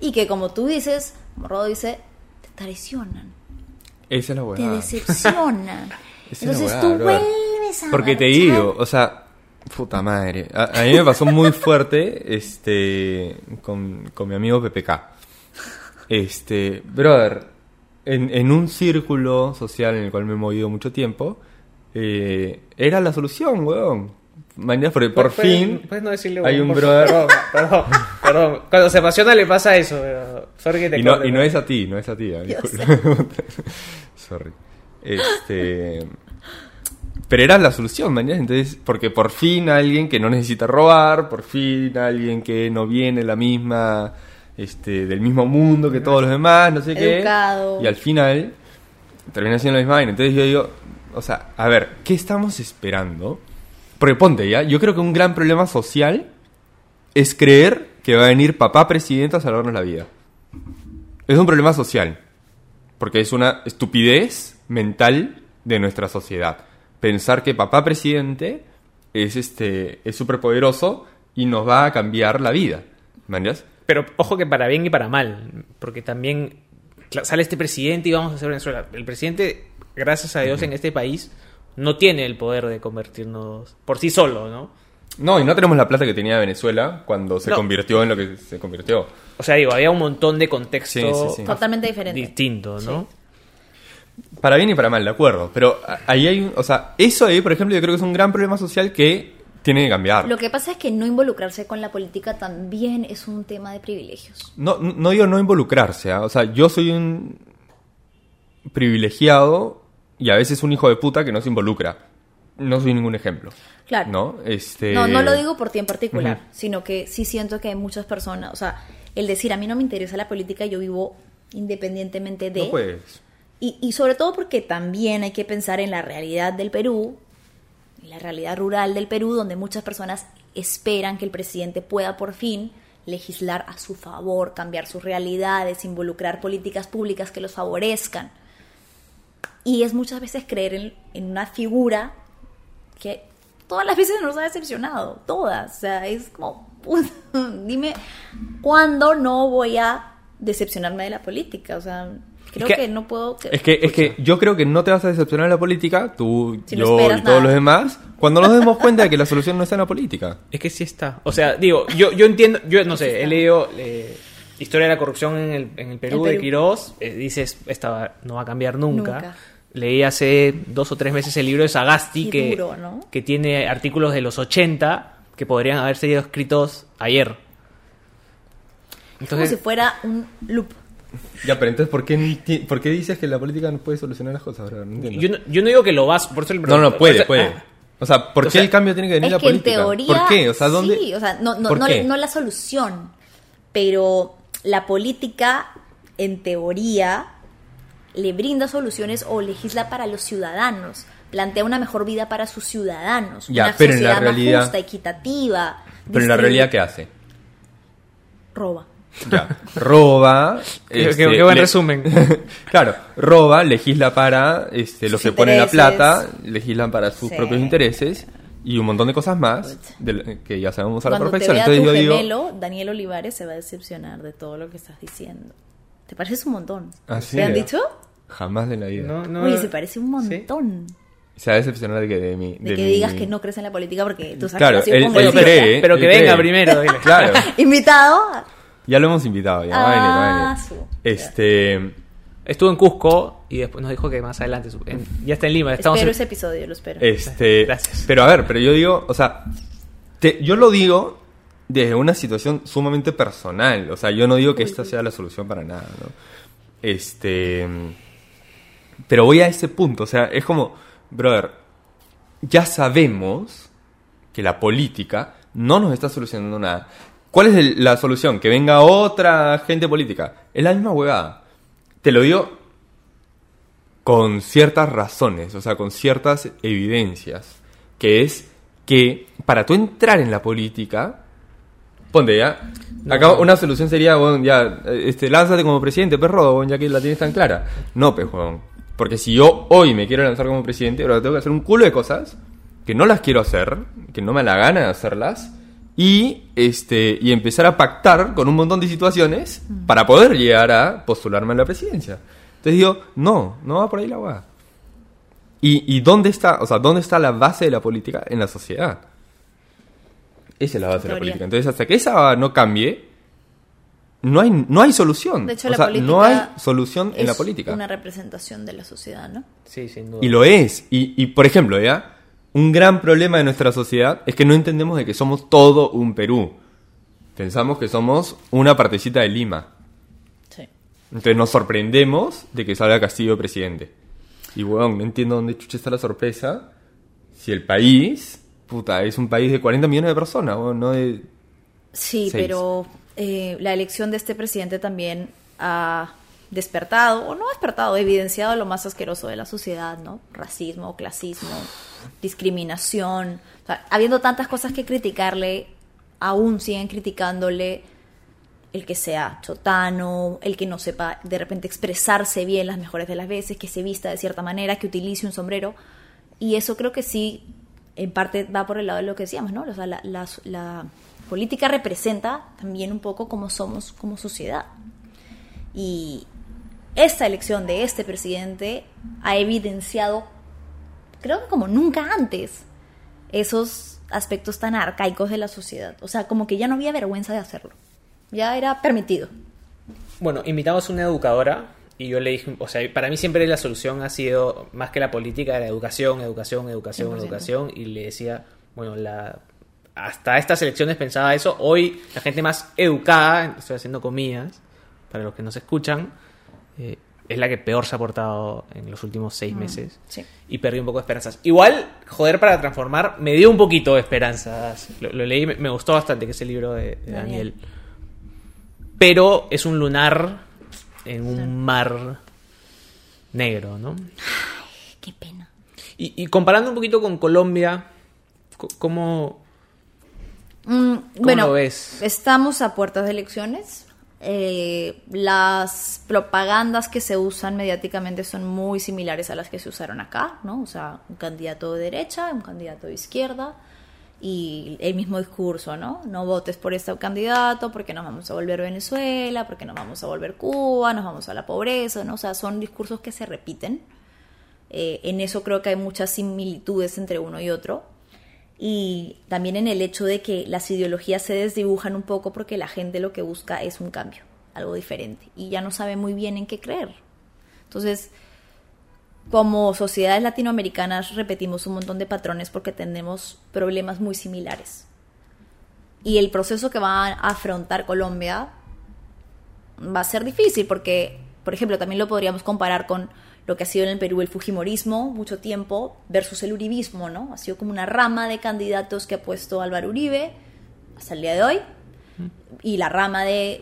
[SPEAKER 5] Y que como tú dices, como Rodo dice, te traicionan,
[SPEAKER 3] Esa es la
[SPEAKER 5] te
[SPEAKER 3] huevada.
[SPEAKER 5] decepcionan. Entonces tú vuelves a
[SPEAKER 3] Porque te digo, o sea, puta madre. A, a mí me pasó muy fuerte este con, con mi amigo PPK. Este, brother, en, en un círculo social en el cual me he movido mucho tiempo, eh, era la solución, weón. Mañana, por, por
[SPEAKER 4] Puedes-
[SPEAKER 3] fin,
[SPEAKER 4] puedes no decirle,
[SPEAKER 3] hay un
[SPEAKER 4] por
[SPEAKER 3] brother.
[SPEAKER 4] Perdón, perdón, perdón. Cuando se apasiona le pasa eso. Pero... Sorry que te
[SPEAKER 3] Y no,
[SPEAKER 4] corte,
[SPEAKER 3] y no es a ti, no es a ti. ah. Sorry. Este. Pero era la solución, mañana. Entonces, porque por fin alguien que no necesita robar, por fin alguien que no viene la misma, este, del mismo mundo que todos los demás, no sé
[SPEAKER 5] Educado.
[SPEAKER 3] qué. Y al final termina siendo la misma vaina. Entonces yo digo, o sea, a ver, ¿qué estamos esperando? Porque ponte ya, yo creo que un gran problema social es creer que va a venir papá presidente a salvarnos la vida. Es un problema social. Porque es una estupidez mental de nuestra sociedad. Pensar que papá presidente es este es súper poderoso y nos va a cambiar la vida. ¿Me entiendes?
[SPEAKER 4] Pero ojo que para bien y para mal. Porque también sale este presidente y vamos a hacer Venezuela. El presidente, gracias a Dios, en este país no tiene el poder de convertirnos por sí solo, ¿no?
[SPEAKER 3] No, y no tenemos la plata que tenía Venezuela cuando se
[SPEAKER 4] No.
[SPEAKER 3] convirtió en lo que se convirtió.
[SPEAKER 4] O sea, digo, había un montón de contexto
[SPEAKER 3] Sí, sí, sí.
[SPEAKER 5] Totalmente diferente.
[SPEAKER 4] distinto, ¿no?
[SPEAKER 3] Para bien y para mal, de acuerdo. Pero ahí hay un... O sea, eso ahí, por ejemplo, yo creo que es un gran problema social que tiene que cambiar.
[SPEAKER 5] Lo que pasa es que no involucrarse con la política también es un tema de privilegios.
[SPEAKER 3] No, no digo no involucrarse, ¿ah? o sea, yo soy un privilegiado y a veces un hijo de puta que no se involucra. No soy ningún ejemplo.
[SPEAKER 5] Claro.
[SPEAKER 3] ¿No? Este...
[SPEAKER 5] No, no lo digo por ti en particular, sino que sí siento que hay muchas personas, o sea, el decir a mí no me interesa la política, yo vivo independientemente de...
[SPEAKER 3] No puedes.
[SPEAKER 5] Y, y sobre todo porque también hay que pensar en la realidad del Perú, la realidad rural del Perú, donde muchas personas esperan que el presidente pueda por fin legislar a su favor, cambiar sus realidades, involucrar políticas públicas que los favorezcan. Y es muchas veces creer en, una figura que todas las veces nos ha decepcionado, todas. O sea, es como, dime, ¿cuándo no voy a decepcionarme de la política? O sea, creo
[SPEAKER 4] que-
[SPEAKER 5] que, no puedo...
[SPEAKER 3] Es que, es que yo creo que no te vas a decepcionar en la política, tú,
[SPEAKER 5] Si
[SPEAKER 3] yo y todos
[SPEAKER 5] nada.
[SPEAKER 3] los demás, cuando nos demos cuenta de que la solución no está en la política.
[SPEAKER 4] Es que sí está. O sea, digo, yo, yo entiendo, yo no sé, he leído eh, Historia de la corrupción en el, en el Perú,
[SPEAKER 5] El
[SPEAKER 4] de. Quirós. eh, dices, esta va- no va a cambiar nunca.
[SPEAKER 5] Nunca.
[SPEAKER 4] Leí hace dos o tres meses el libro de Sagasti
[SPEAKER 5] Qué
[SPEAKER 4] que,
[SPEAKER 5] duro, ¿no?
[SPEAKER 4] que tiene artículos de los 80 que podrían haber sido escritos ayer.
[SPEAKER 5] Es como si fuera un loop.
[SPEAKER 3] Ya, pero entonces, ¿por qué, ¿por qué dices que la política no puede solucionar las cosas? bro? No entiendo.
[SPEAKER 4] yo, no, yo no digo que lo vas, por eso le
[SPEAKER 3] No, no, puede,
[SPEAKER 4] O sea,
[SPEAKER 3] puede.
[SPEAKER 4] ah,
[SPEAKER 3] O sea, ¿por
[SPEAKER 4] O
[SPEAKER 3] qué
[SPEAKER 4] sea,
[SPEAKER 3] el cambio tiene que venir
[SPEAKER 5] Es
[SPEAKER 3] la
[SPEAKER 5] que en
[SPEAKER 3] política?
[SPEAKER 5] teoría...
[SPEAKER 3] ¿Por qué? O sea, ¿dónde?
[SPEAKER 5] Sí, o sea, no, no,
[SPEAKER 3] ¿Por
[SPEAKER 5] no, no la solución, pero la política, en teoría, le brinda soluciones o legisla para los ciudadanos, plantea una mejor vida para sus ciudadanos,
[SPEAKER 3] Ya,
[SPEAKER 5] una
[SPEAKER 3] pero en la
[SPEAKER 5] sociedad más justa, equitativa.
[SPEAKER 3] Pero en la realidad, ¿qué hace?
[SPEAKER 5] Roba.
[SPEAKER 3] Ya, roba.
[SPEAKER 4] Qué-
[SPEAKER 3] este,
[SPEAKER 4] qué- qué buen resumen.
[SPEAKER 3] claro, roba, legisla para este, los que ponen la plata, legislan para sus
[SPEAKER 5] Sí.
[SPEAKER 3] propios intereses y un montón de cosas más de que ya sabemos a la
[SPEAKER 5] Cuando te
[SPEAKER 3] perfección.
[SPEAKER 5] vea
[SPEAKER 3] Entonces
[SPEAKER 5] tu
[SPEAKER 3] yo digo.
[SPEAKER 5] gemelo, Daniel Olivares se va a decepcionar de todo lo que estás diciendo. ¿Te parece un montón?
[SPEAKER 3] ¿Ah, sí?
[SPEAKER 5] ¿Te han dicho?
[SPEAKER 3] Jamás en la vida.
[SPEAKER 4] no, no,
[SPEAKER 5] Oye, se parece un
[SPEAKER 4] ¿Sí?
[SPEAKER 5] montón.
[SPEAKER 3] Se va a decepcionar de que de mí.
[SPEAKER 5] De, que
[SPEAKER 3] mi-
[SPEAKER 5] digas que no crees en la política porque tú sabes
[SPEAKER 3] Claro,
[SPEAKER 5] que sido
[SPEAKER 3] él- cree.
[SPEAKER 4] Pero que venga
[SPEAKER 3] cree.
[SPEAKER 4] primero. dile.
[SPEAKER 3] Claro.
[SPEAKER 5] Invitado.
[SPEAKER 3] Ya lo hemos invitado, ya va a venir, va a
[SPEAKER 5] Ah,
[SPEAKER 3] venir.
[SPEAKER 5] su-
[SPEAKER 3] Este.
[SPEAKER 4] Estuvo en Cusco y después nos dijo que más adelante, en- ya está en Lima. Estamos
[SPEAKER 5] espero
[SPEAKER 4] en-
[SPEAKER 5] ese episodio, lo espero.
[SPEAKER 3] Este,
[SPEAKER 4] Gracias.
[SPEAKER 3] Pero a ver, pero yo digo, o sea, te- yo lo digo desde una situación sumamente personal. O sea, yo no digo que esta sea la solución para nada, ¿no? Este. Pero voy a ese punto. O sea, es como, brother, ya sabemos que la política no nos está solucionando nada. ¿Cuál es el- la solución? Que venga otra gente política. Es la misma huevada. Te lo digo con ciertas razones, o sea, con ciertas evidencias, que es que para tú entrar en la política, ponte ya, acá una solución sería, bueno, ya, este, lánzate como presidente, perro, bueno, ya que la tienes tan clara. No, pues, porque si yo hoy me quiero lanzar como presidente, ahora tengo que hacer un culo de cosas que no las quiero hacer, que no me da la gana de hacerlas, y, este, y empezar a pactar con un montón de situaciones para poder llegar a postularme a la presidencia. Entonces digo, no, no va por ahí la hueá. ¿Y, ¿Y dónde está, o sea, dónde está la base de la política? En la sociedad. Esa es la base de la política. Entonces, hasta que esa no cambie, no hay, no hay solución.
[SPEAKER 5] De hecho,
[SPEAKER 3] o
[SPEAKER 5] la
[SPEAKER 3] sea,
[SPEAKER 5] política
[SPEAKER 3] no hay solución en
[SPEAKER 5] es
[SPEAKER 3] la política.
[SPEAKER 5] una representación de la sociedad, ¿no?
[SPEAKER 4] Sí, sin duda.
[SPEAKER 3] Y lo es. Y, y, por ejemplo, ¿ya? Un gran problema de nuestra sociedad es que no entendemos de que somos todo un Perú. Pensamos que somos una partecita de Lima.
[SPEAKER 5] Sí.
[SPEAKER 3] Entonces nos sorprendemos de que salga Castillo presidente. Y bueno, no entiendo dónde chucha está la sorpresa. Si el país, puta, es un país de 40 millones de personas, no de...
[SPEAKER 5] Sí, pero eh, la elección de este presidente también ha despertado, o no despertado, evidenciado lo más asqueroso de la sociedad, ¿no? Racismo, clasismo, discriminación. Habiendo tantas cosas que criticarle, aún siguen criticándole el que sea chotano, el que no sepa de repente expresarse bien las mejores de las veces, que se vista de cierta manera, que utilice un sombrero. Y eso creo que sí, en parte va por el lado de lo que decíamos, ¿no? O sea, la, la- la política representa también un poco cómo somos como sociedad. Y esta elección de este presidente ha evidenciado, creo que como nunca antes, esos aspectos tan arcaicos de la sociedad. O sea, como que ya no había vergüenza de hacerlo. Ya era permitido.
[SPEAKER 4] Bueno, invitamos a una educadora y yo le dije, o sea, para mí siempre la solución ha sido, más que la política, la educación, educación, educación,
[SPEAKER 5] 100%.
[SPEAKER 4] educación. Y le decía, bueno, la, hasta estas elecciones pensaba eso. Hoy la gente más educada, estoy haciendo comillas, para los que nos escuchan, eh, es la que peor se ha portado en los últimos seis meses.
[SPEAKER 5] sí.
[SPEAKER 4] Y perdí un poco de esperanzas. Igual, Joder para Transformar me dio un poquito de esperanzas. Lo, lo leí, me, me gustó bastante, que es el libro de, de
[SPEAKER 5] Daniel.
[SPEAKER 4] Daniel. Pero es un lunar en un mar negro, ¿no?
[SPEAKER 5] Qué pena.
[SPEAKER 4] Y, y comparando un poquito con Colombia, co- ¿cómo,
[SPEAKER 5] Mm, bueno,
[SPEAKER 4] lo ves?
[SPEAKER 5] estamos a puertas de elecciones. Eh, las propagandas que se usan mediáticamente son muy similares a las que se usaron acá, ¿no? O sea, un candidato de derecha, un candidato de izquierda y el mismo discurso, ¿no? No votes por este candidato porque nos vamos a volver Venezuela, porque nos vamos a volver Cuba, nos vamos a la pobreza, ¿no? O sea, son discursos que se repiten. Eh, en eso creo que hay muchas similitudes entre uno y otro. Y también en el hecho de que las ideologías se desdibujan un poco porque la gente lo que busca es un cambio, algo diferente. Y ya no sabe muy bien en qué creer. Entonces, como sociedades latinoamericanas repetimos un montón de patrones porque tenemos problemas muy similares. Y el proceso que va a afrontar Colombia va a ser difícil porque, por ejemplo, también lo podríamos comparar con lo que ha sido en el Perú el Fujimorismo mucho tiempo versus el Uribismo, ¿no? Ha sido como una rama de candidatos que ha puesto Álvaro Uribe hasta el día de hoy y la rama de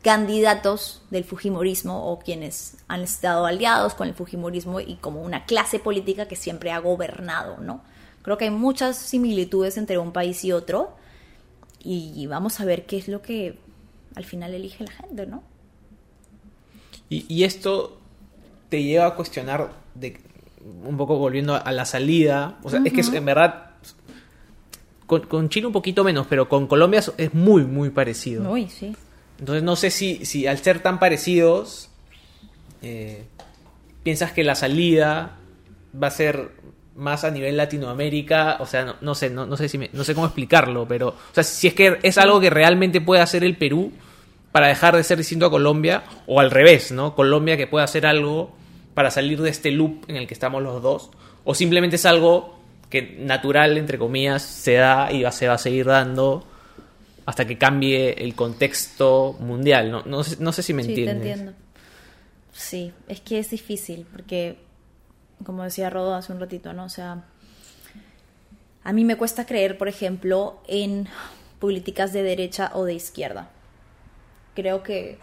[SPEAKER 5] candidatos del Fujimorismo o quienes han estado aliados con el Fujimorismo y como una clase política que siempre ha gobernado, ¿no? Creo que hay muchas similitudes entre un país y otro y vamos a ver qué es lo que al final elige la gente, ¿no?
[SPEAKER 4] Y, y esto te lleva a cuestionar, de, un poco volviendo a la salida, o sea, es que es- en verdad, con, con Chile un poquito menos, pero con Colombia es- es muy, muy parecido.
[SPEAKER 5] Uy, sí.
[SPEAKER 4] Entonces no sé si, si al ser tan parecidos, eh, piensas que la salida va a ser más a nivel Latinoamérica, o sea, no, no sé, no, no sé si me- no sé cómo explicarlo, pero, o sea, si es que es algo que realmente puede hacer el Perú para dejar de ser distinto a Colombia, o al revés, ¿no? Colombia que pueda hacer algo para salir de este loop en el que estamos los dos, o simplemente es algo que natural, entre comillas, se da y va- se va a seguir dando hasta que cambie el contexto mundial. No, no, sé, no sé si me
[SPEAKER 5] Sí, te
[SPEAKER 4] entiendes.
[SPEAKER 5] entiendo. Sí, es que es difícil porque, como decía Rodo hace un ratito, ¿no? O sea, a mí me cuesta creer, por ejemplo, en políticas de derecha o de izquierda. Creo que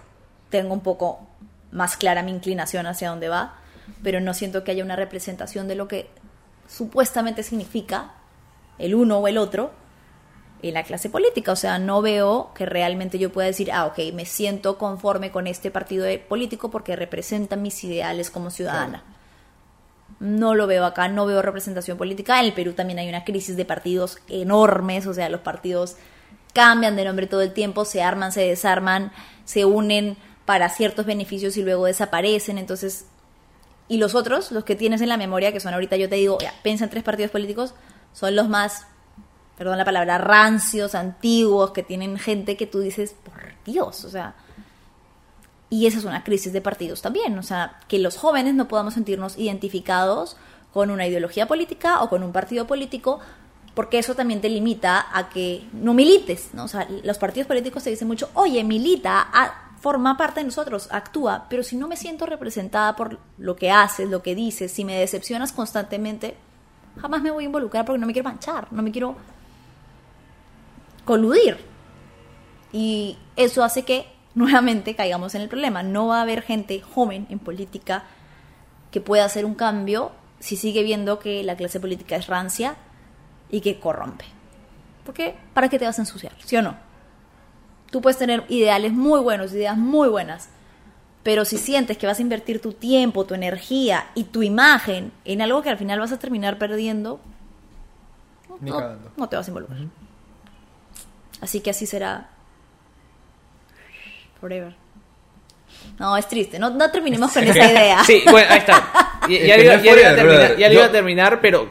[SPEAKER 5] tengo un poco más clara mi inclinación hacia dónde va, pero no siento que haya una representación de lo que supuestamente significa el uno o el otro en la clase política. O sea, no veo que realmente yo pueda decir, ah, ok, me siento conforme con este partido político porque representa mis ideales como ciudadana. No lo veo acá, no veo representación política. En el Perú también hay una crisis de partidos enormes, o sea, los partidos cambian de nombre todo el tiempo, se arman, se desarman, se unen para ciertos beneficios y luego desaparecen. Entonces, y los otros, los que tienes en la memoria, que son ahorita yo te digo, ya, piensa en tres partidos políticos, son los más, perdón la palabra, rancios, antiguos, que tienen gente que tú dices, por Dios, o sea. Y esa es una crisis de partidos también, o sea, que los jóvenes no podamos sentirnos identificados con una ideología política o con un partido político, porque eso también te limita a que no milites, ¿no? O sea, los partidos políticos te dicen mucho, oye, milita, forma parte de nosotros, actúa, pero si no me siento representada por lo que haces, lo que dices, si me decepcionas constantemente, jamás me voy a involucrar porque no me quiero manchar, no me quiero coludir. Y eso hace que nuevamente caigamos en el problema. No va a haber gente joven en política que pueda hacer un cambio si sigue viendo que la clase política es rancia y que corrompe. Porque, ¿para qué te vas a ensuciar? ¿Sí o no? Tú puedes tener ideales muy buenos, ideas muy buenas, pero si sientes que vas a invertir tu tiempo, tu energía y tu imagen en algo que al final vas a terminar perdiendo, no, te vas a involucrar. Así que así será forever. No, es triste. No, no terminemos con esa idea.
[SPEAKER 4] Sí, bueno, ahí está. Ya, ya iba, ya a ya le iba terminar, pero...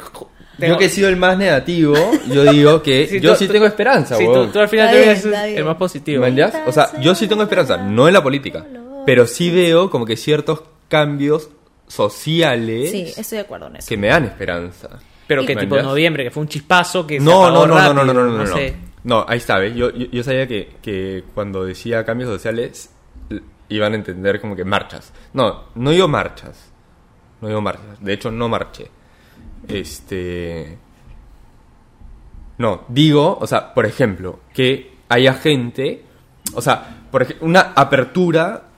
[SPEAKER 3] Yo
[SPEAKER 4] tengo-
[SPEAKER 3] que he sido el más negativo, yo digo que yo
[SPEAKER 4] tú-
[SPEAKER 3] sí
[SPEAKER 4] tú-
[SPEAKER 3] tengo esperanza, huevón.
[SPEAKER 4] tú, tú al final eres el más positivo.
[SPEAKER 3] ¿Me entiendes? O sea, yo sí tengo esperanza, no en la política, pero sí veo como que ciertos cambios sociales
[SPEAKER 5] Sí, estoy de acuerdo en eso.
[SPEAKER 3] que me dan esperanza.
[SPEAKER 4] Pero que
[SPEAKER 3] ¿Me
[SPEAKER 4] tipo noviembre, que fue un chispazo que se
[SPEAKER 3] No,
[SPEAKER 4] apagó
[SPEAKER 3] no, no, no,
[SPEAKER 4] rápido,
[SPEAKER 3] no, no, no, no, no.
[SPEAKER 4] sé.
[SPEAKER 3] No, ahí está, ¿ves? Yo, yo, yo sabía que, que cuando decía cambios sociales iban a entender como que marchas. No, no digo marchas. No digo marchas. De hecho, no marché. Este. No, digo, o sea, por ejemplo, que haya gente, o sea, por ejemplo, una apertura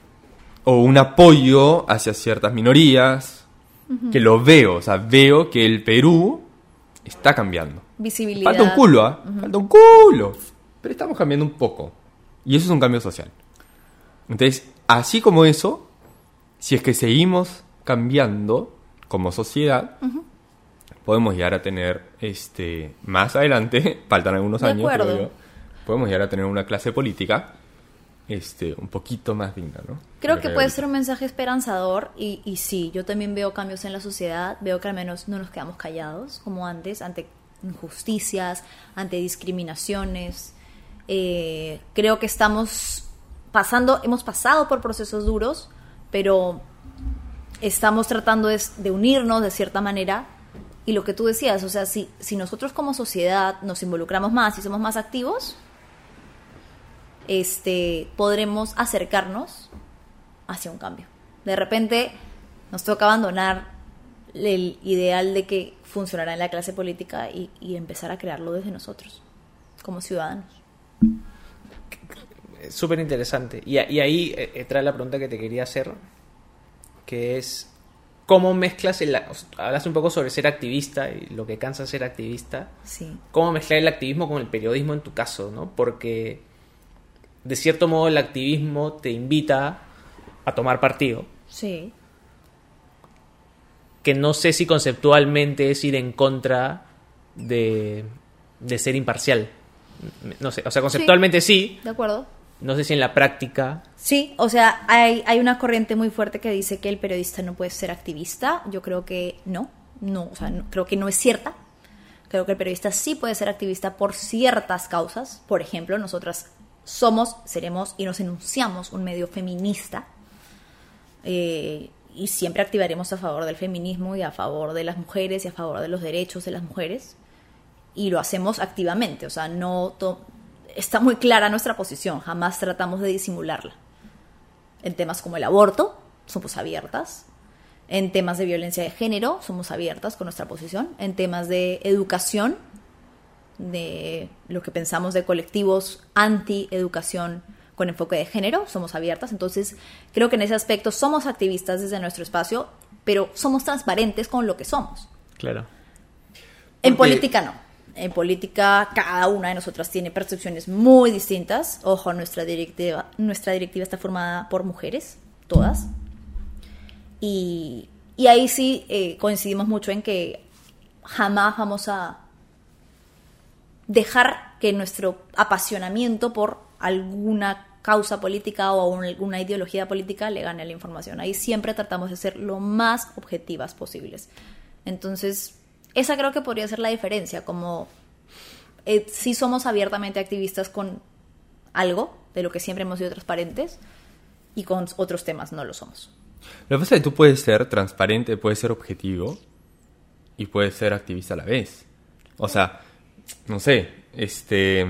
[SPEAKER 3] o un apoyo hacia ciertas minorías, que lo veo, o sea, veo que el Perú está cambiando.
[SPEAKER 5] Visibilidad.
[SPEAKER 3] Falta un culo, ¿ah? Falta un culo. Pero estamos cambiando un poco. Y eso es un cambio social. Entonces, así como eso, si es que seguimos cambiando como sociedad, podemos llegar a tener, este, más adelante, faltan algunos
[SPEAKER 5] De
[SPEAKER 3] años, creo yo, podemos llegar a tener una clase política, este, un poquito más digna, ¿no?
[SPEAKER 5] Creo que puede ser un mensaje esperanzador y, y sí, yo también veo cambios en la sociedad, veo que al menos no nos quedamos callados como antes, ante injusticias, ante discriminaciones. Eh, creo que estamos pasando, hemos pasado por procesos duros, pero estamos tratando de, de unirnos de cierta manera. Y lo que tú decías, o sea, si, si nosotros como sociedad nos involucramos más y somos más activos, este, podremos acercarnos hacia un cambio. De repente nos toca abandonar el ideal de que funcionará en la clase política y, empezar a crearlo desde nosotros, como ciudadanos.
[SPEAKER 4] Súper interesante. Y, y ahí eh, eh, trae la pregunta que te quería hacer, que es, ¿cómo mezclas el... Hablas un poco sobre ser activista y lo que cansa ser activista.
[SPEAKER 5] Sí.
[SPEAKER 4] ¿Cómo mezclar el activismo con el periodismo en tu caso? ¿no? Porque, de cierto modo, el activismo te invita a tomar partido.
[SPEAKER 5] Sí.
[SPEAKER 4] que no sé si conceptualmente es ir en contra de, de ser imparcial. No sé, o sea, conceptualmente sí.
[SPEAKER 5] ¿De acuerdo?
[SPEAKER 4] No sé si en la práctica.
[SPEAKER 5] Sí, o sea, hay, hay una corriente muy fuerte que dice que el periodista no puede ser activista. Yo creo que no, no, o sea, no- creo que no es cierta. Creo que el periodista sí puede ser activista por ciertas causas. Por ejemplo, nosotras somos, seremos y nos enunciamos un medio feminista. eh, y siempre activaremos a favor del feminismo y a favor de las mujeres y a favor de los derechos de las mujeres. Y lo hacemos activamente, o sea, no está muy clara nuestra posición, jamás tratamos de disimularla. En temas como el aborto, somos abiertas. En temas de violencia de género, somos abiertas con nuestra posición. En temas de educación, de lo que pensamos de colectivos anti-educación con enfoque de género, somos abiertas. Entonces, creo que en ese aspecto somos activistas desde nuestro espacio, pero somos transparentes con lo que somos.
[SPEAKER 4] Claro.
[SPEAKER 5] En
[SPEAKER 3] Porque-
[SPEAKER 5] política no. En política cada una de nosotras tiene percepciones muy distintas. Ojo, nuestra directiva, nuestra directiva está formada por mujeres, todas. Y, y ahí sí eh, coincidimos mucho en que jamás vamos a dejar que nuestro apasionamiento por alguna causa política o un- alguna ideología política le gane la información. Ahí siempre tratamos de ser lo más objetivas posibles. Entonces, esa creo que podría ser la diferencia, como eh, sí somos abiertamente activistas con algo, de lo que siempre hemos sido transparentes, y con otros temas no lo somos.
[SPEAKER 3] Lo que pasa es que tú puedes ser transparente, puedes ser objetivo y puedes ser activista a la vez. O sea, no sé, este,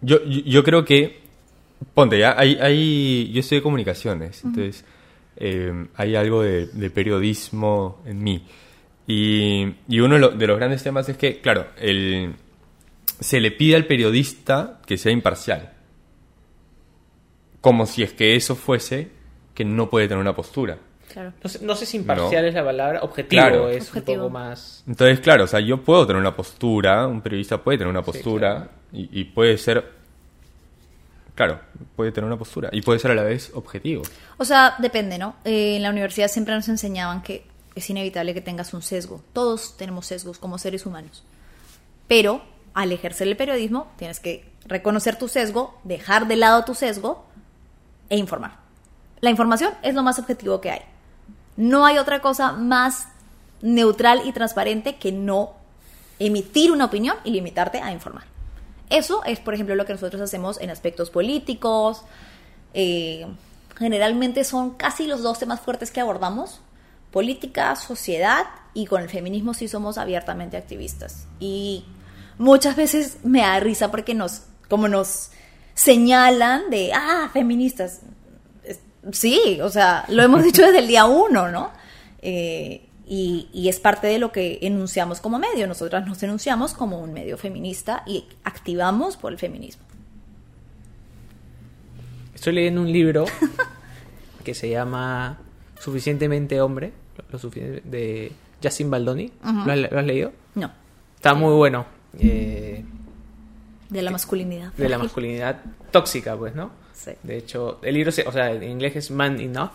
[SPEAKER 3] yo, yo, yo creo que, ponte, ya, hay, hay, yo estudié comunicaciones, entonces eh, hay algo de, de periodismo en mí. Y, y uno de, lo- de los grandes temas es que, claro, el, se le pide al periodista que sea imparcial. Como si es que eso fuese que no puede tener una postura.
[SPEAKER 5] Claro.
[SPEAKER 4] No sé, no sé si imparcial
[SPEAKER 3] No.
[SPEAKER 4] es la palabra, objetivo
[SPEAKER 3] Claro.
[SPEAKER 4] es
[SPEAKER 5] Objetivo.
[SPEAKER 4] un poco más...
[SPEAKER 3] Entonces, claro, o sea, yo puedo tener una postura, un periodista puede tener una
[SPEAKER 4] Sí,
[SPEAKER 3] postura
[SPEAKER 4] claro.
[SPEAKER 3] y, y puede ser, claro, puede tener una postura y puede ser a la vez objetivo.
[SPEAKER 5] O sea, depende, ¿no? Eh, en la universidad siempre nos enseñaban que es inevitable que tengas un sesgo. Todos tenemos sesgos como seres humanos. Pero al ejercer el periodismo tienes que reconocer tu sesgo, dejar de lado tu sesgo e informar. La información es lo más objetivo que hay. No hay otra cosa más neutral y transparente que no emitir una opinión y limitarte a informar. Eso es, por ejemplo, lo que nosotros hacemos en aspectos políticos. eh, generalmente son casi los dos temas fuertes que abordamos. Política, sociedad y con el feminismo sí somos abiertamente activistas. Y muchas veces me da risa porque nos, como nos señalan de, ah, feministas. Sí, o sea, lo hemos dicho desde el día uno, ¿no? Eh, y, y es parte de lo que enunciamos como medio. Nosotras nos enunciamos como un medio feminista y activamos por el feminismo.
[SPEAKER 4] Estoy leyendo un libro que se llama Suficientemente Hombre, lo de Justin Baldoni. ¿Lo, has, lo has leído?
[SPEAKER 5] No,
[SPEAKER 4] Está muy bueno. eh,
[SPEAKER 5] de la masculinidad.
[SPEAKER 4] de la masculinidad tóxica, pues, ¿no?
[SPEAKER 5] Sí.
[SPEAKER 4] De hecho, el libro, se- o sea, en inglés es Man Enough.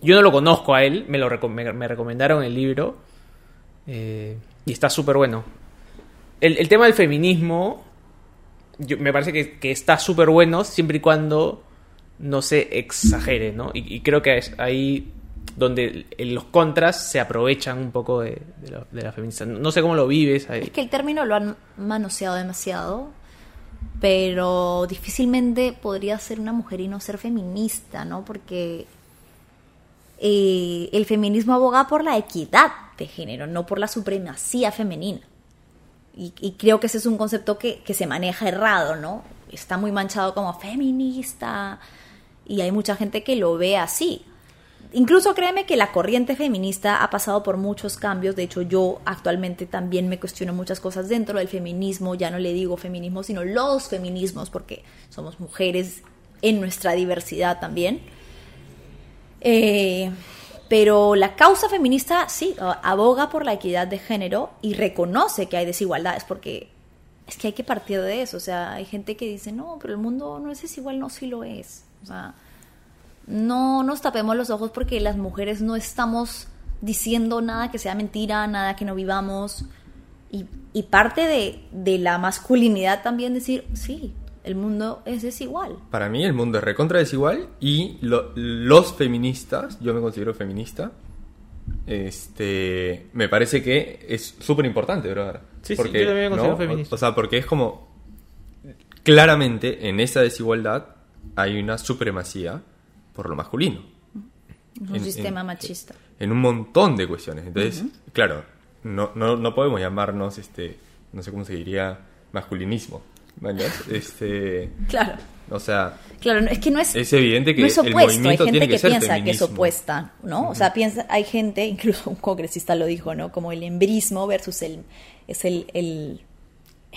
[SPEAKER 4] Yo no lo conozco a él, me lo reco- me, me recomendaron el libro eh, y está súper bueno. El, el tema del feminismo, yo- me parece que, que está súper bueno siempre y cuando no se exagere, ¿no? Y, y creo que ahí donde los contras se aprovechan un poco de, la, feminista. No sé cómo lo vives.
[SPEAKER 5] Es que el término lo han manoseado demasiado, pero difícilmente podría ser una mujer y no ser feminista, ¿no? Porque eh, el feminismo aboga por la equidad de género, no por la supremacía femenina. Y, y creo que ese es un concepto que, que se maneja errado, ¿no? Está muy manchado como feminista y hay mucha gente que lo ve así. Incluso créeme que la corriente feminista ha pasado por muchos cambios. De hecho, yo actualmente también me cuestiono muchas cosas dentro del feminismo. Ya no le digo feminismo, sino los feminismos, porque somos mujeres en nuestra diversidad también. Eh, pero la causa feminista sí aboga por la equidad de género y reconoce que hay desigualdades, porque es que hay que partir de eso. O sea, hay gente que dice, no, pero el mundo no es desigual, no, sí lo es. O sea, no nos tapemos los ojos porque las mujeres no estamos diciendo nada que sea mentira, nada que no vivamos. Y, y parte de, de la masculinidad también decir, sí, el mundo es desigual.
[SPEAKER 3] Para mí el mundo es recontra desigual y lo- los feministas, yo me considero feminista, este, me parece que es súper importante, brother.
[SPEAKER 4] Sí, sí, yo también me considero
[SPEAKER 3] ¿no?
[SPEAKER 4] feminista.
[SPEAKER 3] O, o sea, porque es como, claramente en esa desigualdad hay una supremacía por lo masculino.
[SPEAKER 5] Es un
[SPEAKER 3] En-
[SPEAKER 5] sistema
[SPEAKER 3] en-
[SPEAKER 5] machista.
[SPEAKER 3] En un montón de cuestiones. Entonces, claro, no, no, no podemos llamarnos, este, no sé cómo se diría, masculinismo. ¿mañas? Este,
[SPEAKER 5] Claro.
[SPEAKER 3] o sea,
[SPEAKER 5] Claro, no, es que no es,
[SPEAKER 3] Es evidente que
[SPEAKER 5] no es
[SPEAKER 3] el
[SPEAKER 5] opuesto, hay
[SPEAKER 3] movimiento
[SPEAKER 5] gente
[SPEAKER 3] tiene
[SPEAKER 5] que, piensa que es opuesta, ¿no? O sea, piensa, hay gente, incluso un congresista lo dijo, ¿no? Como el embrismo versus el, es el, el,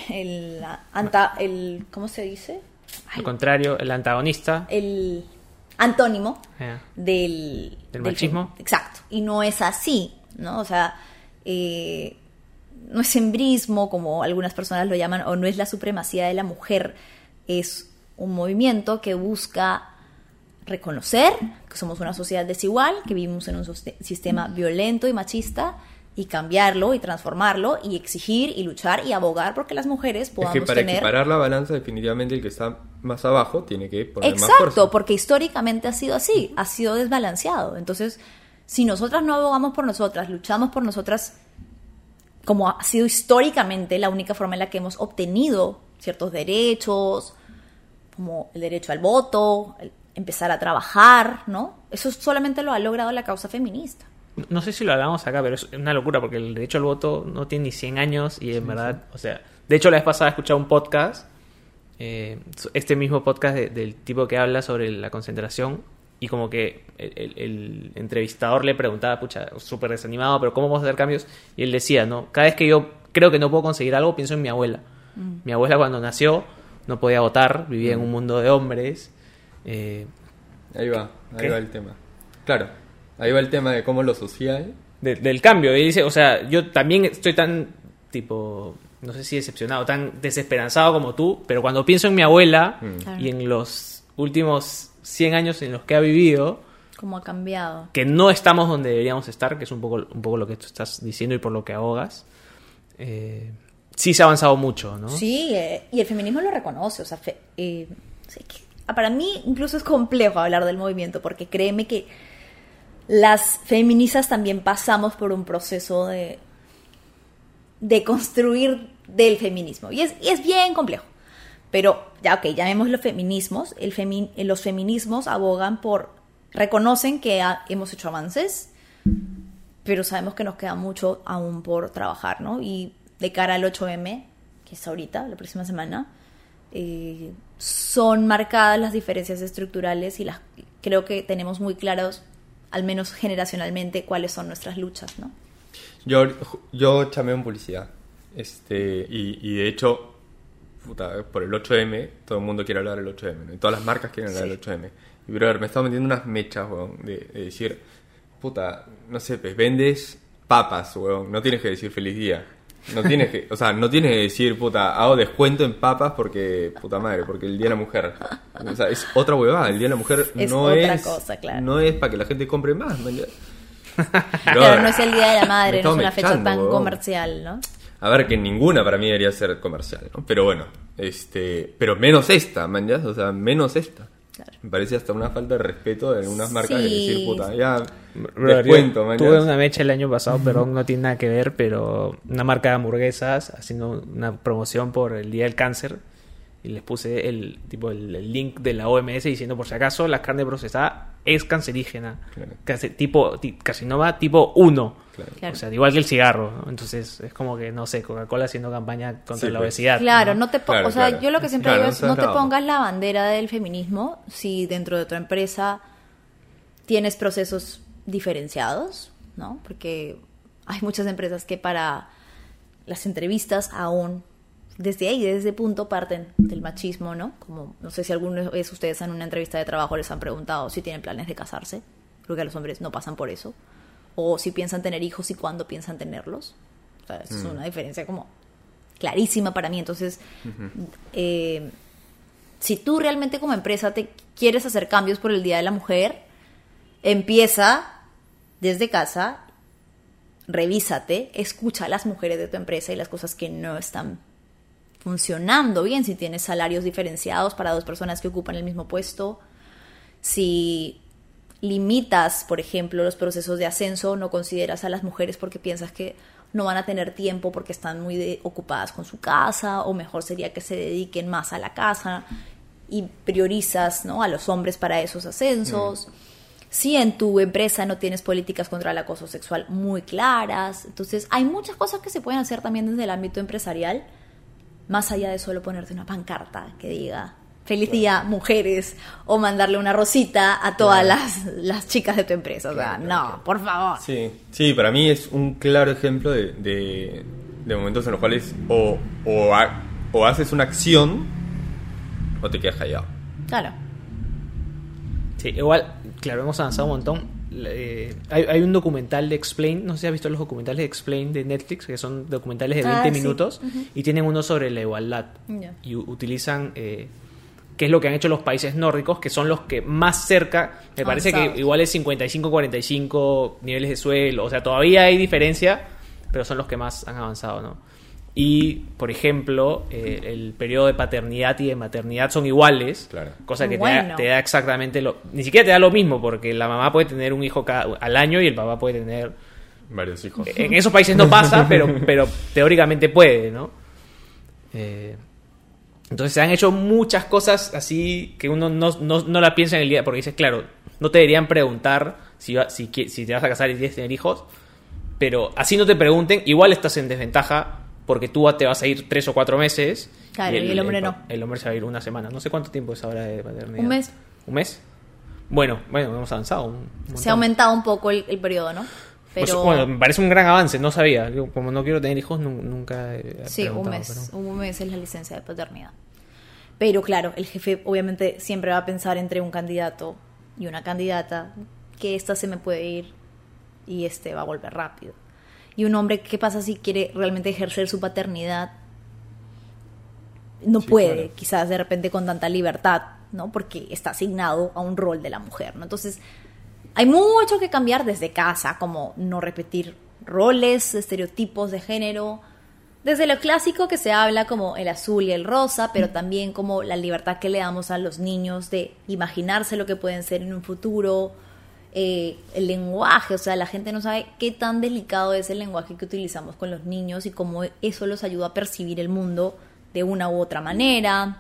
[SPEAKER 5] el, anta, el, ¿cómo se dice?
[SPEAKER 4] Al contrario, el antagonista.
[SPEAKER 5] El antónimo del,
[SPEAKER 4] ¿Del machismo?
[SPEAKER 5] Exacto. Y no es así, ¿no? O sea, eh, no es embrismo, como algunas personas lo llaman, o no es la supremacía de la mujer. Es un movimiento que busca reconocer que somos una sociedad desigual, que vivimos en un sistema violento y machista, y cambiarlo y transformarlo y exigir y luchar y abogar porque las mujeres
[SPEAKER 3] es
[SPEAKER 5] podamos
[SPEAKER 3] que para
[SPEAKER 5] tener
[SPEAKER 3] equiparar la balanza, definitivamente el que está más abajo tiene que poner más
[SPEAKER 5] Exacto,
[SPEAKER 3] fuerza.
[SPEAKER 5] porque históricamente ha sido así, ha sido desbalanceado. Entonces, si nosotras no abogamos por nosotras, luchamos por nosotras, como ha sido históricamente la única forma en la que hemos obtenido ciertos derechos, como el derecho al voto, el empezar a trabajar, ¿no? Eso solamente lo ha logrado la causa feminista.
[SPEAKER 4] No sé si lo hablamos acá, pero es una locura porque el derecho al voto no tiene ni 100 años y en verdad, o sea, de hecho la vez pasada escuché un podcast, eh, este mismo podcast de- del tipo que habla sobre la concentración y como que el, el- el entrevistador le preguntaba, pucha, súper desanimado, pero ¿cómo vamos a hacer cambios? Y él decía, ¿no? Cada vez que yo creo que no puedo conseguir algo, pienso en mi abuela. Mi abuela cuando nació no podía votar, vivía en un mundo de hombres. eh,
[SPEAKER 3] Ahí va, ahí
[SPEAKER 4] ¿Qué?
[SPEAKER 3] va el tema. Claro, ahí va el tema de cómo lo social.
[SPEAKER 4] de- del cambio. Y dice, o sea, yo también estoy tan, tipo, no sé si decepcionado, tan desesperanzado como tú, pero cuando pienso en mi abuela
[SPEAKER 5] Claro.
[SPEAKER 4] y en los últimos 100 años en los que ha vivido,
[SPEAKER 5] Cómo ha cambiado.
[SPEAKER 4] que no estamos donde deberíamos estar, que es un poco, un poco lo que tú estás diciendo y por lo que ahogas, eh, sí se ha avanzado mucho, ¿no?
[SPEAKER 5] Sí, eh, y el feminismo lo reconoce. O sea, fe- eh, sí que- para mí incluso es complejo hablar del movimiento porque créeme que las feministas también pasamos por un proceso de, de construir del feminismo. Y es, y es bien complejo. Pero ya, ok, llamémoslo feminismos. El femi- los feminismos abogan por, reconocen que hemos hecho avances, pero sabemos que nos queda mucho aún por trabajar, ¿no? Y de cara al 8M, que es ahorita, la próxima semana, eh, son marcadas las diferencias estructurales y las creo que tenemos muy claros, al menos generacionalmente, cuáles son nuestras luchas, ¿no?
[SPEAKER 3] Yo, yo chameo en publicidad. Este, y, y de hecho, puta, por el 8M, todo el mundo quiere hablar del 8M, ¿no? Y todas las marcas quieren hablar del 8M. Y, brother, me he estado metiendo unas mechas, weón, de, de decir, puta, no sé, pues vendes papas, weón, no tienes que decir feliz día. No tienes que, o sea, no tienes que decir, puta, hago descuento en papas porque, puta madre, porque el Día de la Mujer. O sea, es otra huevada, el Día de la Mujer
[SPEAKER 5] Es
[SPEAKER 3] no
[SPEAKER 5] otra
[SPEAKER 3] es...
[SPEAKER 5] cosa, claro.
[SPEAKER 3] No es para que la gente compre más, man.
[SPEAKER 5] Claro, no es el Día de la Madre, no es una fecha tan
[SPEAKER 3] huevón.
[SPEAKER 5] comercial, ¿no?
[SPEAKER 3] A ver, que ninguna para mí debería ser comercial, ¿no? Pero bueno, este, pero menos esta, man, ¿ya? O sea, menos esta.
[SPEAKER 5] Claro.
[SPEAKER 3] Me parece hasta una falta de respeto de algunas marcas de decir, puta, ya,
[SPEAKER 4] Brother,
[SPEAKER 3] descuento,
[SPEAKER 4] yo tuve una mecha el año pasado, perdón, no tiene nada que ver, pero una marca de hamburguesas haciendo una promoción por el Día del Cáncer y les puse el tipo el, el link de la OMS diciendo por si acaso la carne procesada es cancerígena,
[SPEAKER 3] Claro.
[SPEAKER 4] Cance- tipo ti- carcinoma tipo 1.
[SPEAKER 3] Claro.
[SPEAKER 5] Claro.
[SPEAKER 4] O sea, igual que el cigarro, ¿no? Entonces es como que, no sé, Coca-Cola haciendo campaña contra
[SPEAKER 3] Sí,
[SPEAKER 4] la
[SPEAKER 3] pues.
[SPEAKER 4] obesidad.
[SPEAKER 5] Claro, no te po-
[SPEAKER 3] Claro,
[SPEAKER 5] o sea,
[SPEAKER 3] claro.
[SPEAKER 5] yo lo que siempre
[SPEAKER 3] Claro,
[SPEAKER 5] digo
[SPEAKER 3] no
[SPEAKER 5] es
[SPEAKER 3] seas
[SPEAKER 5] no te pongas la bandera del feminismo si dentro de tu empresa tienes procesos diferenciados, ¿no? Porque hay muchas empresas que para las entrevistas aún desde ahí, desde ese punto parten del machismo, ¿no? Como no sé si alguna vez ustedes en una entrevista de trabajo les han preguntado si tienen planes de casarse, creo que los hombres no pasan por eso, o si piensan tener hijos y cuándo piensan tenerlos. O sea, es una diferencia como clarísima para mí. Entonces, eh, si tú realmente como empresa te quieres hacer cambios por el Día de la Mujer, empieza desde casa, revísate, escucha a las mujeres de tu empresa y las cosas que no están funcionando bien, si tienes salarios diferenciados para dos personas que ocupan el mismo puesto, si limitas, por ejemplo, los procesos de ascenso, no consideras a las mujeres porque piensas que no van a tener tiempo porque están muy de- ocupadas con su casa o mejor sería que se dediquen más a la casa y priorizas ¿no? a los hombres para esos ascensos. Si en tu empresa no tienes políticas contra el acoso sexual muy claras, entonces hay muchas cosas que se pueden hacer también desde el ámbito empresarial, más allá de solo ponerte una pancarta que diga feliz día mujeres o mandarle una rosita a todas las, las chicas de tu empresa. O sea, no, por favor.
[SPEAKER 3] Sí, sí, para mí es un claro ejemplo de, de, de momentos en los cuales o, o, ha- o haces una acción o te quedas callado.
[SPEAKER 5] Claro.
[SPEAKER 4] Sí, igual, claro, hemos avanzado un montón. Eh, hay, hay un documental de Explain, no sé si has visto los documentales de Explain de Netflix, que son documentales de
[SPEAKER 5] Ah,
[SPEAKER 4] 20
[SPEAKER 5] sí.
[SPEAKER 4] minutos, y tienen uno sobre la igualdad. Y utilizan eh, qué es lo que han hecho los países nórdicos, que son los que más cerca, me parece que igual es 55-45 niveles de suelo, o sea, todavía hay diferencia, pero son los que más han avanzado, ¿no? Y, por ejemplo, eh, el periodo de paternidad y de maternidad son iguales,
[SPEAKER 3] Claro.
[SPEAKER 4] cosa que te, da, te da exactamente lo... Ni siquiera te da lo mismo, porque la mamá puede tener un hijo cada- al año y el papá puede tener...
[SPEAKER 3] Varios hijos.
[SPEAKER 4] En esos países no pasa, pero, pero teóricamente puede, ¿no? Eh, entonces se han hecho muchas cosas así que uno no, no, no la piensa en el día, porque dices, claro, no te deberían preguntar si, va- si, si te vas a casar y quieres tener hijos, pero así no te pregunten, igual estás en desventaja porque tú te vas a ir tres o cuatro meses.
[SPEAKER 5] Claro, y el hombre no.
[SPEAKER 4] El hombre se va a ir una semana. No sé cuánto tiempo es ahora de paternidad.
[SPEAKER 5] Un mes.
[SPEAKER 4] ¿Un mes? Bueno, bueno, hemos avanzado. un.
[SPEAKER 5] Se ha aumentado un poco el, el periodo, ¿no?
[SPEAKER 4] Pues,
[SPEAKER 5] Pero
[SPEAKER 4] bueno, me parece un gran avance, no sabía. Yo, como no quiero tener hijos, nu- nunca he
[SPEAKER 5] sí, un mes.
[SPEAKER 4] pero-
[SPEAKER 5] Un mes es la licencia de paternidad. Pero claro, el jefe obviamente siempre va a pensar entre un candidato y una candidata que esta se me puede ir y este va a volver rápido. Y un hombre, ¿qué pasa si quiere realmente ejercer su paternidad? No
[SPEAKER 3] Sí,
[SPEAKER 5] puede,
[SPEAKER 3] claro.
[SPEAKER 5] quizás de repente con tanta libertad, ¿no? Porque está asignado a un rol de la mujer, ¿no? Entonces, hay mucho que cambiar desde casa, como no repetir roles, estereotipos de género, desde lo clásico que se habla como el azul y el rosa, pero también como la libertad que le damos a los niños de imaginarse lo que pueden ser en un futuro, eh, el lenguaje, o sea, la gente no sabe qué tan delicado es el lenguaje que utilizamos con los niños y cómo eso los ayuda a percibir el mundo de una u otra manera.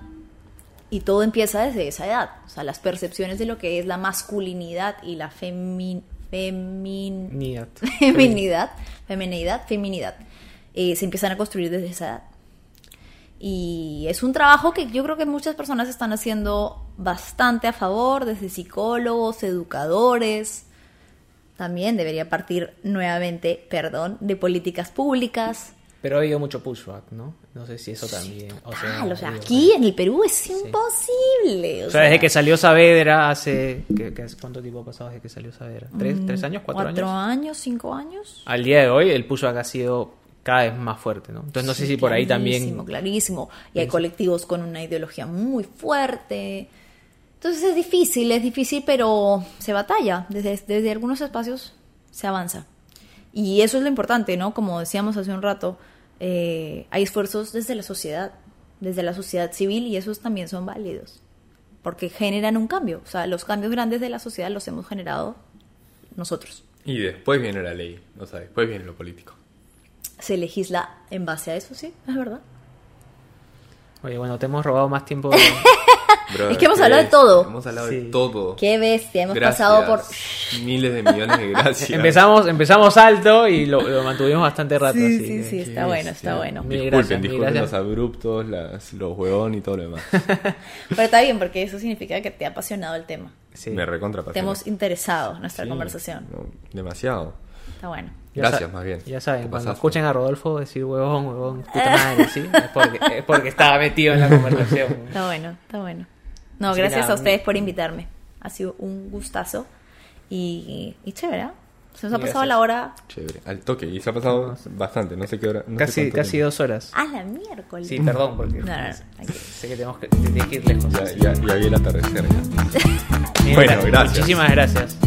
[SPEAKER 5] Y todo empieza desde esa edad, o sea, las percepciones de lo que es la masculinidad y la femi- femin-
[SPEAKER 4] Niat.
[SPEAKER 5] feminidad, feminidad, feminidad, eh, se empiezan a construir desde esa edad. Y es un trabajo que yo creo que muchas personas están haciendo bastante a favor, desde psicólogos, educadores. También debería partir nuevamente, perdón, de políticas públicas.
[SPEAKER 4] Pero ha habido mucho pushback, ¿no? No sé si eso también. O sea,
[SPEAKER 5] Tal, o sea, aquí en el Perú es imposible.
[SPEAKER 4] O sea, desde que salió Saavedra hace, ¿qué- qué ¿Cuánto tiempo ha pasado desde que salió Saavedra? ¿Tres, tres años? ¿Cuatro,
[SPEAKER 5] Mm, cuatro
[SPEAKER 4] años?
[SPEAKER 5] años, cinco años.
[SPEAKER 4] Al día de hoy, el pushback ha sido cada vez más fuerte, ¿no? Entonces, no sé si por ahí también.
[SPEAKER 5] Clarísimo, Y hay colectivos con una ideología muy fuerte. Entonces es difícil, es difícil, pero se batalla. Desde, desde algunos espacios se avanza. Y eso es lo importante, ¿no? Como decíamos hace un rato, eh, hay esfuerzos desde la sociedad, desde la sociedad civil, y esos también son válidos. Porque generan un cambio. O sea, los cambios grandes de la sociedad los hemos generado nosotros.
[SPEAKER 3] Y después viene la ley, o sea, después viene lo político.
[SPEAKER 5] Se legisla en base a eso, sí, es verdad.
[SPEAKER 4] Oye, bueno, te hemos robado más tiempo.
[SPEAKER 5] Es que hemos
[SPEAKER 3] ¿qué
[SPEAKER 5] hablado de todo.
[SPEAKER 3] Hemos hablado
[SPEAKER 4] Sí.
[SPEAKER 3] de todo.
[SPEAKER 5] Qué bestia, hemos
[SPEAKER 3] Gracias.
[SPEAKER 5] pasado por...
[SPEAKER 3] Miles de millones de gracias.
[SPEAKER 4] empezamos, empezamos alto y lo, lo mantuvimos bastante rato.
[SPEAKER 5] Sí,
[SPEAKER 4] así
[SPEAKER 5] sí, sí, está bueno, está bueno.
[SPEAKER 4] Mil
[SPEAKER 3] Disculpen,
[SPEAKER 4] gracias,
[SPEAKER 3] disculpen los abruptos, las, los huevón y todo lo demás.
[SPEAKER 5] Pero está bien, porque eso significa que te ha apasionado el tema.
[SPEAKER 4] Sí.
[SPEAKER 3] Me recontra
[SPEAKER 5] Te hemos interesado en nuestra conversación.
[SPEAKER 3] demasiado.
[SPEAKER 5] Está bueno.
[SPEAKER 3] Gracias, más bien.
[SPEAKER 4] Ya saben, cuando
[SPEAKER 3] pasaste.
[SPEAKER 4] escuchen a Rodolfo decir huevón, huevón, puta madre, ¿sí? Es porque, es porque estaba metido en la conversación.
[SPEAKER 5] Está bueno, está bueno. No,
[SPEAKER 4] Así
[SPEAKER 5] gracias
[SPEAKER 4] nada,
[SPEAKER 5] a ustedes por invitarme. Ha sido un gustazo. Y, y chévere, ¿ah? Se nos ha pasado
[SPEAKER 4] gracias.
[SPEAKER 5] la hora
[SPEAKER 3] Chévere. Al toque. Y se ha pasado bastante. No sé qué hora. no sé
[SPEAKER 4] Casi,
[SPEAKER 3] cuánto
[SPEAKER 4] casi
[SPEAKER 3] tiempo.
[SPEAKER 4] dos horas.
[SPEAKER 5] a la miércoles.
[SPEAKER 4] Sí, perdón, porque
[SPEAKER 5] No, no, no, tranquilo.
[SPEAKER 4] sé que tenemos que, que ir lejos.
[SPEAKER 3] Ya, ya, ya vi el atardecer. Ya. Bueno,
[SPEAKER 4] gra-
[SPEAKER 3] gracias.
[SPEAKER 4] Muchísimas gracias.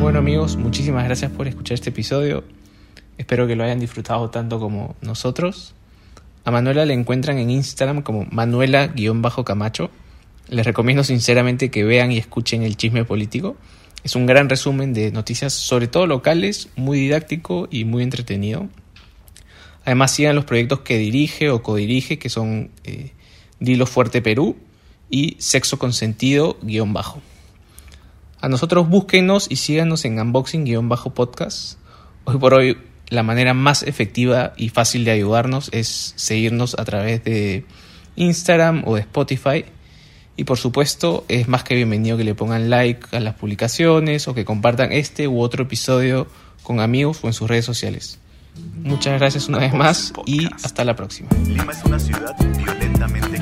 [SPEAKER 4] Bueno amigos, muchísimas gracias por escuchar este episodio. Espero que lo hayan disfrutado tanto como nosotros. A Manuela la encuentran en Instagram como Manuela-Camacho. Les recomiendo sinceramente que vean y escuchen el chisme político. Es un gran resumen de noticias, sobre todo locales, muy didáctico y muy entretenido. Además, sigan los proyectos que dirige o codirige, que son eh, Dilo Fuerte Perú y Sexo Consentido guion bajo. A nosotros búsquenos y síganos en unboxing guion bajo podcast. Hoy por hoy la manera más efectiva y fácil de ayudarnos es seguirnos a través de Instagram o de Spotify. Y por supuesto es más que bienvenido que le pongan like a las publicaciones o que compartan este u otro episodio con amigos o en sus redes sociales. Muchas gracias una vez más y hasta la próxima.
[SPEAKER 1] Lima es una ciudad violentamente